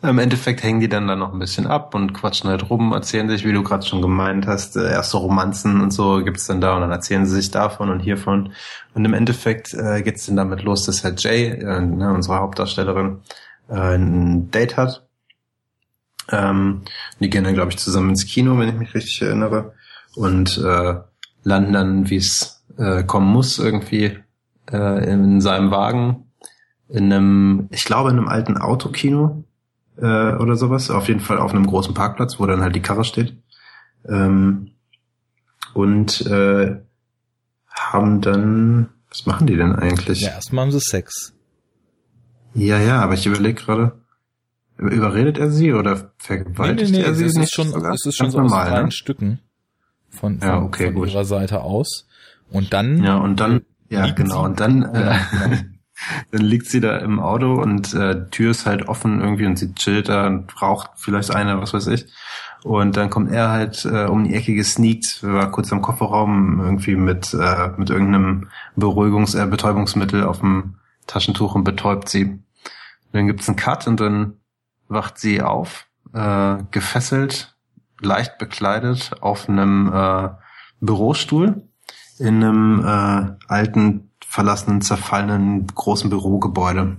Im Endeffekt hängen die dann da noch ein bisschen ab und quatschen halt rum, erzählen sich, wie du gerade schon gemeint hast, äh, erste Romanzen und so gibt's dann da und dann erzählen sie sich davon und hiervon. Und im Endeffekt äh, geht's dann damit los, dass halt Jay, äh, ne, unsere Hauptdarstellerin, äh, ein Date hat. Ähm, die gehen dann, glaube ich, zusammen ins Kino, wenn ich mich richtig erinnere. Und äh, landen dann, wie es äh, kommen muss, irgendwie äh, in seinem Wagen in einem, ich glaube, in einem alten Autokino äh, oder sowas. Auf jeden Fall auf einem großen Parkplatz, wo dann halt die Karre steht. Ähm, und äh, haben dann, was machen die denn eigentlich? Ja, erstmal haben sie Sex. Ja, ja, aber ich überlege gerade, überredet er sie oder vergewaltigt nee, nee, nee, er sie? Es ist schon, sogar? es ist schon so normal, aus kleinen ne? Stücken von, von, ja, okay, von ihrer Seite aus. Und dann. Ja, und dann, ja, genau, und dann, [LAUGHS] äh, genau. Dann liegt sie da im Auto und äh, Tür ist halt offen irgendwie und sie chillt da und raucht vielleicht eine, was weiß ich. Und dann kommt er halt äh, um die Ecke gesneakt, war kurz am Kofferraum irgendwie mit, äh, mit irgendeinem Beruhigungs-, äh, Betäubungsmittel auf dem Taschentuch und betäubt sie. Und dann gibt's einen Cut und dann wacht sie auf, äh, gefesselt leicht bekleidet auf einem äh, Bürostuhl in einem äh, alten, verlassenen, zerfallenen großen Bürogebäude.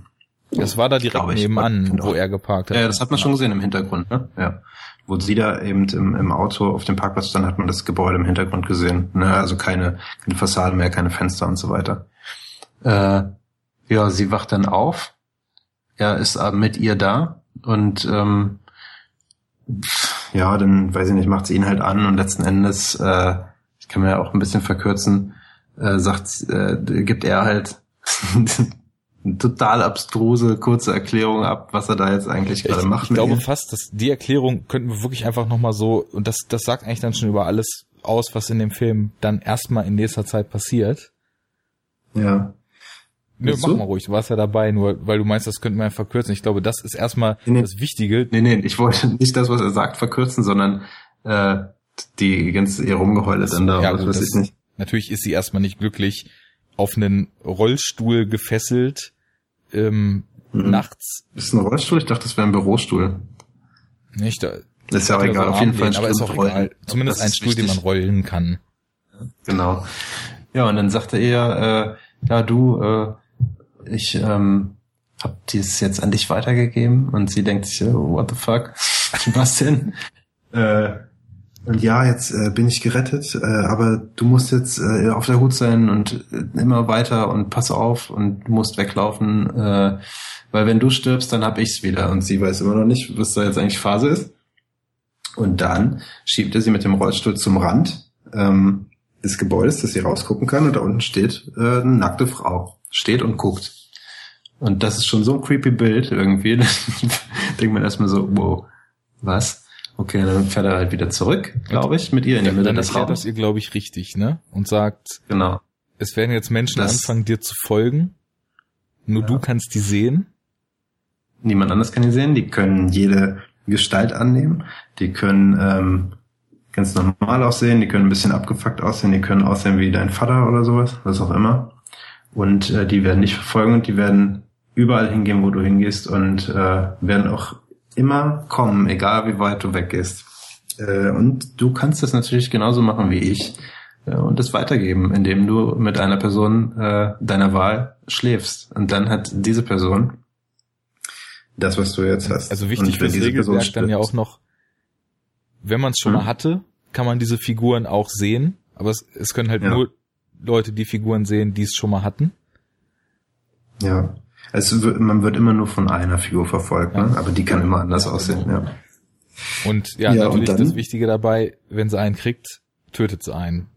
Das war da direkt nebenan, genau. wo er geparkt hat. Ja, das hat man schon gesehen im Hintergrund, ne? Ja. Wo sie da eben im, im Auto auf dem Parkplatz stand, hat man das Gebäude im Hintergrund gesehen. Ne? Also keine, keine Fassade mehr, keine Fenster und so weiter. Äh, ja, sie wacht dann auf. Er ist mit ihr da und ähm, ja, dann weiß ich nicht, macht sie ihn halt an und letzten Endes, äh, ich kann mir ja auch ein bisschen verkürzen, äh, sagt, äh, gibt er halt [LAUGHS] eine total abstruse, kurze Erklärung ab, was er da jetzt eigentlich gerade macht. Ich glaube ihm. fast, dass die Erklärung könnten wir wirklich einfach nochmal so, und das, das sagt eigentlich dann schon über alles aus, was in dem Film dann erstmal in nächster Zeit passiert. Ja. Nö, mach mal ruhig, du warst ja dabei, nur weil du meinst, das könnte man verkürzen. Ich glaube, das ist erstmal nee, das Wichtige. Nee, nee, ich wollte nicht das, was er sagt, verkürzen, sondern äh, die ganze ihr Rumgeheule dann da, ja, was weiß ich nicht. Natürlich ist sie erstmal nicht glücklich, auf einen Rollstuhl gefesselt, ähm, mhm. nachts. Ist ein Rollstuhl? Ich dachte, das wäre ein Bürostuhl. Nicht, da, das ist ja auch egal, auf jeden Fall ein aber ist auch egal. Zumindest ein Stuhl, wichtig. den man rollen kann. Genau. Ja, und dann sagte er, äh, ja, du, äh, ich ähm, hab dies jetzt an dich weitergegeben und sie denkt sich, oh, what the fuck? [LAUGHS] Was denn? äh, und ja, jetzt äh, bin ich gerettet, äh, aber du musst jetzt äh, auf der Hut sein und äh, immer weiter und pass auf und musst weglaufen, äh, weil wenn du stirbst, dann hab ich's wieder. Und sie weiß immer noch nicht, was da jetzt eigentlich Phase ist. Und dann schiebt er sie mit dem Rollstuhl zum Rand ähm, des Gebäudes, dass sie rausgucken kann und da unten steht äh, eine nackte Frau. Steht und guckt. Und das ist schon so ein creepy Bild irgendwie. [LAUGHS] denkt man erstmal so, wow, was? Okay, dann fährt er halt wieder zurück, glaube ich, mit ihr in die Mitte dann des Raums. das ihr, glaube ich, richtig, ne? Und sagt, genau. es werden jetzt Menschen das, anfangen, dir zu folgen. Nur ja. du kannst die sehen. Niemand anders kann die sehen. Die können jede Gestalt annehmen. Die können ähm, ganz normal aussehen. Die können ein bisschen abgefuckt aussehen. Die können aussehen wie dein Vater oder sowas, was auch immer. Und äh, die werden dich verfolgen und die werden überall hingehen, wo du hingehst und äh, werden auch immer kommen, egal wie weit du weggehst. Äh, und du kannst das natürlich genauso machen wie ich äh, und es weitergeben, indem du mit einer Person äh, deiner Wahl schläfst. Und dann hat diese Person das, was du jetzt hast. Also wichtig fürs Regelwerk dann ja auch noch, wenn man es schon hm? mal hatte, kann man diese Figuren auch sehen, aber es, es können halt ja. nur Leute die Figuren sehen, die es schon mal hatten. Ja. Also man wird immer nur von einer Figur verfolgt, ne? aber die kann immer anders ja, aussehen. Genau. Ja. Und ja, ja natürlich und das Wichtige dabei, wenn sie einen kriegt, tötet sie einen.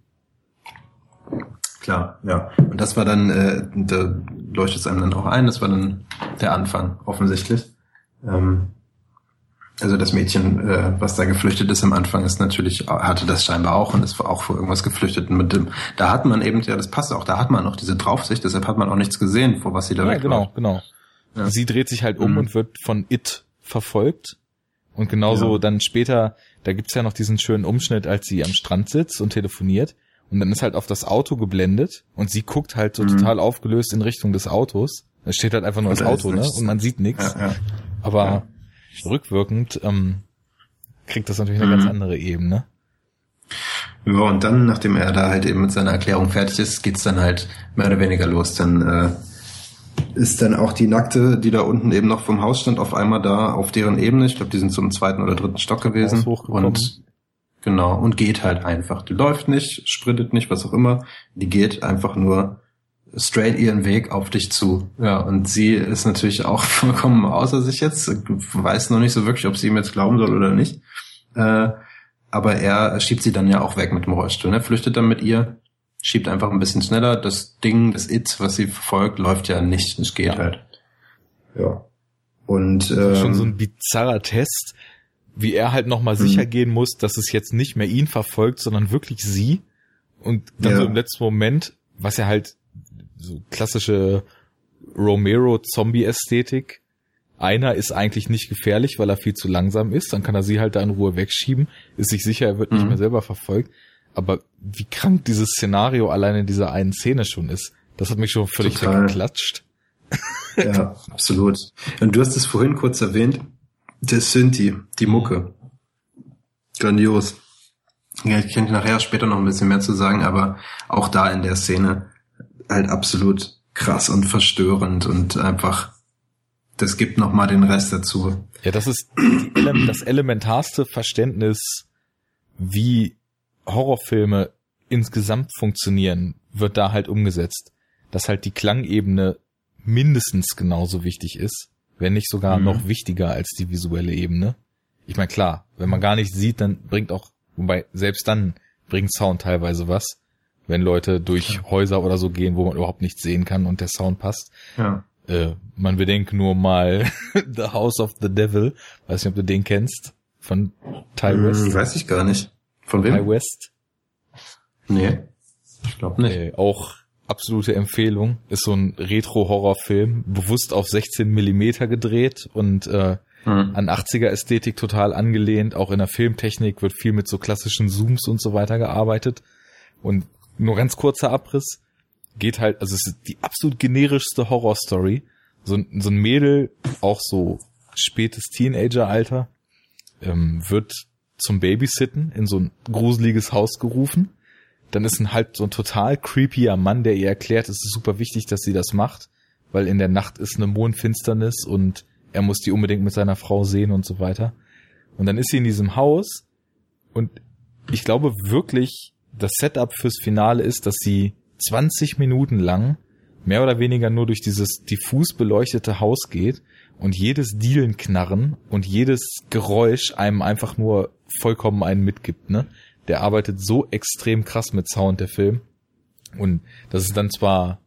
Klar, ja. Und das war dann, äh, da leuchtet es einem dann auch ein, das war dann der Anfang, offensichtlich. Ähm, also das Mädchen, äh, was da geflüchtet ist am Anfang, ist natürlich, hatte das scheinbar auch und ist auch vor irgendwas geflüchtet. Und mit dem, da hat man eben, ja, das passt auch, da hat man auch diese Draufsicht, deshalb hat man auch nichts gesehen, vor was sie da ja, Genau, genau. Ja. Sie dreht sich halt um mhm. und wird von It verfolgt. Und genauso ja. dann später, da gibt's ja noch diesen schönen Umschnitt, als sie am Strand sitzt und telefoniert. Und dann ist halt auf das Auto geblendet und sie guckt halt so mhm. total aufgelöst in Richtung des Autos. Da steht halt einfach nur das Auto, ne? Und man sieht nichts. Ja. Aber rückwirkend ähm, kriegt das natürlich eine mhm. ganz andere Ebene. Ja, und dann, nachdem er da halt eben mit seiner Erklärung fertig ist, geht's dann halt mehr oder weniger los. Dann äh, ist dann auch die Nackte, die da unten eben noch vom Haus stand, auf einmal da auf deren Ebene. Ich glaube, die sind zum zweiten oder dritten Stock gewesen. Und genau, und geht halt einfach. Die läuft nicht, sprintet nicht, was auch immer. Die geht einfach nur straight ihren Weg auf dich zu. Ja, und sie ist natürlich auch [LAUGHS] vollkommen außer sich jetzt, weiß noch nicht so wirklich, ob sie ihm jetzt glauben soll oder nicht. Äh, aber er schiebt sie dann ja auch weg mit dem Rollstuhl, ne? flüchtet dann mit ihr, schiebt einfach ein bisschen schneller. Das Ding, das It, was sie verfolgt, läuft ja nicht. Es geht ja. halt. Ja. Und ähm, das ist schon so ein bizarrer Test, wie er halt nochmal mhm. sicher gehen muss, dass es jetzt nicht mehr ihn verfolgt, sondern wirklich sie. Und dann ja. so im letzten Moment, was er halt so klassische Romero-Zombie-Ästhetik. Einer ist eigentlich nicht gefährlich, weil er viel zu langsam ist. Dann kann er sie halt da in Ruhe wegschieben, ist sich sicher, er wird nicht mhm. mehr selber verfolgt. Aber wie krank dieses Szenario allein in dieser einen Szene schon ist, das hat mich schon völlig Total. weggeklatscht. Ja, absolut. Und du hast es vorhin kurz erwähnt, das Synthi, die Mucke. Grandios. Ja, ich könnte nachher später noch ein bisschen mehr zu sagen, aber auch da in der Szene halt absolut krass und verstörend und einfach, das gibt noch mal den Rest dazu. Ja, das ist das elementarste Verständnis, wie Horrorfilme insgesamt funktionieren, wird da halt umgesetzt. Dass halt die Klangebene mindestens genauso wichtig ist, wenn nicht sogar mhm. noch wichtiger als die visuelle Ebene. Ich meine, klar, wenn man gar nicht sieht, dann bringt auch, wobei selbst dann bringt Sound teilweise was, wenn Leute durch ja. Häuser oder so gehen, wo man überhaupt nichts sehen kann und der Sound passt. Ja. Äh, man bedenke nur mal [LAUGHS] The House of the Devil, weiß nicht, ob du den kennst, von Ty hm, West. Hm, weiß ich gar nicht. Von wem? Ty West. Nee, ich glaube nicht. Äh, auch absolute Empfehlung. Ist so ein Retro-Horrorfilm, bewusst auf 16 Millimeter gedreht und äh, mhm. an 80er-Ästhetik total angelehnt. Auch in der Filmtechnik wird viel mit so klassischen Zooms und so weiter gearbeitet. Und nur ganz kurzer Abriss. Geht halt, also es ist die absolut generischste Horrorstory. So, so ein Mädel, auch so spätes Teenager-Alter, ähm, wird zum Babysitten in so ein gruseliges Haus gerufen dann ist ein halt so ein total creepier Mann, der ihr erklärt, es ist super wichtig, dass sie das macht, weil in der Nacht ist eine Mondfinsternis und er muss die unbedingt mit seiner Frau sehen und so weiter. Und dann ist sie in diesem Haus und ich glaube wirklich, das Setup fürs Finale ist, dass sie 20 Minuten lang mehr oder weniger nur durch dieses diffus beleuchtete Haus geht und jedes Dielenknarren und jedes Geräusch einem einfach nur vollkommen einen mitgibt, ne? der arbeitet so extrem krass mit Sound, der Film. Und das ist dann zwar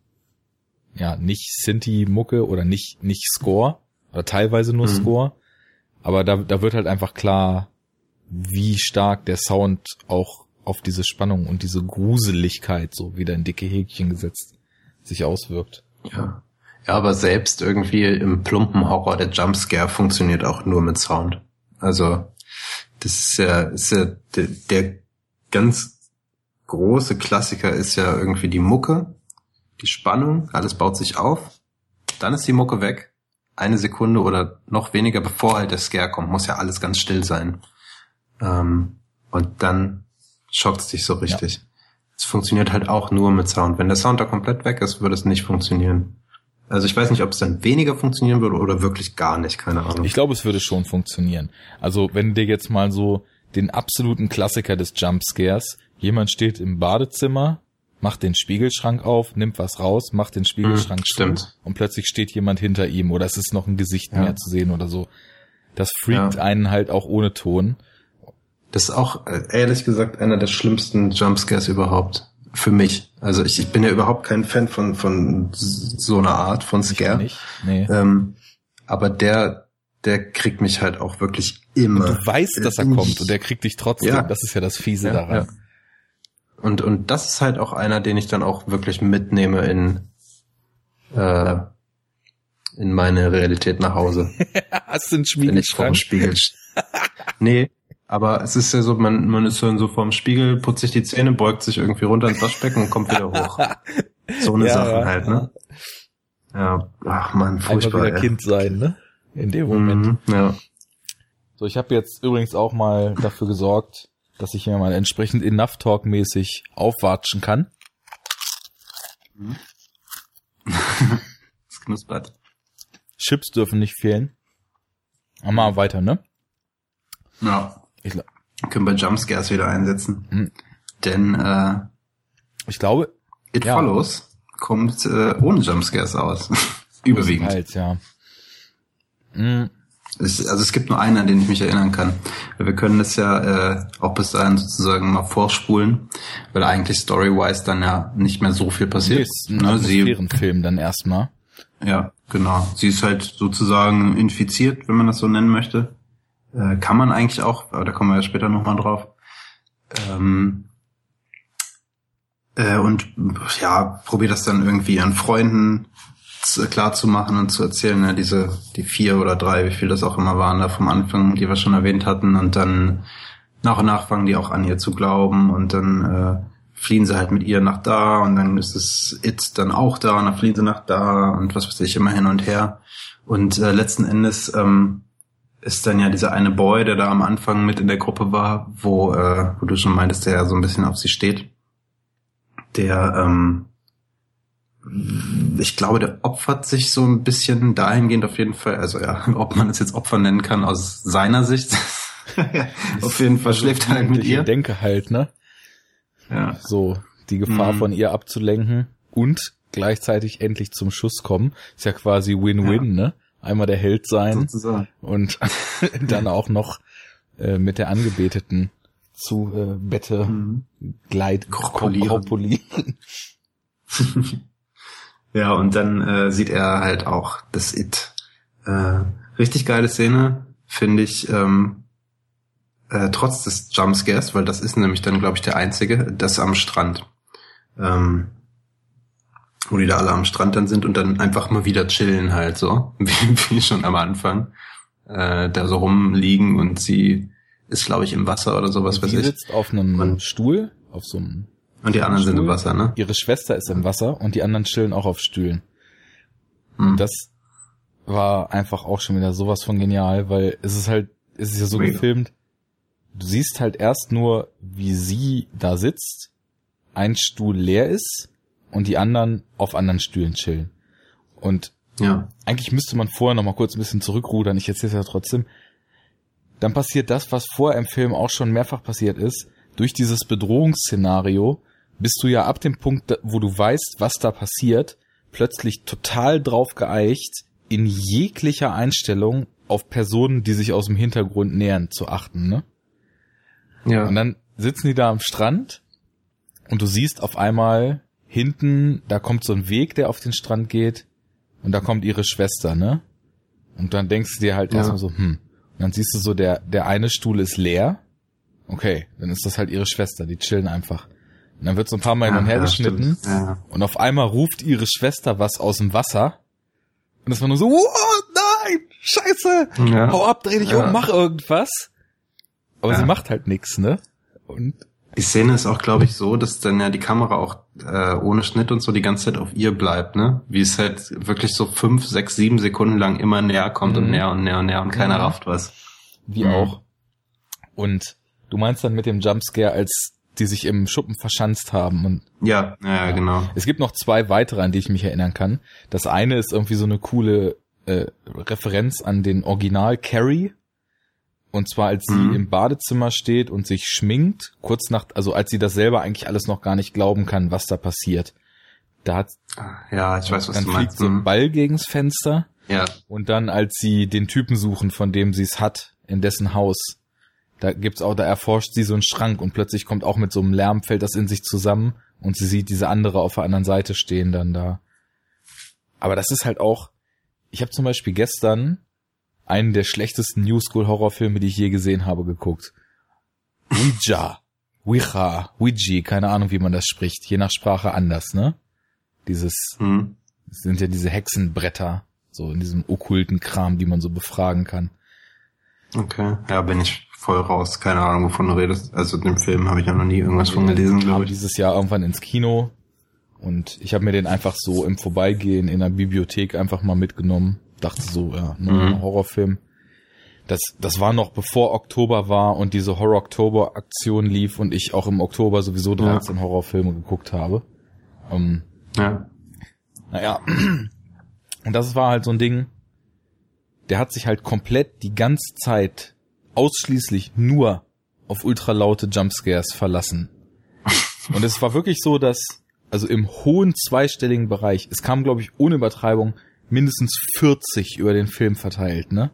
ja nicht Sinti-Mucke oder nicht nicht Score oder teilweise nur mhm. Score, aber da da wird halt einfach klar, wie stark der Sound auch auf diese Spannung und diese Gruseligkeit so wieder in dicke Häkchen gesetzt sich auswirkt. Ja. Ja, aber selbst irgendwie im plumpen Horror der Jumpscare funktioniert auch nur mit Sound. Also das ist ja, ist ja der, der ganz große Klassiker ist ja irgendwie die Mucke, die Spannung, alles baut sich auf, dann ist die Mucke weg. Eine Sekunde oder noch weniger, bevor halt der Scare kommt, muss ja alles ganz still sein. Ähm, und dann schockt es dich so richtig. Es ja. funktioniert halt auch nur mit Sound. Wenn der Sound da komplett weg ist, würde es nicht funktionieren. Also ich weiß nicht, ob es dann weniger funktionieren würde oder wirklich gar nicht, keine Ahnung. Ich glaube, es würde schon funktionieren. Also wenn dir jetzt mal so den absoluten Klassiker des Jumpscares. Jemand steht im Badezimmer, macht den Spiegelschrank auf, nimmt was raus, macht den Spiegelschrank hm, stimmt. und plötzlich steht jemand hinter ihm oder es ist noch ein Gesicht ja. mehr zu sehen oder so. Das freakt ja. einen halt auch ohne Ton. Das ist auch äh, ehrlich gesagt einer der schlimmsten Jumpscares überhaupt für mich. Also ich, ich bin ja überhaupt kein Fan von von so einer Art von Scare. Ich nicht. Nee. Ähm, aber der der kriegt mich halt auch wirklich immer. Und du weißt, dass er kommt und der kriegt dich trotzdem. Ja. Das ist ja das Fiese ja, daran. Ja. Und, und das ist halt auch einer, den ich dann auch wirklich mitnehme in, äh, in meine Realität nach Hause. [LAUGHS] Hast du einen Spiegelschrank? Spiegel. nee, aber es ist ja so, man, man ist dann so vorm Spiegel, putzt sich die Zähne, beugt sich irgendwie runter ins Waschbecken und kommt wieder hoch. [LAUGHS] So eine ja, Sachen halt, ne? Ja, ach man, furchtbar. Einfach wieder Kind sein, ne? in dem Moment. Mhm, ja. So, ich habe jetzt übrigens auch mal dafür gesorgt, dass ich mir mal entsprechend Enough Talk mäßig aufwatschen kann. Mhm. [LAUGHS] es knuspert. Chips dürfen nicht fehlen. Mal weiter, ne? Ja. Ich können wir Jumpscares wieder einsetzen. Mhm. Denn äh, ich glaube, It ja. Follows kommt äh, ohne Jumpscares aus. [LAUGHS] Überwiegend. Halt, ja. Mhm. Es, also es gibt nur einen, an den ich mich erinnern kann. Wir können das ja äh, auch bis dahin sozusagen mal vorspulen, weil eigentlich story-wise dann ja nicht mehr so viel passiert. Nee, ist ein ne, Film dann erstmal. Ja, genau. Sie ist halt sozusagen infiziert, wenn man das so nennen möchte. Äh, kann man eigentlich auch, aber da kommen wir ja später nochmal drauf. Ähm, äh, und ja, probiert das dann irgendwie an Freunden klar zu machen und zu erzählen, ne, diese, die vier oder drei, wie viel das auch immer waren da vom Anfang, die wir schon erwähnt hatten, und dann nach und nach fangen die auch an, ihr zu glauben. Und dann äh, fliehen sie halt mit ihr nach da. Und dann ist es It dann auch da. Und dann fliehen sie nach da. Und was weiß ich, immer hin und her. Und äh, letzten Endes ähm, ist dann ja dieser eine Boy, der da am Anfang mit in der Gruppe war, wo, äh, wo du schon meintest, der ja so ein bisschen auf sie steht. Der, ähm, ich glaube, der opfert sich so ein bisschen dahingehend auf jeden Fall, also ja, [LAUGHS] ob man es jetzt Opfer nennen kann aus seiner Sicht. [LAUGHS] auf jeden Fall schläft er halt mit ihr. Ich denke halt, ne? Ja. So, die Gefahr mhm. von ihr abzulenken und gleichzeitig endlich zum Schuss kommen. Ist ja quasi Win-Win, ja. ne? Einmal der Held sein Sozusagen. und [LAUGHS] dann auch noch äh, mit der Angebeteten zu äh, Bette mhm. gleit krokulieren. [LAUGHS] ja, und dann äh, sieht er halt auch das It. Äh, richtig geile Szene, finde ich, ähm, äh, trotz des Jumpscares, weil das ist nämlich dann, glaube ich, der einzige, das am Strand. Ähm, wo die da alle am Strand dann sind und dann einfach mal wieder chillen halt so, [LAUGHS] wie, wie schon am Anfang. Äh, da so rumliegen und sie ist, glaube ich, im Wasser oder sowas. Sie sitzt auf einem und, Stuhl, auf so einem Und die anderen Stuhl. sind im Wasser, ne? Ihre Schwester ist im Wasser und die anderen chillen auch auf Stühlen. Hm. Und das war einfach auch schon wieder sowas von genial, weil es ist halt, es ist ja so Mega. gefilmt, du siehst halt erst nur, wie sie da sitzt, ein Stuhl leer ist und die anderen auf anderen Stühlen chillen. Und ja. eigentlich müsste man vorher noch mal kurz ein bisschen zurückrudern. Ich erzähle es ja trotzdem. Dann passiert das, was vorher im Film auch schon mehrfach passiert ist. Durch dieses Bedrohungsszenario bist du ja ab dem Punkt, wo du weißt, was da passiert, plötzlich total drauf geeicht, in jeglicher Einstellung auf Personen, die sich aus dem Hintergrund nähern, zu achten, ne? Ja. Und dann sitzen die da am Strand und du siehst auf einmal hinten, da kommt so ein Weg, der auf den Strand geht und da kommt ihre Schwester, ne? Und dann denkst du dir halt ja. erstmal so, hm. Und dann siehst du so, der, der eine Stuhl ist leer. Okay, dann ist das halt ihre Schwester, die chillen einfach. Und dann wird so ein paar Mal hin und her ja, geschnitten. Ja. Und auf einmal ruft ihre Schwester was aus dem Wasser. Und das war nur so, oh, nein, scheiße, ja. hau ab, dreh dich um, mach irgendwas. Aber sie macht halt nix, ne? Und die Szene ist auch, glaube ich, so, dass dann ja die Kamera auch äh, ohne Schnitt und so die ganze Zeit auf ihr bleibt, ne? Wie es halt wirklich so fünf, sechs, sieben Sekunden lang immer näher kommt mhm. und näher und näher und näher und keiner mhm. rafft was. Wie mhm. auch. Und du meinst dann mit dem Jumpscare, als die sich im Schuppen verschanzt haben und ja, ja, ja, genau. Es gibt noch zwei weitere, an die ich mich erinnern kann. Das eine ist irgendwie so eine coole äh, Referenz an den Original Carrie und zwar, als mhm. sie im Badezimmer steht und sich schminkt, kurz nach, also als sie das selber eigentlich alles noch gar nicht glauben kann, was da passiert. Da hat, ja, ich weiß, was dann du fliegt so ein mhm. Ball gegens Fenster. Ja. Und dann, als sie den Typen suchen, von dem sie es hat, in dessen Haus, da gibt's auch, da erforscht sie so einen Schrank und plötzlich kommt auch mit so einem Lärm, fällt das in sich zusammen und sie sieht diese andere auf der anderen Seite stehen dann da. Aber das ist halt auch, ich habe zum Beispiel gestern einen der schlechtesten New School Horrorfilme, die ich je gesehen habe, geguckt. Ouija, Ouija, Ouija, keine Ahnung, wie man das spricht, je nach Sprache anders, ne? Dieses, mhm. sind ja diese Hexenbretter, so in diesem okkulten Kram, die man so befragen kann. Okay, ja, bin ich voll raus, keine Ahnung, wovon du redest. Also dem Film habe ich ja noch nie irgendwas von gelesen, glaube ich. habe dieses Jahr irgendwann ins Kino und ich habe mir den einfach so im Vorbeigehen in der Bibliothek einfach mal mitgenommen dachte so, ja, ne, mhm. Horrorfilm. Das, das war noch bevor Oktober war und diese Horror-Oktober-Aktion lief und ich auch im Oktober sowieso 13 ja. Horrorfilme geguckt habe. Ähm, ja. Naja. Und das war halt so ein Ding, der hat sich halt komplett die ganze Zeit ausschließlich nur auf ultralaute Jumpscares verlassen. Und es war wirklich so, dass, also im hohen zweistelligen Bereich, es kam, glaube ich, ohne Übertreibung mindestens 40 über den Film verteilt, ne?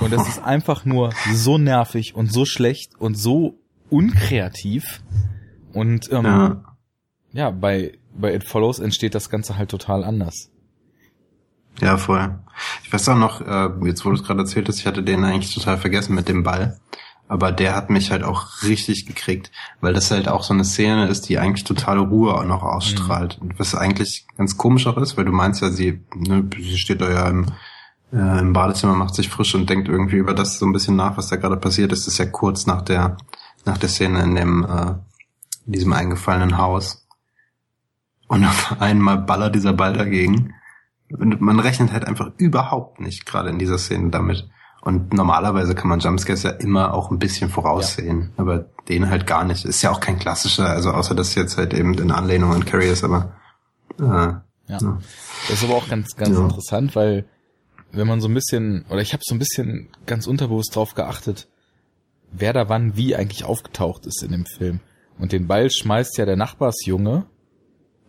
Und das ist einfach nur so nervig und so schlecht und so unkreativ. Und ähm, ja. ja, bei, bei It Follows entsteht das Ganze halt total anders. Ja, voll. Ich weiß auch noch, äh, jetzt wo du es gerade erzählt hast, ich hatte den eigentlich total vergessen mit dem Ball aber der hat mich halt auch richtig gekriegt, weil das halt auch so eine Szene ist, die eigentlich totale Ruhe auch noch ausstrahlt. Mhm. Was eigentlich ganz komisch auch ist, weil du meinst ja, sie, ne, sie steht da ja im, äh, im Badezimmer, macht sich frisch und denkt irgendwie über das so ein bisschen nach, was da gerade passiert ist. Das ist ja kurz nach der, nach der Szene in dem, äh, in diesem eingefallenen Haus. Und auf einmal ballert dieser Ball dagegen. Und man rechnet halt einfach überhaupt nicht gerade in dieser Szene damit. Und normalerweise kann man Jumpscares ja immer auch ein bisschen voraussehen, ja. aber den halt gar nicht. Ist ja auch kein klassischer, also außer dass jetzt halt eben in Anlehnung an Carrie ist, aber äh, ja. ja. Das ist aber auch ganz, ganz ja. interessant, weil wenn man so ein bisschen, oder ich habe so ein bisschen ganz unterbewusst drauf geachtet, wer da wann wie eigentlich aufgetaucht ist in dem Film. Und den Ball schmeißt ja der Nachbarsjunge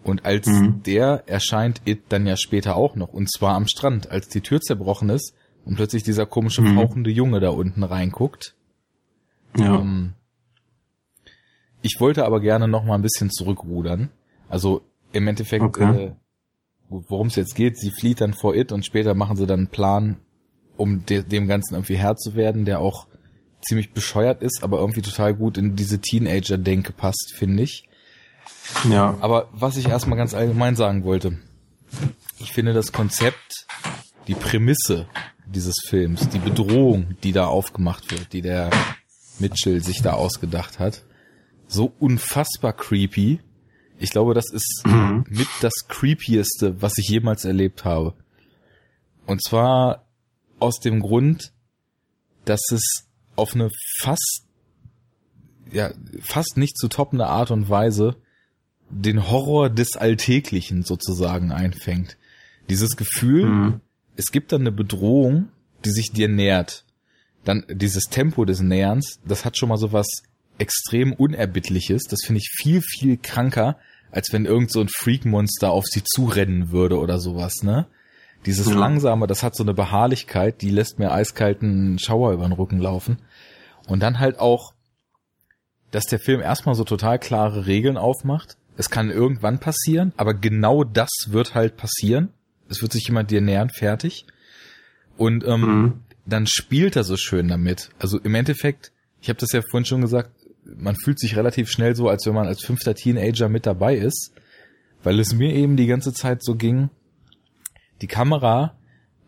und als mhm. der erscheint It dann ja später auch noch. Und zwar am Strand, als die Tür zerbrochen ist und plötzlich dieser komische mhm. fauchende Junge da unten reinguckt. Ja. Ähm, ich wollte aber gerne noch mal ein bisschen zurückrudern. Also im Endeffekt, okay. äh, worum es jetzt geht, sie flieht dann vor It und später machen sie dann einen Plan, um de dem Ganzen irgendwie Herr zu werden, der auch ziemlich bescheuert ist, aber irgendwie total gut in diese Teenager-Denke passt, finde ich. Ja. Aber was ich erstmal ganz allgemein sagen wollte, ich finde das Konzept, die Prämisse dieses Films, die Bedrohung, die da aufgemacht wird, die der Mitchell sich da ausgedacht hat, so unfassbar creepy. Ich glaube, das ist mhm. mit das creepieste, was ich jemals erlebt habe. Und zwar aus dem Grund, dass es auf eine fast, ja, fast nicht zu toppende Art und Weise den Horror des Alltäglichen sozusagen einfängt. Dieses Gefühl, mhm. Es gibt dann eine Bedrohung, die sich dir nähert. Dann dieses Tempo des Näherns, das hat schon mal so was extrem Unerbittliches. Das finde ich viel, viel kranker, als wenn irgend so ein Freak-Monster auf sie zurennen würde oder sowas, ne? Dieses ja. langsame, das hat so eine Beharrlichkeit, die lässt mir eiskalten Schauer über den Rücken laufen. Und dann halt auch, dass der Film erstmal so total klare Regeln aufmacht. Es kann irgendwann passieren, aber genau das wird halt passieren. Es wird sich jemand dir nähern, fertig. Und ähm, mhm. dann spielt er so schön damit. Also im Endeffekt, ich habe das ja vorhin schon gesagt, man fühlt sich relativ schnell so, als wenn man als fünfter Teenager mit dabei ist, weil es mir eben die ganze Zeit so ging, die Kamera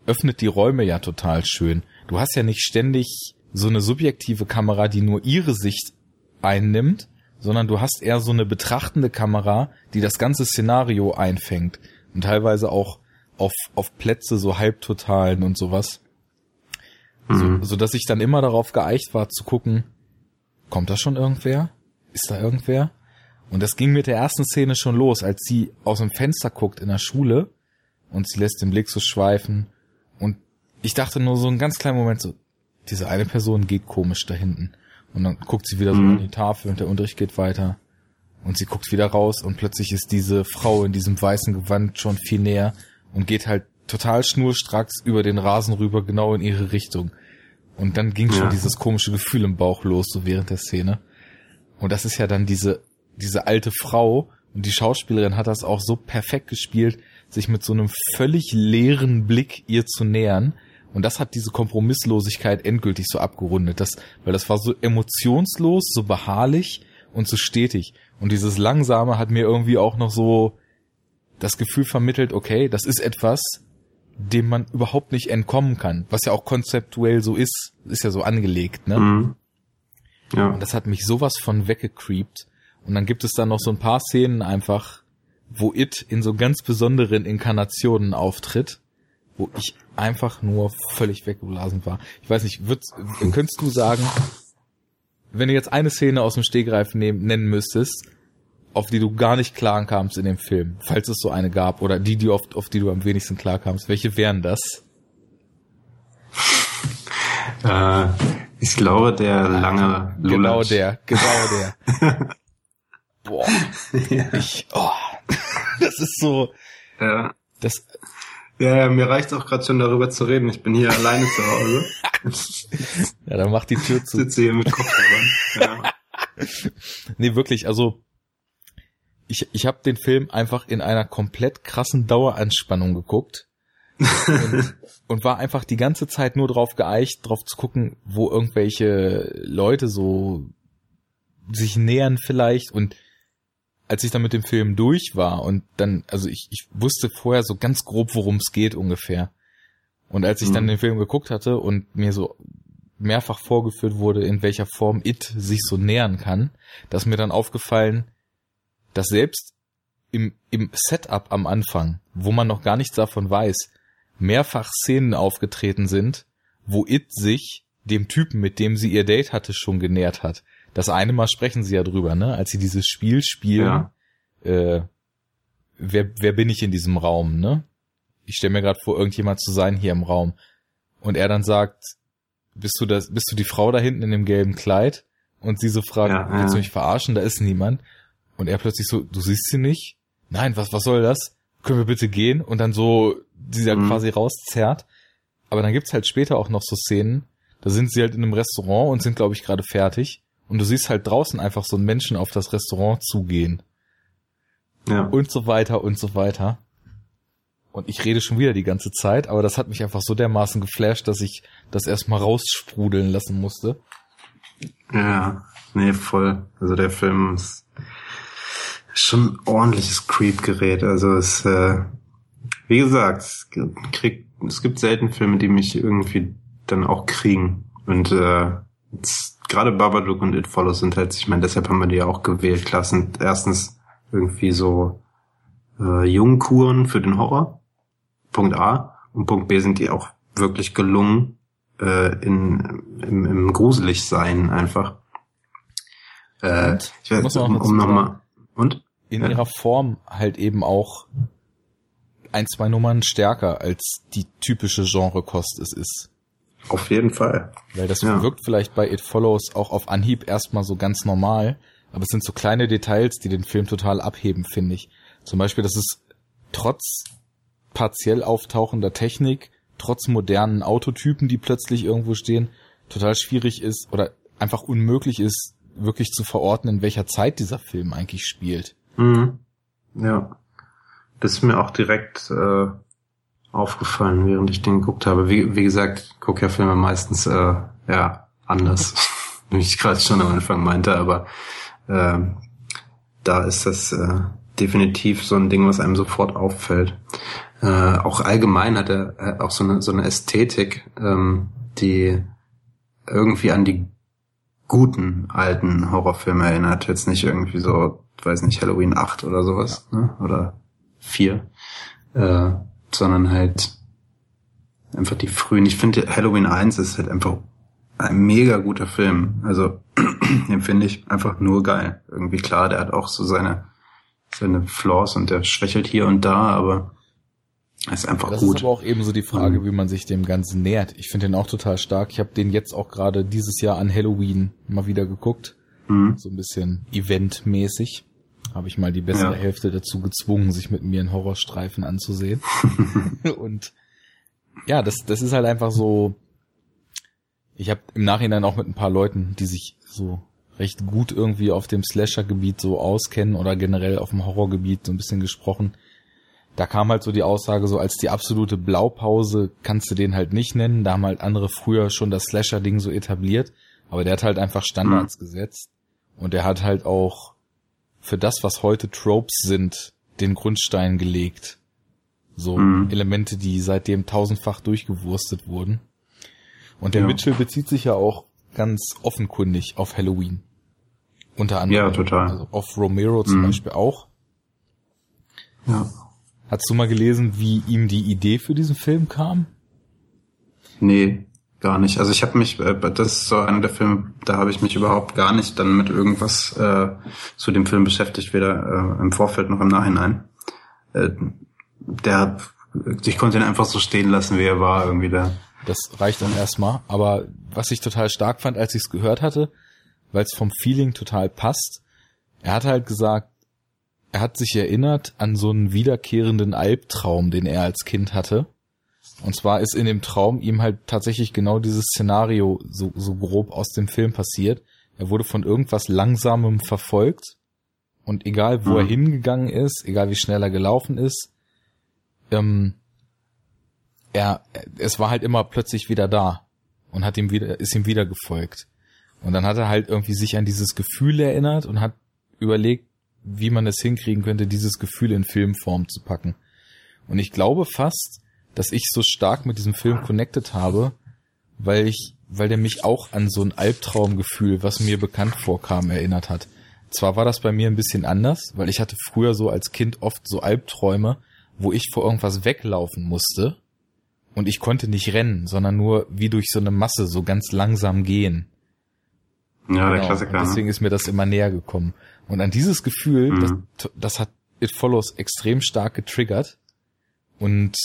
öffnet die Räume ja total schön. Du hast ja nicht ständig so eine subjektive Kamera, die nur ihre Sicht einnimmt, sondern du hast eher so eine betrachtende Kamera, die das ganze Szenario einfängt und teilweise auch auf, auf Plätze so halbtotalen und sowas. Mhm. So, so dass ich dann immer darauf geeicht war zu gucken, kommt da schon irgendwer? Ist da irgendwer? Und das ging mit der ersten Szene schon los, als sie aus dem Fenster guckt in der Schule und sie lässt den Blick so schweifen. Und ich dachte nur so einen ganz kleinen Moment so, diese eine Person geht komisch da hinten. Und dann guckt sie wieder so mhm. an die Tafel und der Unterricht geht weiter. Und sie guckt wieder raus und plötzlich ist diese Frau in diesem weißen Gewand schon viel näher und geht halt total schnurstracks über den Rasen rüber, genau in ihre Richtung. Und dann ging ja. schon dieses komische Gefühl im Bauch los, so während der Szene. Und das ist ja dann diese, diese alte Frau, und die Schauspielerin hat das auch so perfekt gespielt, sich mit so einem völlig leeren Blick ihr zu nähern. Und das hat diese Kompromisslosigkeit endgültig so abgerundet, das, weil das war so emotionslos, so beharrlich und so stetig. Und dieses Langsame hat mir irgendwie auch noch so das Gefühl vermittelt, okay, das ist etwas, dem man überhaupt nicht entkommen kann, was ja auch konzeptuell so ist, ist ja so angelegt, ne? Mhm. Ja. Und das hat mich sowas von weggecreept. Und dann gibt es dann noch so ein paar Szenen einfach, wo It in so ganz besonderen Inkarnationen auftritt, wo ich einfach nur völlig weggeblasen war. Ich weiß nicht, würdest, könntest du sagen, wenn du jetzt eine Szene aus dem Stegreif nehmen, nennen müsstest, auf die du gar nicht klar kamst in dem Film, falls es so eine gab, oder die, die auf, auf die du am wenigsten klar kamst, welche wären das? Äh, ich glaube, der lange Lulatsch. Genau der, genau der. [LAUGHS] Boah. ja. Ich, oh, das ist so. Ja. Das. Ja, ja mir reicht auch gerade schon darüber zu reden. Ich bin hier alleine zu Hause. [LAUGHS] ja, dann mach die Tür zu. Sitze hier mit Kopfhörern. [LAUGHS] Ja. nee, wirklich, also ich, ich habe den Film einfach in einer komplett krassen Daueranspannung geguckt und, [LAUGHS] und war einfach die ganze Zeit nur drauf geeicht, drauf zu gucken, wo irgendwelche Leute so sich nähern vielleicht und als ich dann mit dem Film durch war und dann, also ich, ich wusste vorher so ganz grob, worum es geht ungefähr. Und als ich mhm. dann den Film geguckt hatte und mir so mehrfach vorgeführt wurde, in welcher Form It sich so nähern kann, da ist mir dann aufgefallen, dass selbst im, im Setup am Anfang, wo man noch gar nichts davon weiß, mehrfach Szenen aufgetreten sind, wo It sich dem Typen, mit dem sie ihr Date hatte, schon genährt hat. Das eine Mal sprechen sie ja drüber, ne? Als sie dieses Spiel spielen, ja. äh, wer, wer bin ich in diesem Raum, ne? Ich stelle mir gerade vor, irgendjemand zu sein hier im Raum. Und er dann sagt, bist du das, bist du die Frau da hinten in dem gelben Kleid? Und sie so fragt, ja, willst du mich verarschen? Da ist niemand. Und er plötzlich so, du siehst sie nicht? Nein, was, was soll das? Können wir bitte gehen? Und dann so, sie da mhm. quasi rauszerrt. Aber dann gibt's halt später auch noch so Szenen, da sind sie halt in einem Restaurant und sind, glaube ich, gerade fertig. Und du siehst halt draußen einfach so einen Menschen auf das Restaurant zugehen. Ja. Und so weiter und so weiter. Und ich rede schon wieder die ganze Zeit, aber das hat mich einfach so dermaßen geflasht, dass ich das erstmal raussprudeln lassen musste. Ja, nee, voll. Also der Film ist schon ein ordentliches Creep-Gerät. Also es, äh, wie gesagt, es, krieg, es gibt selten Filme, die mich irgendwie dann auch kriegen. Und äh, gerade Babadook und It Follows sind halt, ich meine, deshalb haben wir die ja auch gewählt. Klar sind erstens irgendwie so äh, Jungkuren für den Horror. Punkt A. Und Punkt B sind die auch wirklich gelungen äh, in, im, im Gruseligsein einfach. Äh, ich weiß, um, um nochmal. Und? In ja. ihrer Form halt eben auch ein, zwei Nummern stärker als die typische Genrekost es ist. Auf jeden Fall. Weil das ja. wirkt vielleicht bei It Follows auch auf Anhieb erstmal so ganz normal, aber es sind so kleine Details, die den Film total abheben, finde ich. Zum Beispiel, dass es trotz partiell auftauchender Technik, trotz modernen Autotypen, die plötzlich irgendwo stehen, total schwierig ist oder einfach unmöglich ist, wirklich zu verorten, in welcher Zeit dieser Film eigentlich spielt. Mhm. Ja. Das ist mir auch direkt äh, aufgefallen, während ich den geguckt habe. Wie, wie gesagt, gucke ja Filme meistens äh, ja anders, [LAUGHS] wie ich gerade schon am Anfang meinte, aber äh, da ist das äh, definitiv so ein Ding, was einem sofort auffällt. Äh, auch allgemein hat er äh, auch so eine, so eine Ästhetik, ähm, die irgendwie an die guten alten Horrorfilme erinnert. Jetzt nicht irgendwie so, weiß nicht, Halloween 8 oder sowas, ja. ne? Oder 4. Äh, sondern halt einfach die frühen. Ich finde Halloween 1 ist halt einfach ein mega guter Film. Also [CLEARS THROAT] den finde ich einfach nur geil. Irgendwie klar, der hat auch so seine seine Flaws und der schwächelt hier und da, aber ist einfach das gut. Das ist aber auch eben so die Frage, mhm. wie man sich dem Ganzen nähert. Ich finde den auch total stark. Ich habe den jetzt auch gerade dieses Jahr an Halloween mal wieder geguckt. Mhm. So ein bisschen eventmäßig. Habe ich mal die bessere ja. Hälfte dazu gezwungen, sich mit mir einen Horrorstreifen anzusehen. [LAUGHS] und ja, das, das ist halt einfach so. Ich habe im Nachhinein auch mit ein paar Leuten, die sich so recht gut irgendwie auf dem Slasher-Gebiet so auskennen oder generell auf dem Horrorgebiet so ein bisschen gesprochen. Da kam halt so die Aussage, so als die absolute Blaupause kannst du den halt nicht nennen. Da haben halt andere früher schon das Slasher-Ding so etabliert. Aber der hat halt einfach Standards mhm. gesetzt. Und der hat halt auch für das, was heute Tropes sind, den Grundstein gelegt. So mhm. Elemente, die seitdem tausendfach durchgewurstet wurden. Und der ja. Mitchell bezieht sich ja auch ganz offenkundig auf Halloween. Unter anderem. Ja, total. Also auf Romero zum mhm. Beispiel auch. Ja. Hast du mal gelesen, wie ihm die Idee für diesen Film kam? Nee, gar nicht. Also ich habe mich, äh, das ist so einer der Filme, da habe ich mich überhaupt gar nicht dann mit irgendwas äh, zu dem Film beschäftigt, weder äh, im Vorfeld noch im Nachhinein. Äh, der, ich konnte ihn einfach so stehen lassen, wie er war, irgendwie da. Das reicht dann erstmal. Aber was ich total stark fand, als ich es gehört hatte, weil es vom Feeling total passt, er hat halt gesagt, er hat sich erinnert an so einen wiederkehrenden Albtraum, den er als Kind hatte. Und zwar ist in dem Traum ihm halt tatsächlich genau dieses Szenario so, so grob aus dem Film passiert. Er wurde von irgendwas Langsamem verfolgt. Und egal wo mhm. er hingegangen ist, egal wie schnell er gelaufen ist, ähm, er, es war halt immer plötzlich wieder da und hat ihm wieder, ist ihm wieder gefolgt. Und dann hat er halt irgendwie sich an dieses Gefühl erinnert und hat überlegt, wie man es hinkriegen könnte, dieses Gefühl in Filmform zu packen. Und ich glaube fast, dass ich so stark mit diesem Film connected habe, weil ich, weil der mich auch an so ein Albtraumgefühl, was mir bekannt vorkam, erinnert hat. Zwar war das bei mir ein bisschen anders, weil ich hatte früher so als Kind oft so Albträume, wo ich vor irgendwas weglaufen musste und ich konnte nicht rennen, sondern nur wie durch so eine Masse so ganz langsam gehen. Ja, genau. der Klassiker. Und deswegen ne? ist mir das immer näher gekommen. Und an dieses Gefühl, mhm. das, das hat It Follows extrem stark getriggert und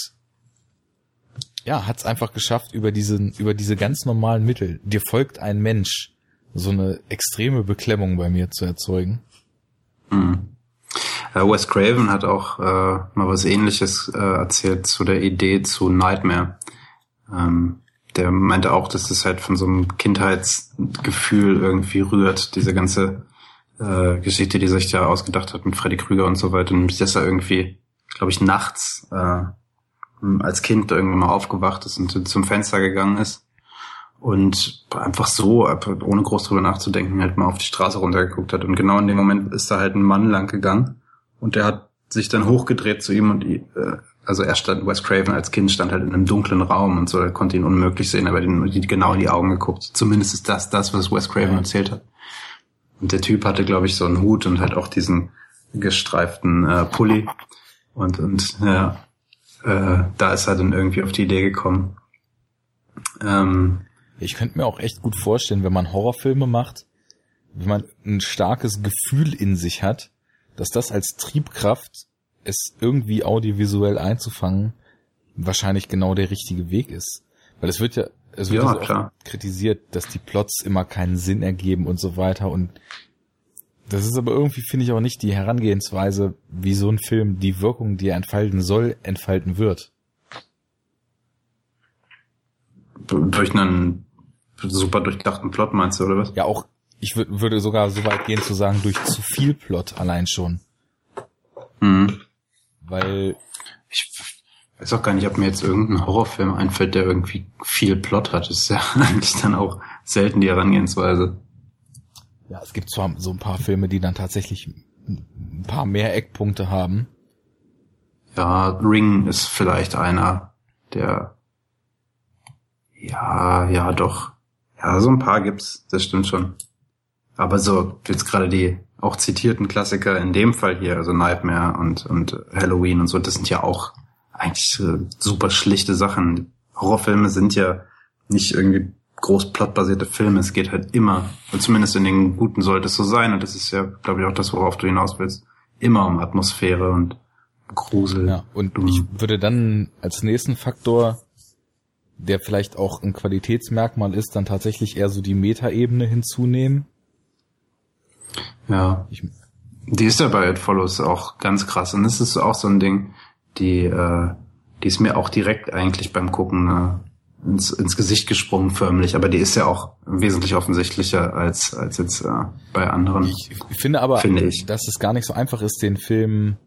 ja, hat es einfach geschafft, über diesen, über diese ganz normalen Mittel, dir folgt ein Mensch, so eine extreme Beklemmung bei mir zu erzeugen. Mhm. Äh, Wes Craven hat auch äh, mal was ähnliches äh, erzählt zu der Idee zu Nightmare. Ähm, der meinte auch, dass das halt von so einem Kindheitsgefühl irgendwie rührt, diese ganze äh, Geschichte, die sich da ausgedacht hat mit Freddy Krüger und so weiter. Und dass er irgendwie, glaube ich, nachts äh, als Kind irgendwann mal aufgewacht ist und zum Fenster gegangen ist und einfach so, ohne groß drüber nachzudenken, halt mal auf die Straße runtergeguckt hat. Und genau in dem Moment ist da halt ein Mann lang gegangen und der hat sich dann hochgedreht zu ihm und äh, also er stand, Wes Craven als Kind stand halt in einem dunklen Raum und so, er konnte ihn unmöglich sehen, aber den genau in die Augen geguckt. Zumindest ist das das, was Wes Craven erzählt hat. Und der Typ hatte, glaube ich, so einen Hut und halt auch diesen gestreiften äh, Pulli. Und, und ja, äh, da ist er dann irgendwie auf die Idee gekommen. Ähm, ich könnte mir auch echt gut vorstellen, wenn man Horrorfilme macht, wenn man ein starkes Gefühl in sich hat, dass das als Triebkraft, es irgendwie audiovisuell einzufangen, wahrscheinlich genau der richtige Weg ist. Weil es wird ja, es wird ja, ja kritisiert, dass die Plots immer keinen Sinn ergeben und so weiter und das ist aber irgendwie, finde ich, auch nicht die Herangehensweise, wie so ein Film die Wirkung, die er entfalten soll, entfalten wird. Durch einen super durchdachten Plot meinst du, oder was? Ja, auch, ich würde sogar so weit gehen zu sagen, durch zu viel Plot allein schon. Mhm. Weil. Ich weiß auch gar nicht, ob mir jetzt irgendein Horrorfilm einfällt, der irgendwie viel Plot hat. Das ist ja [LAUGHS] eigentlich dann auch selten die Herangehensweise. Ja, es gibt zwar so ein paar Filme, die dann tatsächlich ein paar mehr Eckpunkte haben. Ja, Ring ist vielleicht einer, der ja, ja, doch. Ja, so ein paar gibt's, das stimmt schon. Aber so, jetzt gerade die auch zitierten Klassiker in dem Fall hier, also Nightmare und, und Halloween und so, das sind ja auch eigentlich äh, super schlichte Sachen. Horrorfilme sind ja nicht irgendwie groß plotbasierte Filme. Es geht halt immer, und zumindest in den guten sollte es so sein, und das ist ja, glaube ich, auch das, worauf du hinaus willst, immer um Atmosphäre und Grusel. Ja, und ich würde dann als nächsten Faktor, der vielleicht auch ein Qualitätsmerkmal ist, dann tatsächlich eher so die Metaebene hinzunehmen. Ja. Ich, die ist ja bei It Follows auch ganz krass. Und das ist auch so ein Ding, die, äh, die ist mir auch direkt eigentlich beim Gucken äh, ins, ins Gesicht gesprungen förmlich, aber die ist ja auch wesentlich offensichtlicher als, als jetzt äh, bei anderen. Ich finde aber, finde ich. dass es gar nicht so einfach ist, den Film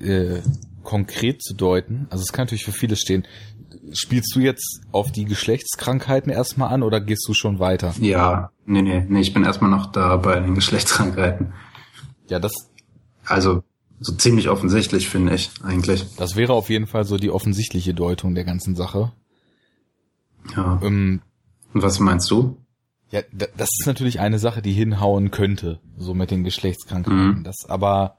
äh, konkret zu deuten. Also es kann natürlich für viele stehen. Spielst du jetzt auf die Geschlechtskrankheiten erstmal an oder gehst du schon weiter? Ja, nee, nee, nee, ich bin erstmal noch da bei den Geschlechtskrankheiten. Ja, das. Also so ziemlich offensichtlich, finde ich, eigentlich. Das wäre auf jeden Fall so die offensichtliche Deutung der ganzen Sache. Ja. Ähm, Und was meinst du? Ja, das ist natürlich eine Sache, die hinhauen könnte, so mit den Geschlechtskrankheiten. Mhm. Das aber,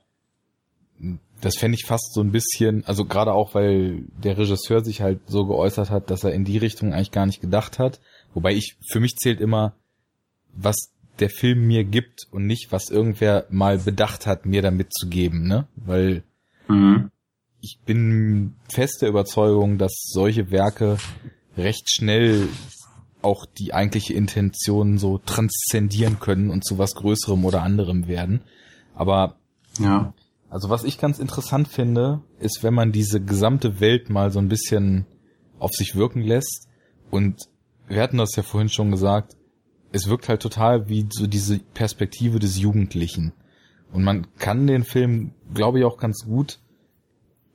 das fände ich fast so ein bisschen, also gerade auch, weil der Regisseur sich halt so geäußert hat, dass er in die Richtung eigentlich gar nicht gedacht hat. Wobei ich, für mich zählt immer, was der Film mir gibt und nicht, was irgendwer mal bedacht hat, mir damit zu geben, ne? Weil mhm. ich bin fest der Überzeugung, dass solche Werke recht schnell auch die eigentliche Intention so transzendieren können und zu was Größerem oder anderem werden. Aber ja. Also was ich ganz interessant finde, ist, wenn man diese gesamte Welt mal so ein bisschen auf sich wirken lässt und wir hatten das ja vorhin schon gesagt, es wirkt halt total wie so diese Perspektive des Jugendlichen. Und man kann den Film, glaube ich, auch ganz gut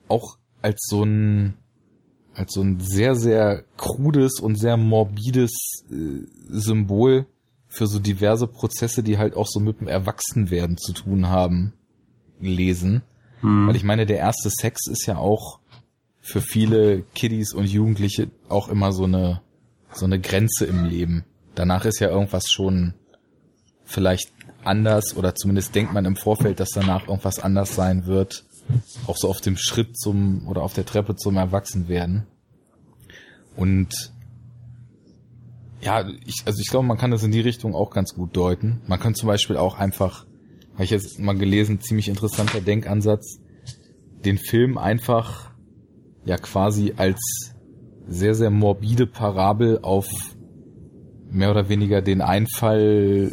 auch als so ein als so ein sehr, sehr krudes und sehr morbides äh, Symbol für so diverse Prozesse, die halt auch so mit dem Erwachsenwerden zu tun haben, lesen. Hm. Weil ich meine, der erste Sex ist ja auch für viele Kiddies und Jugendliche auch immer so eine, so eine Grenze im Leben. Danach ist ja irgendwas schon vielleicht anders oder zumindest denkt man im Vorfeld, dass danach irgendwas anders sein wird auch so auf dem Schritt zum oder auf der Treppe zum Erwachsenwerden. Und ja, ich, also ich glaube, man kann das in die Richtung auch ganz gut deuten. Man kann zum Beispiel auch einfach, habe ich jetzt mal gelesen, ziemlich interessanter Denkansatz, den Film einfach ja quasi als sehr, sehr morbide Parabel auf mehr oder weniger den Einfall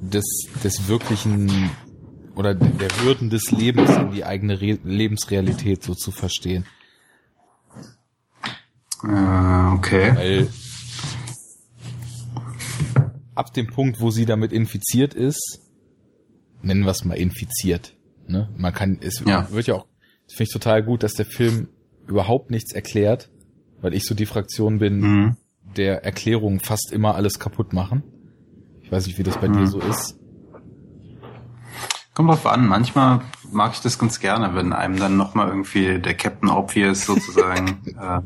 des, des wirklichen oder der Hürden des Lebens in die eigene Re Lebensrealität so zu verstehen. Äh, okay. Weil ab dem Punkt, wo sie damit infiziert ist, nennen wir es mal infiziert. Ne? Man kann, es ja. wird ja auch, finde ich total gut, dass der Film überhaupt nichts erklärt, weil ich so die Fraktion bin, mhm. Der Erklärungen fast immer alles kaputt machen. Ich weiß nicht, wie das bei mhm. dir so ist. Kommt drauf an. Manchmal mag ich das ganz gerne, wenn einem dann nochmal irgendwie der Captain Obvious sozusagen [LAUGHS] äh,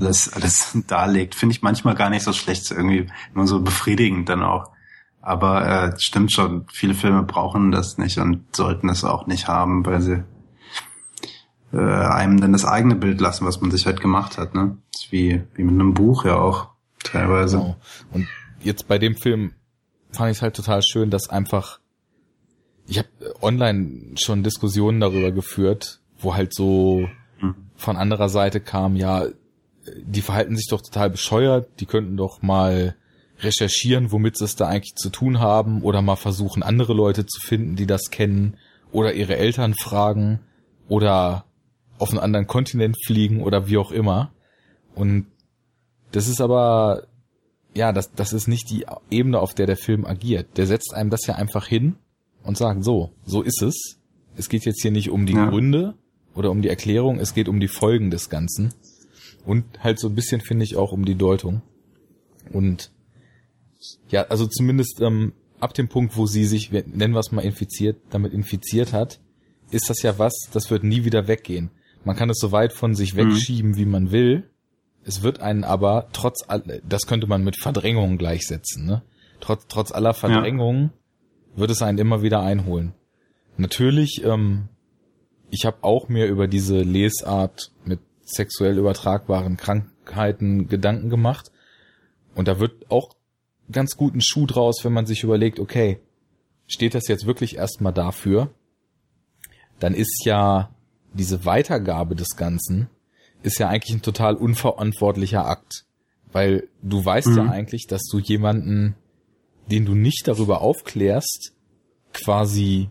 alles, alles [LAUGHS] darlegt. Finde ich manchmal gar nicht so schlecht, irgendwie immer so befriedigend dann auch. Aber äh, stimmt schon, viele Filme brauchen das nicht und sollten es auch nicht haben, weil sie äh, einem dann das eigene Bild lassen, was man sich halt gemacht hat. Ne? Das ist wie, wie mit einem Buch ja auch teilweise. Genau. Und jetzt bei dem Film fand ich es halt total schön, dass einfach ich habe online schon Diskussionen darüber geführt, wo halt so hm. von anderer Seite kam, ja, die verhalten sich doch total bescheuert, die könnten doch mal recherchieren, womit sie es da eigentlich zu tun haben oder mal versuchen, andere Leute zu finden, die das kennen oder ihre Eltern fragen oder auf einen anderen Kontinent fliegen oder wie auch immer. Und das ist aber, ja, das, das ist nicht die Ebene, auf der der Film agiert. Der setzt einem das ja einfach hin und sagen, so, so ist es. Es geht jetzt hier nicht um die ja. Gründe oder um die Erklärung, es geht um die Folgen des Ganzen. Und halt so ein bisschen finde ich auch um die Deutung. Und ja, also zumindest ähm, ab dem Punkt, wo sie sich, nennen wir es mal infiziert, damit infiziert hat, ist das ja was, das wird nie wieder weggehen. Man kann es so weit von sich mhm. wegschieben, mhm. wie man will. Es wird einen aber trotz, das könnte man mit Verdrängung gleichsetzen, ne? Trotz, trotz aller Verdrängung wird es einen immer wieder einholen. Natürlich, ähm, ich habe auch mir über diese Lesart mit sexuell übertragbaren Krankheiten Gedanken gemacht. Und da wird auch ganz gut ein Schuh draus, wenn man sich überlegt, okay, steht das jetzt wirklich erstmal dafür? Dann ist ja diese Weitergabe des Ganzen ist ja eigentlich ein total unverantwortlicher Akt. Weil du weißt mhm. ja eigentlich, dass du jemanden den du nicht darüber aufklärst, quasi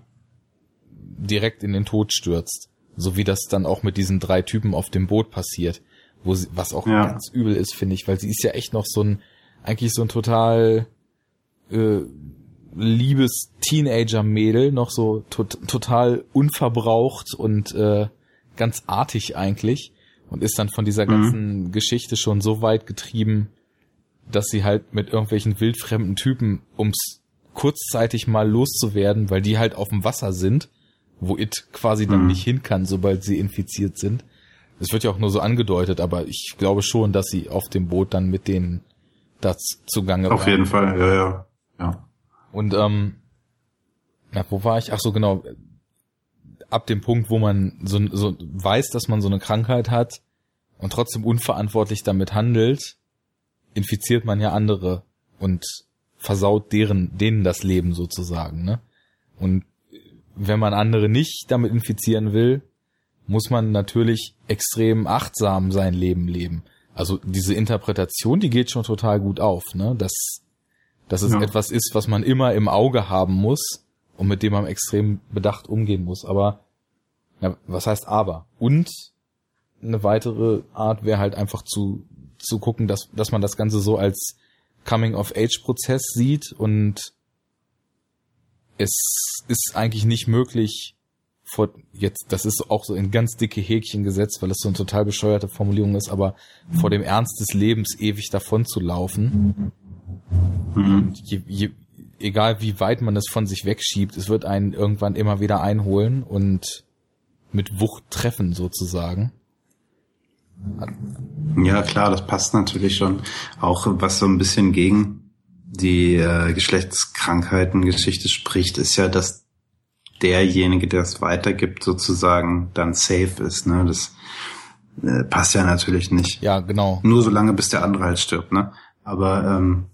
direkt in den Tod stürzt. So wie das dann auch mit diesen drei Typen auf dem Boot passiert. Wo sie, was auch ja. ganz übel ist, finde ich, weil sie ist ja echt noch so ein, eigentlich so ein total äh, liebes Teenager-Mädel, noch so to total unverbraucht und äh, ganz artig eigentlich und ist dann von dieser mhm. ganzen Geschichte schon so weit getrieben, dass sie halt mit irgendwelchen wildfremden Typen, ums kurzzeitig mal loszuwerden, weil die halt auf dem Wasser sind, wo It quasi dann mhm. nicht hin kann, sobald sie infiziert sind. Es wird ja auch nur so angedeutet, aber ich glaube schon, dass sie auf dem Boot dann mit denen das zugange Auf waren. jeden Fall, ja, ja. ja. Und ähm, na, wo war ich? Ach so, genau. Ab dem Punkt, wo man so, so weiß, dass man so eine Krankheit hat und trotzdem unverantwortlich damit handelt, infiziert man ja andere und versaut deren, denen das Leben sozusagen, ne? Und wenn man andere nicht damit infizieren will, muss man natürlich extrem achtsam sein Leben leben. Also diese Interpretation, die geht schon total gut auf, ne? Dass, dass es ja. etwas ist, was man immer im Auge haben muss und mit dem man extrem bedacht umgehen muss. Aber, na, was heißt aber? Und eine weitere Art wäre halt einfach zu zu gucken, dass, dass man das Ganze so als Coming-of-Age-Prozess sieht und es ist eigentlich nicht möglich, vor jetzt, das ist auch so in ganz dicke Häkchen gesetzt, weil es so eine total bescheuerte Formulierung ist, aber vor dem Ernst des Lebens ewig davon zu laufen. Mhm. Je, je, egal wie weit man es von sich wegschiebt, es wird einen irgendwann immer wieder einholen und mit Wucht treffen sozusagen. Ja, klar, das passt natürlich schon. Auch was so ein bisschen gegen die äh, Geschlechtskrankheiten-Geschichte spricht, ist ja, dass derjenige, der es weitergibt, sozusagen dann safe ist. Ne? Das äh, passt ja natürlich nicht. Ja, genau. Nur so lange, bis der andere halt stirbt, ne? Aber ähm,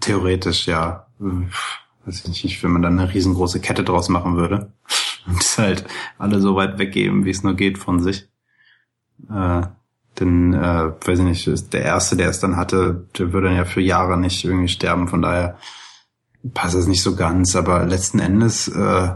theoretisch ja, weiß ich nicht, wenn man dann eine riesengroße Kette draus machen würde [LAUGHS] und es halt alle so weit weggeben, wie es nur geht von sich. Äh, denn, äh, weiß ich nicht, der Erste, der es dann hatte, der würde dann ja für Jahre nicht irgendwie sterben, von daher passt es nicht so ganz, aber letzten Endes, äh,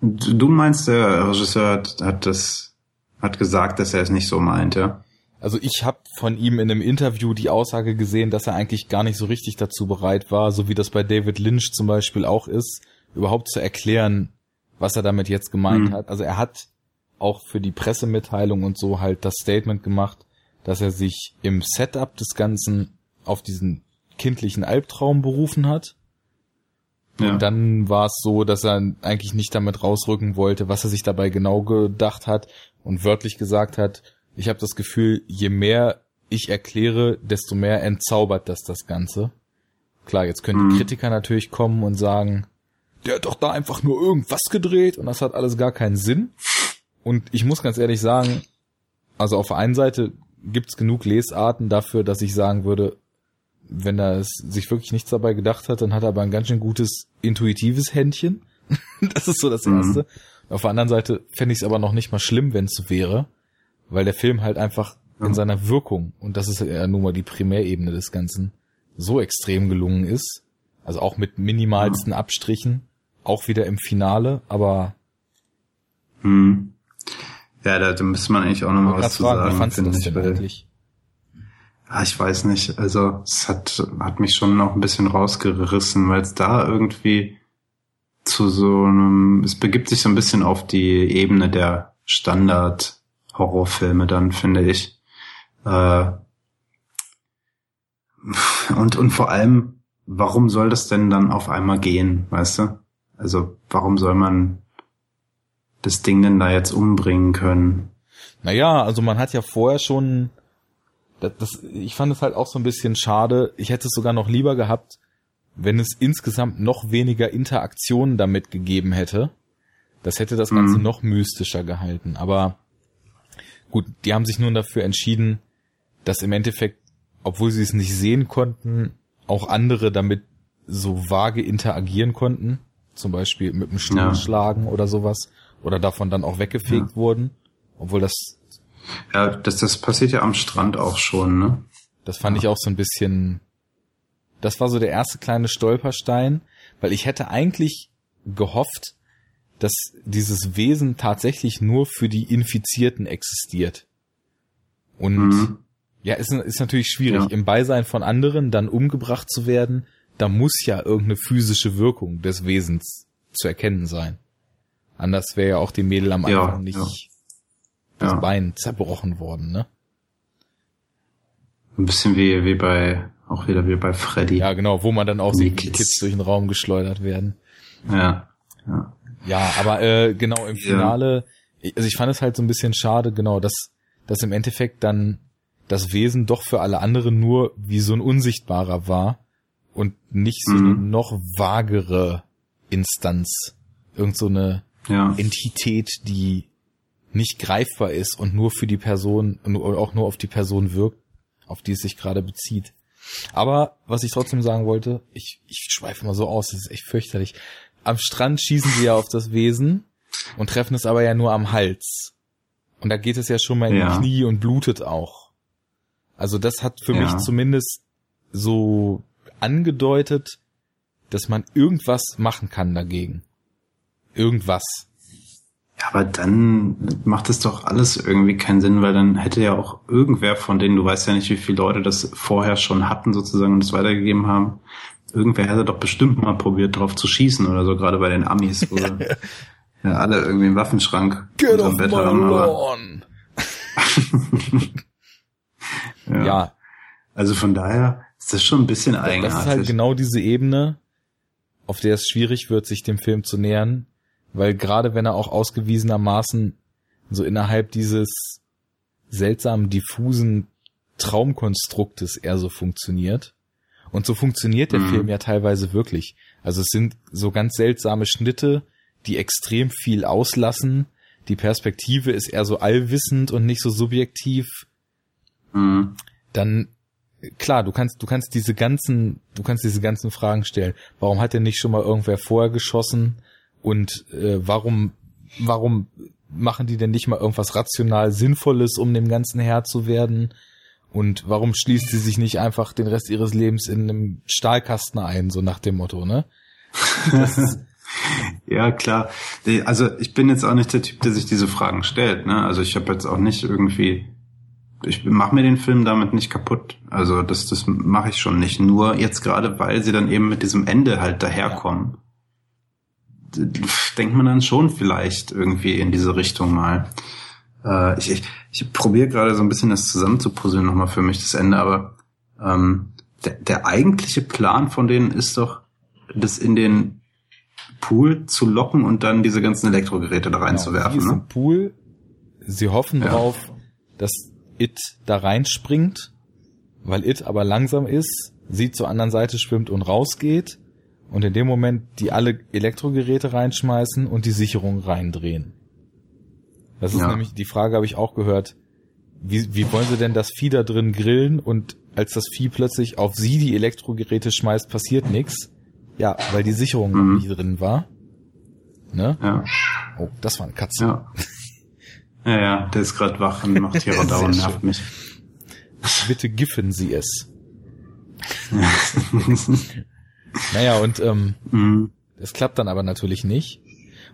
du meinst, der Regisseur hat, hat das, hat gesagt, dass er es nicht so meint, ja? Also ich habe von ihm in einem Interview die Aussage gesehen, dass er eigentlich gar nicht so richtig dazu bereit war, so wie das bei David Lynch zum Beispiel auch ist, überhaupt zu erklären, was er damit jetzt gemeint mhm. hat. Also er hat auch für die Pressemitteilung und so halt das Statement gemacht, dass er sich im Setup des Ganzen auf diesen kindlichen Albtraum berufen hat. Ja. Und dann war es so, dass er eigentlich nicht damit rausrücken wollte, was er sich dabei genau gedacht hat und wörtlich gesagt hat, ich habe das Gefühl, je mehr ich erkläre, desto mehr entzaubert das das Ganze. Klar, jetzt können mhm. die Kritiker natürlich kommen und sagen, der hat doch da einfach nur irgendwas gedreht und das hat alles gar keinen Sinn. Und ich muss ganz ehrlich sagen, also auf der einen Seite gibt's genug Lesarten dafür, dass ich sagen würde, wenn er es sich wirklich nichts dabei gedacht hat, dann hat er aber ein ganz schön gutes intuitives Händchen. [LAUGHS] das ist so das mhm. Erste. Mhm. Auf der anderen Seite fände ich es aber noch nicht mal schlimm, wenn es so wäre, weil der Film halt einfach ja. in seiner Wirkung, und das ist ja nun mal die Primärebene des Ganzen, so extrem gelungen ist. Also auch mit minimalsten ja. Abstrichen, auch wieder im Finale, aber mhm. Ja, da, da müsste man eigentlich auch noch mal was zu fragen, sagen. Wie fandst du das denn eigentlich? Ja, ich weiß nicht. Also es hat, hat mich schon noch ein bisschen rausgerissen, weil es da irgendwie zu so einem, es begibt sich so ein bisschen auf die Ebene der Standard-Horrorfilme dann, finde ich. Äh, und, und vor allem, warum soll das denn dann auf einmal gehen, weißt du? Also, warum soll man das Ding denn da jetzt umbringen können? Naja, also man hat ja vorher schon, das, das, ich fand es halt auch so ein bisschen schade. Ich hätte es sogar noch lieber gehabt, wenn es insgesamt noch weniger Interaktionen damit gegeben hätte. Das hätte das Ganze mhm. noch mystischer gehalten. Aber gut, die haben sich nun dafür entschieden, dass im Endeffekt, obwohl sie es nicht sehen konnten, auch andere damit so vage interagieren konnten. Zum Beispiel mit dem Stuhl ja. schlagen oder sowas oder davon dann auch weggefegt ja. wurden, obwohl das ja, das das passiert ja am Strand auch schon, ne? Das fand ja. ich auch so ein bisschen das war so der erste kleine Stolperstein, weil ich hätte eigentlich gehofft, dass dieses Wesen tatsächlich nur für die Infizierten existiert. Und mhm. ja, ist, ist natürlich schwierig, ja. im Beisein von anderen dann umgebracht zu werden. Da muss ja irgendeine physische Wirkung des Wesens zu erkennen sein. Anders wäre ja auch die Mädel am Anfang ja, nicht ja. das ja. Bein zerbrochen worden, ne? Ein bisschen wie, wie bei, auch wieder wie bei Freddy. Ja, genau, wo man dann auch sieht, wie Kids durch den Raum geschleudert werden. Ja, ja. Ja, aber äh, genau im Finale, also ich fand es halt so ein bisschen schade, genau, dass, dass im Endeffekt dann das Wesen doch für alle anderen nur wie so ein Unsichtbarer war und nicht so mhm. eine noch vagere Instanz. Irgend so eine ja. Entität, die nicht greifbar ist und nur für die Person und auch nur auf die Person wirkt, auf die es sich gerade bezieht. Aber was ich trotzdem sagen wollte, ich, ich schweife mal so aus, das ist echt fürchterlich. Am Strand schießen sie ja auf das Wesen und treffen es aber ja nur am Hals. Und da geht es ja schon mal in ja. die Knie und blutet auch. Also das hat für ja. mich zumindest so angedeutet, dass man irgendwas machen kann dagegen irgendwas. Ja, aber dann macht es doch alles irgendwie keinen Sinn, weil dann hätte ja auch irgendwer von denen, du weißt ja nicht, wie viele Leute das vorher schon hatten sozusagen und es weitergegeben haben, irgendwer hätte doch bestimmt mal probiert, drauf zu schießen oder so, gerade bei den Amis, wo [LAUGHS] ja, alle irgendwie im Waffenschrank Get off Bett haben. Lawn. [LAUGHS] ja. ja. Also von daher ist das schon ein bisschen eigenartig. Das ist halt genau diese Ebene, auf der es schwierig wird, sich dem Film zu nähern, weil gerade wenn er auch ausgewiesenermaßen so innerhalb dieses seltsamen, diffusen Traumkonstruktes eher so funktioniert. Und so funktioniert der mhm. Film ja teilweise wirklich. Also es sind so ganz seltsame Schnitte, die extrem viel auslassen, die Perspektive ist eher so allwissend und nicht so subjektiv, mhm. dann klar, du kannst, du kannst diese ganzen, du kannst diese ganzen Fragen stellen. Warum hat denn nicht schon mal irgendwer vorher geschossen? Und äh, warum, warum machen die denn nicht mal irgendwas rational Sinnvolles, um dem Ganzen Herr zu werden? Und warum schließt sie sich nicht einfach den Rest ihres Lebens in einem Stahlkasten ein, so nach dem Motto, ne? [LAUGHS] ja, klar. Also ich bin jetzt auch nicht der Typ, der sich diese Fragen stellt, ne? Also ich habe jetzt auch nicht irgendwie ich mache mir den Film damit nicht kaputt. Also das, das mache ich schon nicht. Nur jetzt gerade, weil sie dann eben mit diesem Ende halt daherkommen, ja. denkt man dann schon vielleicht irgendwie in diese Richtung mal. Äh, ich ich, ich probiere gerade so ein bisschen das zusammenzupuzzeln nochmal für mich, das Ende, aber ähm, der, der eigentliche Plan von denen ist doch, das in den Pool zu locken und dann diese ganzen Elektrogeräte da reinzuwerfen. Genau, ne? Pool, sie hoffen ja. drauf, dass It da reinspringt, weil It aber langsam ist, sie zur anderen Seite schwimmt und rausgeht und in dem Moment die alle Elektrogeräte reinschmeißen und die Sicherung reindrehen. Das ist ja. nämlich, die Frage habe ich auch gehört, wie, wie wollen sie denn das Vieh da drin grillen und als das Vieh plötzlich auf sie die Elektrogeräte schmeißt, passiert nichts. Ja, weil die Sicherung mhm. noch nicht drin war. Ne? Ja. Oh, das war eine Katze. Ja. Ja, ja, der ist gerade wach und macht hier [LAUGHS] runter und nervt mich. Bitte giffen Sie es. [LAUGHS] naja, und ähm, mhm. es klappt dann aber natürlich nicht.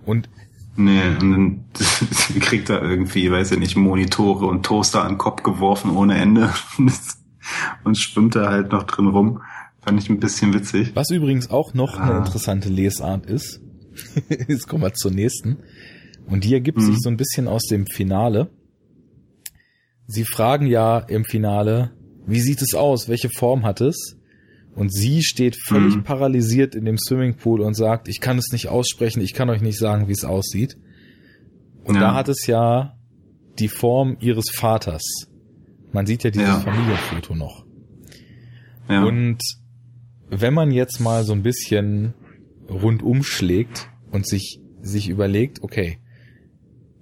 Und Nee, und dann [LAUGHS] kriegt er irgendwie, weiß ich nicht, Monitore und Toaster an den Kopf geworfen ohne Ende [LAUGHS] und schwimmt da halt noch drin rum. Fand ich ein bisschen witzig. Was übrigens auch noch ah. eine interessante Lesart ist, [LAUGHS] jetzt kommen wir zur nächsten, und die ergibt mhm. sich so ein bisschen aus dem Finale. Sie fragen ja im Finale, wie sieht es aus? Welche Form hat es? Und sie steht völlig mhm. paralysiert in dem Swimmingpool und sagt, ich kann es nicht aussprechen, ich kann euch nicht sagen, wie es aussieht. Und ja. da hat es ja die Form ihres Vaters. Man sieht ja dieses ja. Familienfoto noch. Ja. Und wenn man jetzt mal so ein bisschen rundum schlägt und sich, sich überlegt, okay,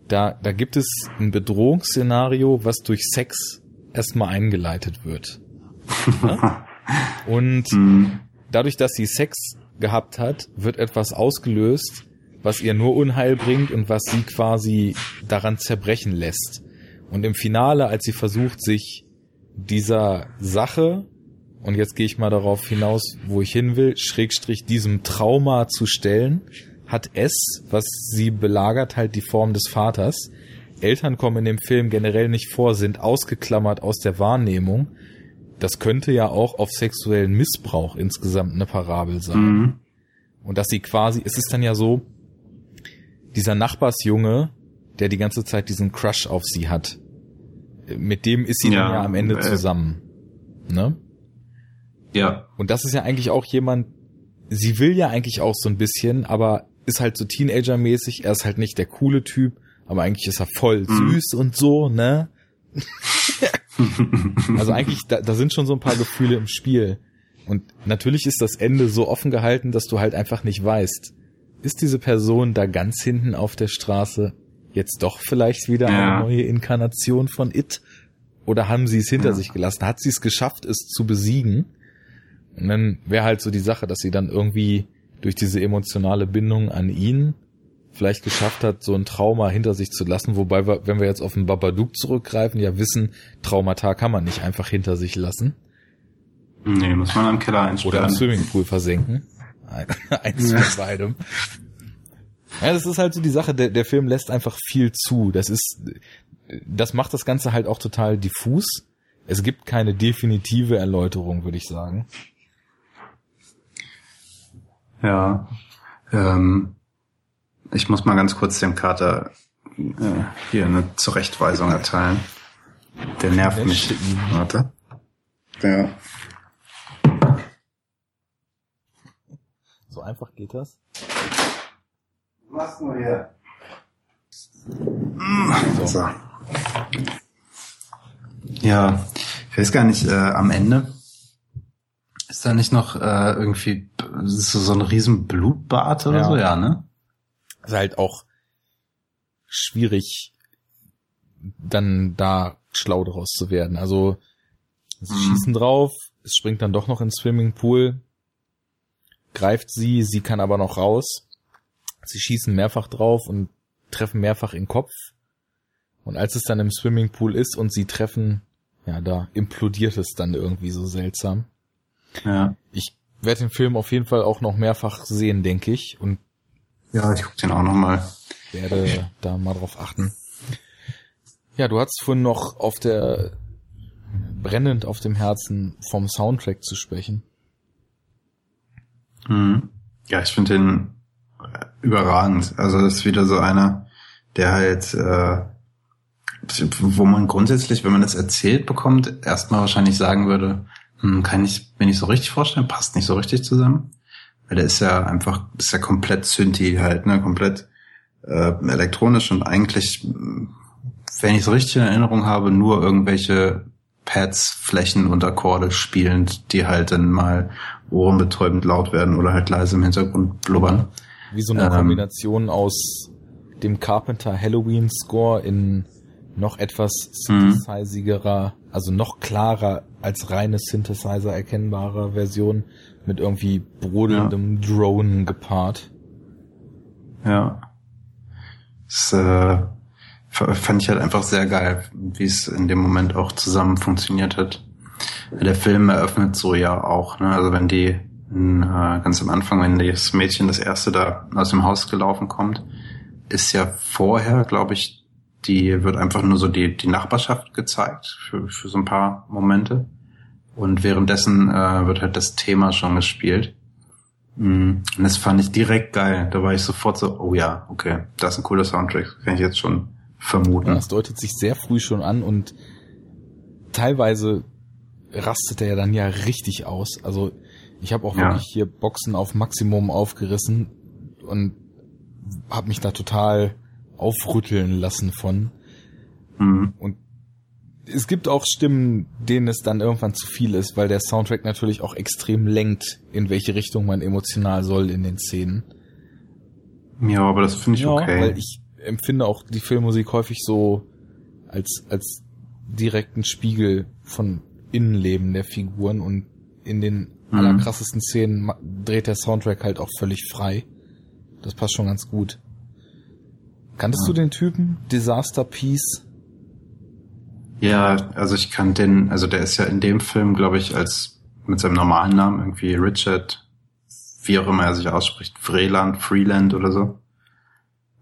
da, da gibt es ein Bedrohungsszenario, was durch Sex erstmal eingeleitet wird. ja? [LAUGHS] Und mhm. dadurch, dass sie Sex gehabt hat, wird etwas ausgelöst, was ihr nur Unheil bringt und was sie quasi daran zerbrechen lässt. Und im Finale, als sie versucht, sich dieser Sache, und jetzt gehe ich mal darauf hinaus, wo ich hin will, Schrägstrich diesem Trauma zu stellen, hat S, was sie belagert, halt die Form des Vaters. Eltern kommen in dem Film generell nicht vor, sind ausgeklammert aus der Wahrnehmung. Das könnte ja auch auf sexuellen Missbrauch insgesamt eine Parabel sein. Mhm. Und dass sie quasi, es ist dann ja so, dieser Nachbarsjunge, der die ganze Zeit diesen Crush auf sie hat, mit dem ist sie ja, dann ja am Ende äh, zusammen. Ne? Ja. Und das ist ja eigentlich auch jemand, sie will ja eigentlich auch so ein bisschen, aber ist halt so Teenager-mäßig, er ist halt nicht der coole Typ, aber eigentlich ist er voll mhm. süß und so, ne? [LAUGHS] [LAUGHS] also eigentlich, da, da sind schon so ein paar Gefühle im Spiel. Und natürlich ist das Ende so offen gehalten, dass du halt einfach nicht weißt, ist diese Person da ganz hinten auf der Straße jetzt doch vielleicht wieder ja. eine neue Inkarnation von It? Oder haben sie es hinter ja. sich gelassen? Hat sie es geschafft, es zu besiegen? Und dann wäre halt so die Sache, dass sie dann irgendwie durch diese emotionale Bindung an ihn vielleicht geschafft hat, so ein Trauma hinter sich zu lassen. Wobei wir, wenn wir jetzt auf den Babadook zurückgreifen, ja wissen, Traumata kann man nicht einfach hinter sich lassen. Nee, muss man am Keller einsperren. Oder im Swimmingpool versenken. [LAUGHS] Eins von beidem. Ja, das ist halt so die Sache, der, der Film lässt einfach viel zu. Das ist, das macht das Ganze halt auch total diffus. Es gibt keine definitive Erläuterung, würde ich sagen. Ja. Ähm, ich muss mal ganz kurz dem Kater äh, hier eine Zurechtweisung erteilen. Der nervt mich. Warte. Ja. So einfach geht das? Was nur hier? So. so. Ja, ich weiß gar nicht, äh, am Ende ist da nicht noch äh, irgendwie so, so ein riesen Blutbad oder ja. so, ja, ne? Ist halt auch schwierig, dann da schlau daraus zu werden. Also sie mhm. schießen drauf, es springt dann doch noch ins Swimmingpool, greift sie, sie kann aber noch raus. Sie schießen mehrfach drauf und treffen mehrfach in den Kopf. Und als es dann im Swimmingpool ist und sie treffen, ja, da implodiert es dann irgendwie so seltsam. Ja. Ich werde den Film auf jeden Fall auch noch mehrfach sehen, denke ich. Und ja, ich gucke den auch noch mal. Werde da mal drauf achten. Ja, du hattest vorhin noch auf der brennend auf dem Herzen vom Soundtrack zu sprechen. Mhm. Ja, ich finde den überragend. Also das ist wieder so einer, der halt, äh, wo man grundsätzlich, wenn man das erzählt bekommt, erstmal wahrscheinlich sagen würde, hm, kann ich mir nicht so richtig vorstellen, passt nicht so richtig zusammen. Weil der ist ja einfach, ist ja komplett Synthi halt, ne, komplett äh, elektronisch und eigentlich, wenn ich so richtig in Erinnerung habe, nur irgendwelche Pads, Flächen und Akkorde spielend, die halt dann mal ohrenbetäubend laut werden oder halt leise im Hintergrund blubbern. Wie so eine ähm, Kombination aus dem Carpenter Halloween Score in noch etwas mhm. synthesizigerer, also noch klarer als reine Synthesizer erkennbarer Version mit irgendwie brodelndem ja. Drone gepaart. Ja. Das äh, fand ich halt einfach sehr geil, wie es in dem Moment auch zusammen funktioniert hat. Der Film eröffnet so ja auch, ne? Also wenn die äh, ganz am Anfang, wenn das Mädchen das erste da aus dem Haus gelaufen kommt, ist ja vorher, glaube ich, die wird einfach nur so die, die Nachbarschaft gezeigt für, für so ein paar Momente. Und währenddessen äh, wird halt das Thema schon gespielt. Mm, und das fand ich direkt geil. Da war ich sofort so, oh ja, okay, das ist ein cooler Soundtrack, kann ich jetzt schon vermuten. Ja, das deutet sich sehr früh schon an und teilweise rastet er ja dann ja richtig aus. Also ich habe auch ja. wirklich hier Boxen auf Maximum aufgerissen und habe mich da total aufrütteln lassen von. Mhm. Und es gibt auch Stimmen, denen es dann irgendwann zu viel ist, weil der Soundtrack natürlich auch extrem lenkt, in welche Richtung man emotional soll in den Szenen. Ja, aber das finde ich ja, okay. Weil ich empfinde auch die Filmmusik häufig so als, als direkten Spiegel von Innenleben der Figuren und in den mhm. allerkrassesten Szenen dreht der Soundtrack halt auch völlig frei. Das passt schon ganz gut. Kanntest ja. du den Typen? Disaster Peace? Ja, also ich kann den, also der ist ja in dem Film, glaube ich, als mit seinem normalen Namen irgendwie Richard, wie auch immer er sich ausspricht, Freeland, Freeland oder so,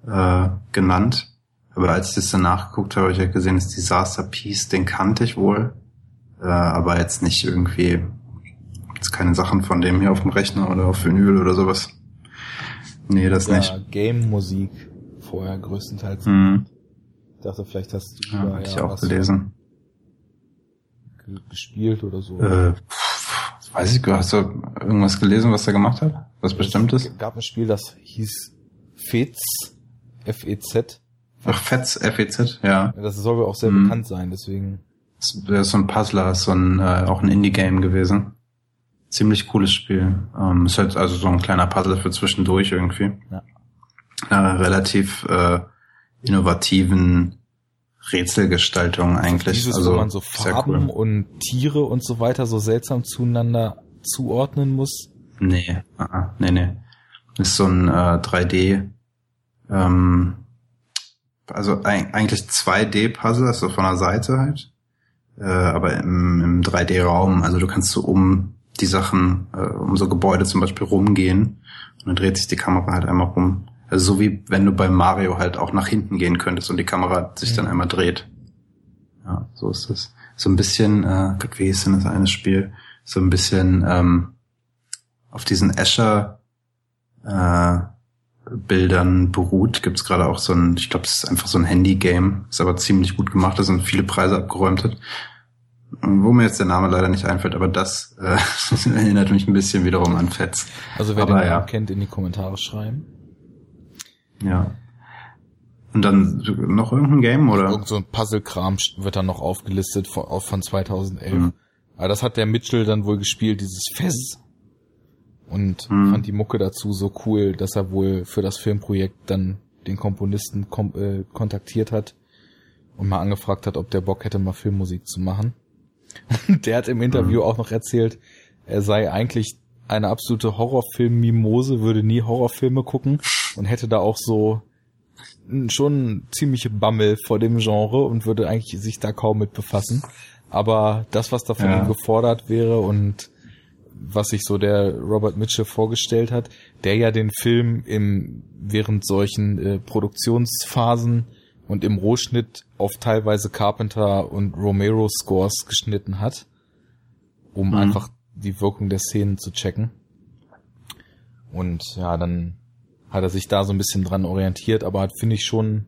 äh, genannt. Aber als ich das dann nachgeguckt habe, habe ich ja gesehen, das Disaster Peace, den kannte ich wohl. Äh, aber jetzt nicht irgendwie Gibt's keine Sachen von dem hier auf dem Rechner oder auf Vinyl oder sowas? Nee, das ja, nicht. Game-Musik vorher größtenteils. Mhm. Ich dachte, vielleicht hast du ja, ja, ich auch gelesen. gespielt oder so. Äh, pff, weiß ich, hast du irgendwas gelesen, was er gemacht hat? Was bestimmt ist? Es gab ein Spiel, das hieß FEZ, F-E-Z. Ach, FEZ, F-E-Z, ja. Das soll wohl auch sehr mhm. bekannt sein, deswegen. Das ist so ein Puzzler, ist so ein, äh, auch ein Indie-Game gewesen ziemlich cooles Spiel. Ähm, ist halt also so ein kleiner Puzzle für zwischendurch irgendwie. Ja. Äh, relativ äh, innovativen Rätselgestaltung eigentlich. Dieses, also wo man so Farben cool. und Tiere und so weiter so seltsam zueinander zuordnen muss. Nee, uh -uh, nee, nee. Ist so ein äh, 3D, ähm, also eigentlich 2D-Puzzle, also von der Seite halt, äh, aber im, im 3D-Raum. Also du kannst so um die Sachen äh, um so Gebäude zum Beispiel rumgehen und dann dreht sich die Kamera halt einmal rum. Also so wie wenn du bei Mario halt auch nach hinten gehen könntest und die Kamera sich dann einmal dreht. Ja, so ist das. So ein bisschen, äh, Gott, wie hieß denn das eine Spiel? So ein bisschen ähm, auf diesen Escher äh, Bildern beruht. Gibt es gerade auch so ein, ich glaube, es ist einfach so ein Handy-Game, ist aber ziemlich gut gemacht, da sind viele Preise abgeräumt hat wo mir jetzt der Name leider nicht einfällt, aber das äh, [LAUGHS] erinnert mich ein bisschen wiederum an Fetz. Also wer aber, den ja. kennt, in die Kommentare schreiben. Ja. Und dann noch irgendein Game oder? Irgend so ein Puzzle-Kram wird dann noch aufgelistet von, von 2011. Mhm. Aber das hat der Mitchell dann wohl gespielt, dieses Fez. Und mhm. fand die Mucke dazu so cool, dass er wohl für das Filmprojekt dann den Komponisten kom äh, kontaktiert hat und mal angefragt hat, ob der Bock hätte, mal Filmmusik zu machen. [LAUGHS] Und der hat im Interview mhm. auch noch erzählt, er sei eigentlich eine absolute Horrorfilm-Mimose, würde nie Horrorfilme gucken und hätte da auch so schon ziemliche Bammel vor dem Genre und würde eigentlich sich da kaum mit befassen. Aber das, was da von ja. ihm gefordert wäre und was sich so der Robert Mitchell vorgestellt hat, der ja den Film im während solchen äh, Produktionsphasen und im Rohschnitt auf teilweise Carpenter und Romero Scores geschnitten hat, um mhm. einfach die Wirkung der Szenen zu checken. Und ja, dann hat er sich da so ein bisschen dran orientiert, aber hat finde ich schon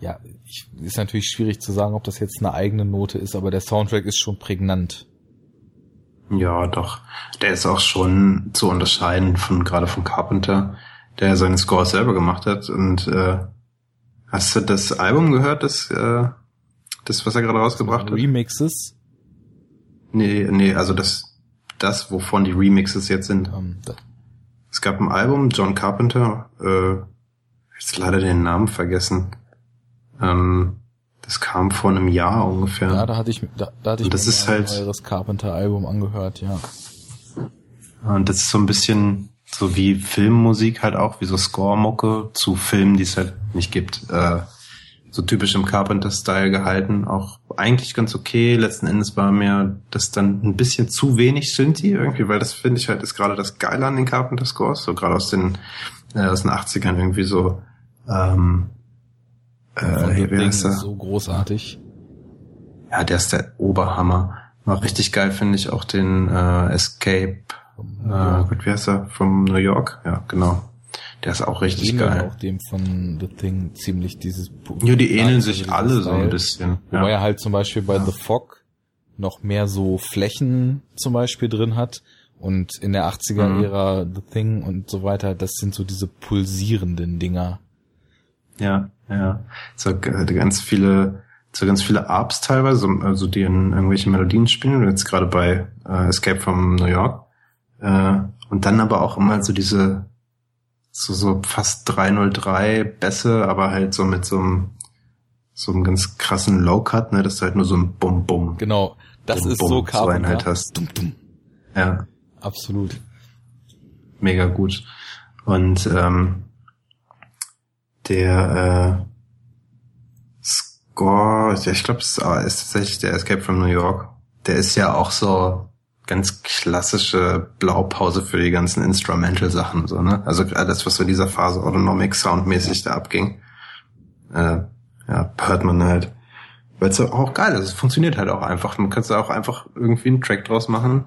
ja, ich, ist natürlich schwierig zu sagen, ob das jetzt eine eigene Note ist, aber der Soundtrack ist schon prägnant. Ja, doch. Der ist auch schon zu unterscheiden von gerade von Carpenter, der seine Scores selber gemacht hat. Und äh, hast du das Album gehört, das, äh, das was er gerade rausgebracht hat? Remixes? Nee, nee, also das, das, wovon die Remixes jetzt sind. Um, ähm, es gab ein Album, John Carpenter, äh, jetzt leider den Namen vergessen. Ähm, das kam vor einem Jahr ungefähr. Ja, da hatte ich, da, da hatte ich das ist halt, eures Carpenter-Album angehört, ja. Und das ist so ein bisschen so wie Filmmusik halt auch, wie so Score-Mucke zu Filmen, die es halt nicht gibt. Äh, so typisch im Carpenter-Style gehalten. Auch eigentlich ganz okay. Letzten Endes war mir das dann ein bisschen zu wenig Synthi irgendwie, weil das finde ich halt ist gerade das Geile an den Carpenter-Scores. So gerade aus den, äh, aus den 80ern irgendwie so, ähm, äh, wie heißt so großartig. Ja, der ist der Oberhammer. War richtig geil, finde ich auch den äh, Escape. Äh, gut, wie heißt er? From New York? Ja, genau. Der ist auch richtig geil. auch dem von The Thing ziemlich dieses. Ja, die ähneln sich alle so ein bisschen. Ja. Wobei er halt zum Beispiel bei ja. The Fog noch mehr so Flächen zum Beispiel drin hat und in der 80er-Ära mhm. The Thing und so weiter, das sind so diese pulsierenden Dinger. Ja, ja. So äh, ganz viele, so ganz viele Arps teilweise, also die in irgendwelche Melodien spielen, jetzt gerade bei äh, Escape from New York. Äh, und dann aber auch immer so diese, so, so fast 303 Bässe, aber halt so mit so einem, so einem ganz krassen Low-Cut, ne, dass du halt nur so ein Bum-Bum. Genau, das Bum, ist Bum, so Carpenter. So halt hast. Dum, dum. Ja. Absolut. Mega gut. Und ähm, der äh, Score, ich glaube, es ist tatsächlich der Escape from New York. Der ist ja auch so ganz klassische Blaupause für die ganzen Instrumental-Sachen, so, ne? Also alles, was so in dieser Phase Autonomic Soundmäßig da abging, äh, ja, hört man halt. Weil es auch geil ist, es funktioniert halt auch einfach. Man kann da auch einfach irgendwie einen Track draus machen,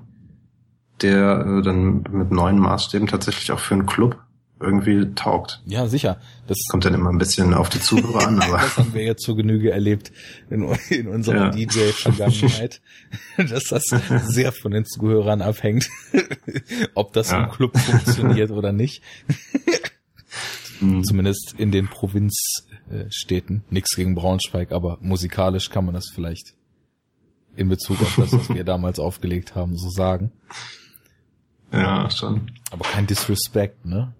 der äh, dann mit neuen Maßstäben tatsächlich auch für einen Club irgendwie taugt. Ja, sicher. Das kommt dann immer ein bisschen auf die Zuhörer an, [LAUGHS] aber. das haben wir jetzt zur Genüge erlebt in, in unserer ja. DJ-Vergangenheit, [LAUGHS] dass das sehr von den Zuhörern abhängt, [LAUGHS] ob das ja. im Club funktioniert oder nicht. Mhm. Zumindest in den Provinzstädten. Nix gegen Braunschweig, aber musikalisch kann man das vielleicht in Bezug auf das, was wir damals aufgelegt haben, so sagen. Ja, schon. Aber kein Disrespect, ne?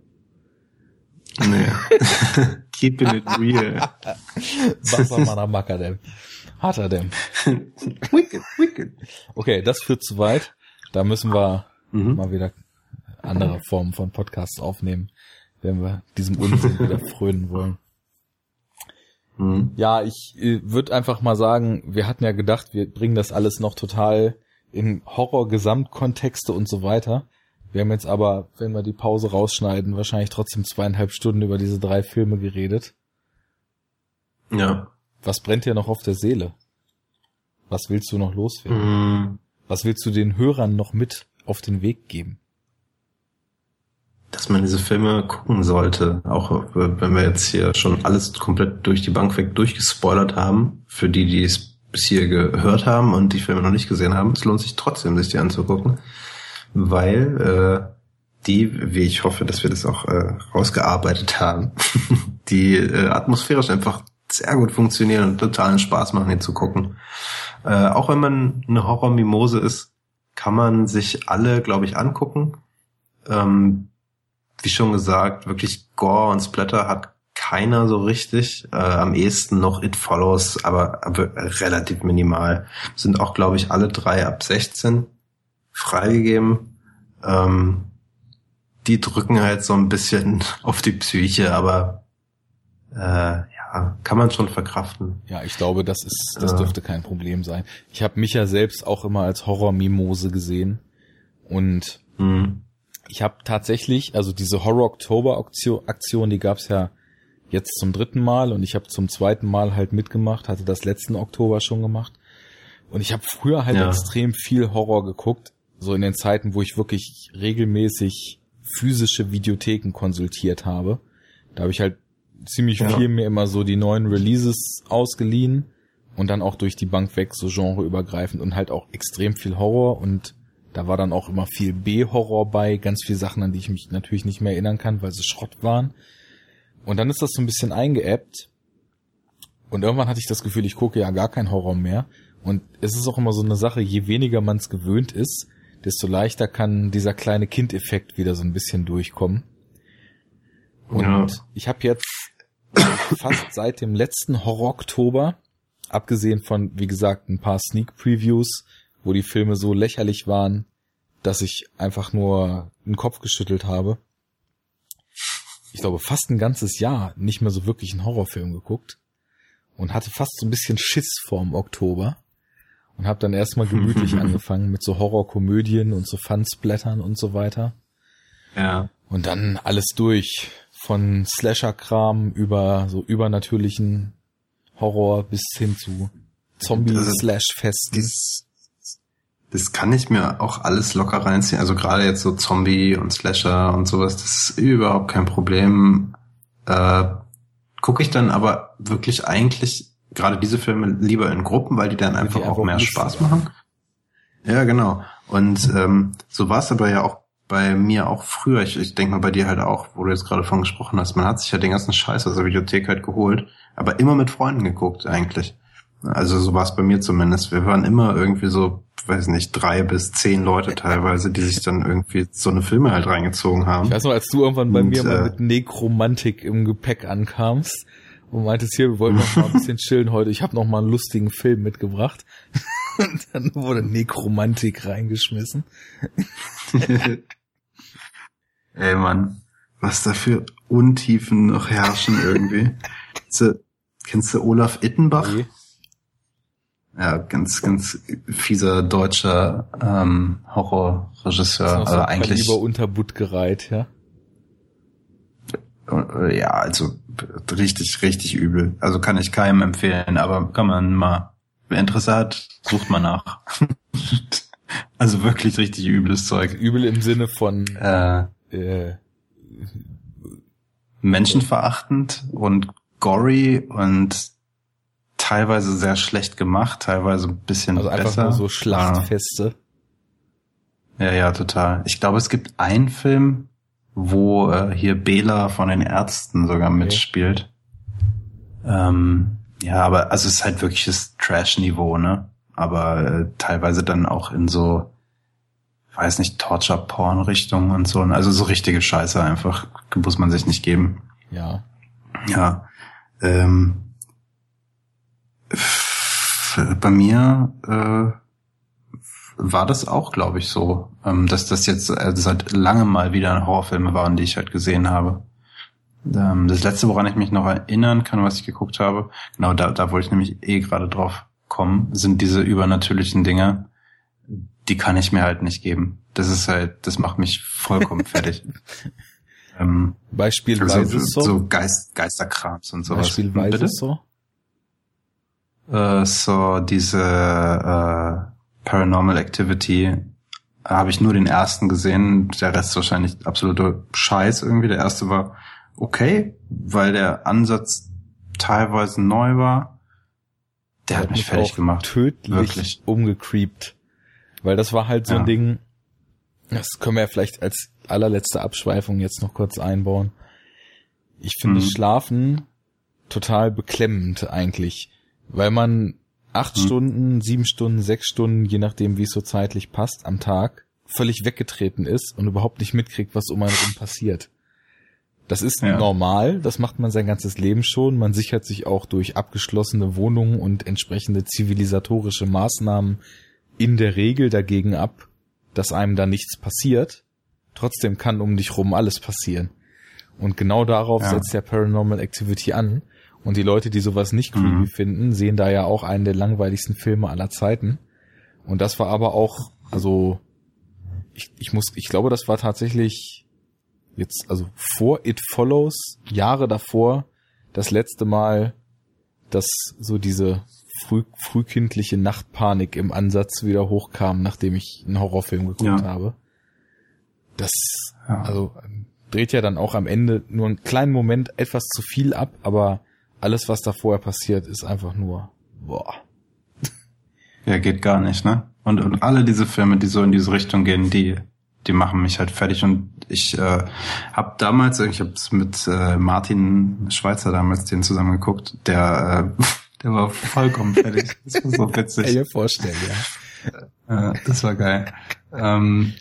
Nee. [LAUGHS] Keeping it real. Wassermanner Macker dem. Hat er denn? wicked, wicked. Okay, das führt zu weit. Da müssen wir mhm. mal wieder andere Formen von Podcasts aufnehmen, wenn wir diesem Unsinn wieder [LAUGHS] frönen wollen. Mhm. Ja, ich äh, würde einfach mal sagen, wir hatten ja gedacht, wir bringen das alles noch total in Horror-Gesamtkontexte und so weiter. Wir haben jetzt aber, wenn wir die Pause rausschneiden, wahrscheinlich trotzdem zweieinhalb Stunden über diese drei Filme geredet. Ja. Was brennt dir noch auf der Seele? Was willst du noch loswerden? Mm. Was willst du den Hörern noch mit auf den Weg geben? Dass man diese Filme gucken sollte, auch wenn wir jetzt hier schon alles komplett durch die Bank weg durchgespoilert haben, für die, die es bis hier gehört haben und die Filme noch nicht gesehen haben, es lohnt sich trotzdem, sich die anzugucken weil äh, die, wie ich hoffe, dass wir das auch äh, rausgearbeitet haben, [LAUGHS] die äh, atmosphärisch einfach sehr gut funktionieren und totalen Spaß machen, hier zu gucken. Äh, auch wenn man eine Horror-Mimose ist, kann man sich alle, glaube ich, angucken. Ähm, wie schon gesagt, wirklich Gore und Splatter hat keiner so richtig. Äh, am ehesten noch It Follows, aber, aber relativ minimal. Sind auch, glaube ich, alle drei ab 16 freigegeben. Ähm, die drücken halt so ein bisschen [LAUGHS] auf die Psyche, aber äh, ja, kann man schon verkraften. Ja, ich glaube, das ist, das dürfte kein Problem sein. Ich habe mich ja selbst auch immer als Horror-Mimose gesehen und mhm. ich habe tatsächlich, also diese Horror-Oktober-Aktion, die gab's ja jetzt zum dritten Mal und ich habe zum zweiten Mal halt mitgemacht, hatte das letzten Oktober schon gemacht und ich habe früher halt ja. extrem viel Horror geguckt, so in den Zeiten, wo ich wirklich regelmäßig physische Videotheken konsultiert habe. Da habe ich halt ziemlich ja. viel mir immer so die neuen Releases ausgeliehen und dann auch durch die Bank weg so genreübergreifend und halt auch extrem viel Horror und da war dann auch immer viel B-Horror bei, ganz viele Sachen, an die ich mich natürlich nicht mehr erinnern kann, weil sie Schrott waren. Und dann ist das so ein bisschen eingeebbt und irgendwann hatte ich das Gefühl, ich gucke ja gar kein Horror mehr und es ist auch immer so eine Sache, je weniger man es gewöhnt ist, desto leichter kann dieser kleine Kindeffekt wieder so ein bisschen durchkommen. Und ja. ich habe jetzt fast seit dem letzten Horror-Oktober, abgesehen von, wie gesagt, ein paar Sneak-Previews, wo die Filme so lächerlich waren, dass ich einfach nur den Kopf geschüttelt habe. Ich glaube, fast ein ganzes Jahr nicht mehr so wirklich einen Horrorfilm geguckt und hatte fast so ein bisschen Schiss vorm Oktober und habe dann erstmal gemütlich [LAUGHS] angefangen mit so Horrorkomödien und so Fansblättern und so weiter. Ja. Und dann alles durch von Slasher-Kram über so übernatürlichen Horror bis hin zu Zombie-Slash-Festen. Das, das kann ich mir auch alles locker reinziehen. Also gerade jetzt so Zombie und Slasher und sowas, das ist überhaupt kein Problem. Äh, Gucke ich dann aber wirklich eigentlich gerade diese Filme lieber in Gruppen, weil die dann einfach die auch mehr Spaß machen. Ja, genau. Und ähm, so war es aber ja auch bei mir auch früher, ich, ich denke mal bei dir halt auch, wo du jetzt gerade von gesprochen hast, man hat sich ja den ganzen Scheiß aus der Videothek halt geholt, aber immer mit Freunden geguckt eigentlich. Also so war es bei mir zumindest. Wir waren immer irgendwie so, weiß nicht, drei bis zehn Leute teilweise, die sich dann irgendwie so eine Filme halt reingezogen haben. Ich weiß noch, als du irgendwann bei Und, mir mal äh, mit Nekromantik im Gepäck ankamst und meintest hier, wir wollten noch mal ein bisschen [LAUGHS] chillen heute. Ich habe noch mal einen lustigen Film mitgebracht. Und [LAUGHS] dann wurde Nekromantik reingeschmissen. [LAUGHS] Ey Mann, was da für Untiefen noch herrschen irgendwie. kennst, du, kennst du Olaf Ittenbach? Okay. Ja, ganz, ganz fieser deutscher ähm, Horrorregisseur. Also eigentlich lieber unter Butt gereiht, ja. Ja, also richtig, richtig übel. Also kann ich keinem empfehlen, aber kann man mal, wer Interesse hat, sucht mal nach. [LAUGHS] also wirklich richtig übles Zeug. Übel im Sinne von äh, äh, menschenverachtend und gory und teilweise sehr schlecht gemacht, teilweise ein bisschen also einfach besser. Nur so Schlachtfeste. Ja, ja, total. Ich glaube, es gibt einen Film, wo äh, hier Bela von den Ärzten sogar okay. mitspielt. Ähm, ja, aber also es ist halt wirkliches Trash-Niveau, ne? Aber äh, teilweise dann auch in so weiß nicht, Torture-Porn-Richtung und so. Also so richtige Scheiße einfach. Muss man sich nicht geben. Ja. Ja. Ähm, bei mir äh, war das auch, glaube ich, so, ähm, dass das jetzt äh, seit langem mal wieder Horrorfilme waren, die ich halt gesehen habe. Ähm, das letzte, woran ich mich noch erinnern kann, was ich geguckt habe, genau da, da wollte ich nämlich eh gerade drauf kommen, sind diese übernatürlichen Dinge, die kann ich mir halt nicht geben. Das ist halt, das macht mich vollkommen [LAUGHS] fertig. ähm, Beispielsweise so, so Geist, Geisterkrams und sowas. Beispielsweise Bitte? so? Äh, so diese äh, Paranormal Activity habe ich nur den ersten gesehen, der Rest wahrscheinlich absoluter Scheiß irgendwie. Der erste war okay, weil der Ansatz teilweise neu war. Der, der hat mich fertig gemacht. Tödlich Wirklich. umgecreept. Weil das war halt so ja. ein Ding, das können wir ja vielleicht als allerletzte Abschweifung jetzt noch kurz einbauen. Ich finde mhm. Schlafen total beklemmend eigentlich, weil man acht mhm. Stunden, sieben Stunden, sechs Stunden, je nachdem wie es so zeitlich passt, am Tag völlig weggetreten ist und überhaupt nicht mitkriegt, was um einen rum passiert. Das ist ja. normal, das macht man sein ganzes Leben schon. Man sichert sich auch durch abgeschlossene Wohnungen und entsprechende zivilisatorische Maßnahmen in der Regel dagegen ab, dass einem da nichts passiert. Trotzdem kann um dich rum alles passieren. Und genau darauf ja. setzt ja Paranormal Activity an. Und die Leute, die sowas nicht creepy mhm. finden, sehen da ja auch einen der langweiligsten Filme aller Zeiten. Und das war aber auch, also ich, ich muss, ich glaube, das war tatsächlich jetzt, also vor It Follows, Jahre davor, das letzte Mal, dass so diese früh, frühkindliche Nachtpanik im Ansatz wieder hochkam, nachdem ich einen Horrorfilm geguckt ja. habe. Das, ja. also, dreht ja dann auch am Ende nur einen kleinen Moment etwas zu viel ab, aber alles, was da vorher passiert, ist einfach nur, boah. Ja, geht gar nicht, ne? Und, und alle diese Filme, die so in diese Richtung gehen, die, die machen mich halt fertig. Und ich äh, habe damals, ich habe es mit äh, Martin Schweizer damals den zusammen geguckt, der, äh, [LAUGHS] der war vollkommen fertig. Das war so witzig. Kann ich vorstellen, ja. Äh, das war geil. Ähm,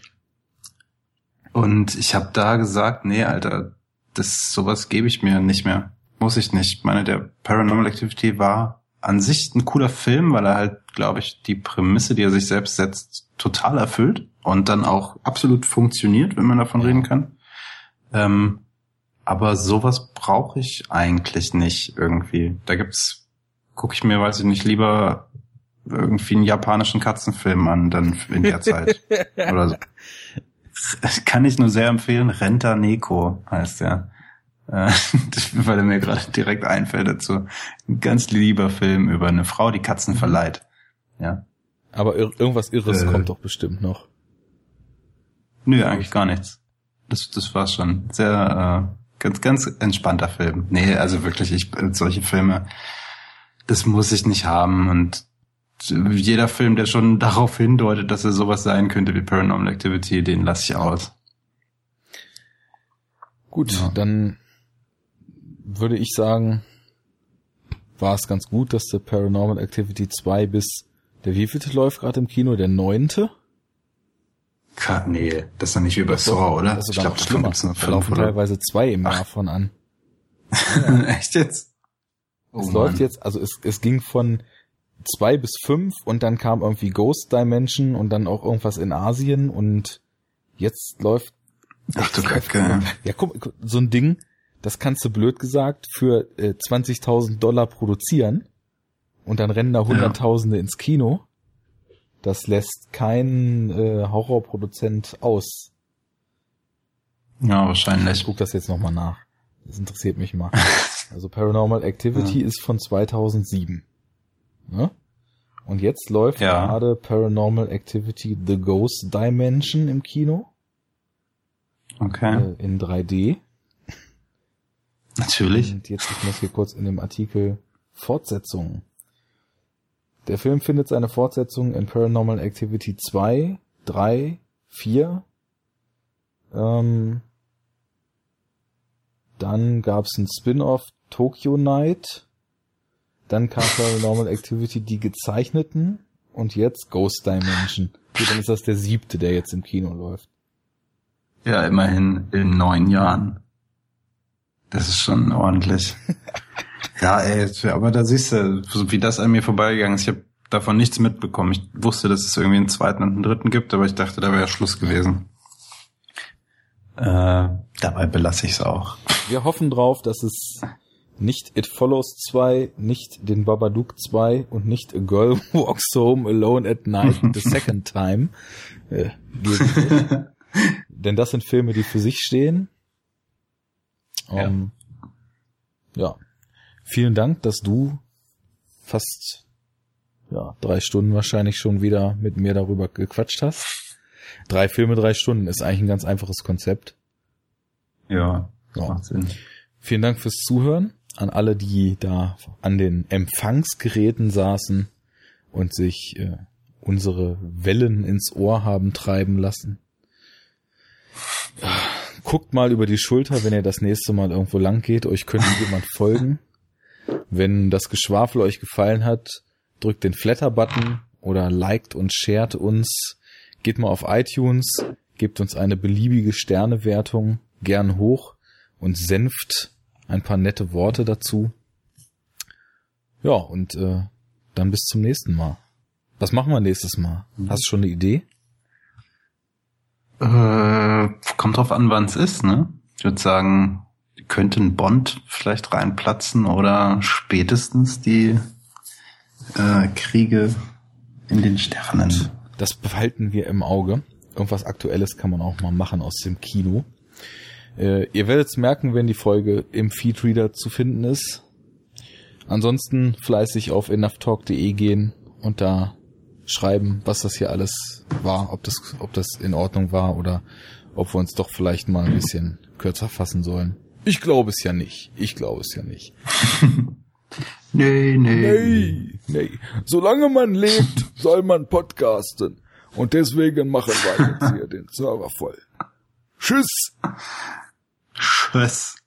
und ich habe da gesagt, nee, Alter, das sowas gebe ich mir nicht mehr. Muss ich nicht. Ich meine, der Paranormal Activity war an sich ein cooler Film, weil er halt, glaube ich, die Prämisse, die er sich selbst setzt, total erfüllt und dann auch absolut funktioniert, wenn man davon ja. reden kann. Ähm, aber sowas brauche ich eigentlich nicht irgendwie. Da gibt's, gucke ich mir, weiß ich nicht, lieber irgendwie einen japanischen Katzenfilm an, dann in der Zeit. [LAUGHS] Oder so. Kann ich nur sehr empfehlen. Renta Neko heißt der. Äh, [LAUGHS] weil er mir gerade direkt einfällt dazu. Ein ganz lieber Film über eine Frau, die Katzen verleiht. Ja. Aber ir irgendwas Irres äh, kommt doch bestimmt noch. Nö, eigentlich gar nichts. Das, das war's schon. Sehr, äh, ganz, ganz entspannter Film. Nee, also wirklich, ich, solche Filme, das muss ich nicht haben und jeder Film, der schon [LAUGHS] darauf hindeutet, dass er sowas sein könnte wie Paranormal Activity, den lasse ich aus. Gut, ja. dann würde ich sagen, war es ganz gut, dass der Paranormal Activity 2 bis der wievielte läuft gerade im Kino? Der neunte? Nee, das ist doch nicht wie bei Saw, oder? Das ist ich glaube, davon gibt's nur fünf, laufen oder? teilweise zwei im Jahr von an. [LAUGHS] Echt jetzt? Oh, es Mann. läuft jetzt, also es, es ging von zwei bis fünf und dann kam irgendwie Ghost Dimension und dann auch irgendwas in Asien und jetzt läuft. Ach du Kacke. Ja, guck, so ein Ding, das kannst du blöd gesagt für äh, 20.000 Dollar produzieren und dann rennen da Hunderttausende ja. ins Kino. Das lässt kein äh, Horrorproduzent aus. Ja, wahrscheinlich. Ich guck das jetzt nochmal nach. Das interessiert mich mal. [LAUGHS] Also Paranormal Activity ja. ist von 2007. Ne? Und jetzt läuft ja. gerade Paranormal Activity The Ghost Dimension im Kino. Okay. Äh, in 3D. Natürlich. Und jetzt, ich muss hier kurz in dem Artikel Fortsetzungen. Der Film findet seine Fortsetzung in Paranormal Activity 2, 3, 4. Ähm, dann gab's ein Spin-off Tokyo Night. Dann kam Paranormal Activity die gezeichneten und jetzt Ghost Dimension. Gut, dann ist das der siebte, der jetzt im Kino läuft. Ja, immerhin in neun Jahren. Das ist schon ordentlich. [LAUGHS] ja, ey, aber da siehst du, wie das an mir vorbeigegangen ist. Ich habe davon nichts mitbekommen. Ich wusste, dass es irgendwie einen zweiten und einen dritten gibt, aber ich dachte, da wäre Schluss gewesen. Äh, dabei belasse ich es auch. Wir hoffen drauf, dass es nicht It Follows 2, nicht den Babadook 2 und nicht A Girl [LAUGHS] Walks Home Alone at Night the [LAUGHS] Second Time äh, Denn das sind Filme, die für sich stehen. Um, ja. ja. Vielen Dank, dass du fast ja, drei Stunden wahrscheinlich schon wieder mit mir darüber gequatscht hast. Drei Filme, drei Stunden ist eigentlich ein ganz einfaches Konzept. Ja, ja. macht Sinn. Vielen Dank fürs Zuhören an alle, die da an den Empfangsgeräten saßen und sich äh, unsere Wellen ins Ohr haben treiben lassen. Guckt mal über die Schulter, wenn ihr das nächste Mal irgendwo lang geht. Euch könnte jemand [LAUGHS] folgen. Wenn das Geschwafel euch gefallen hat, drückt den Flatter-Button oder liked und shared uns. Geht mal auf iTunes, gebt uns eine beliebige Sternewertung, gern hoch und senft ein paar nette Worte dazu. Ja, und äh, dann bis zum nächsten Mal. Was machen wir nächstes Mal? Hast du schon eine Idee? Äh, kommt drauf an, wann es ist, ne? Ich würde sagen, könnte ein Bond vielleicht reinplatzen oder spätestens die äh, Kriege in den Sternen. Das behalten wir im Auge. Irgendwas Aktuelles kann man auch mal machen aus dem Kino. Äh, ihr werdet es merken, wenn die Folge im Feedreader zu finden ist. Ansonsten fleißig auf enoughtalk.de gehen und da schreiben, was das hier alles war, ob das, ob das in Ordnung war oder ob wir uns doch vielleicht mal ein bisschen kürzer fassen sollen. Ich glaube es ja nicht. Ich glaube es ja nicht. [LAUGHS] nee, nee. Nee, nee. Solange man lebt, [LAUGHS] soll man podcasten. Und deswegen machen wir jetzt hier [LAUGHS] den Server voll. Tschüss. Tschüss.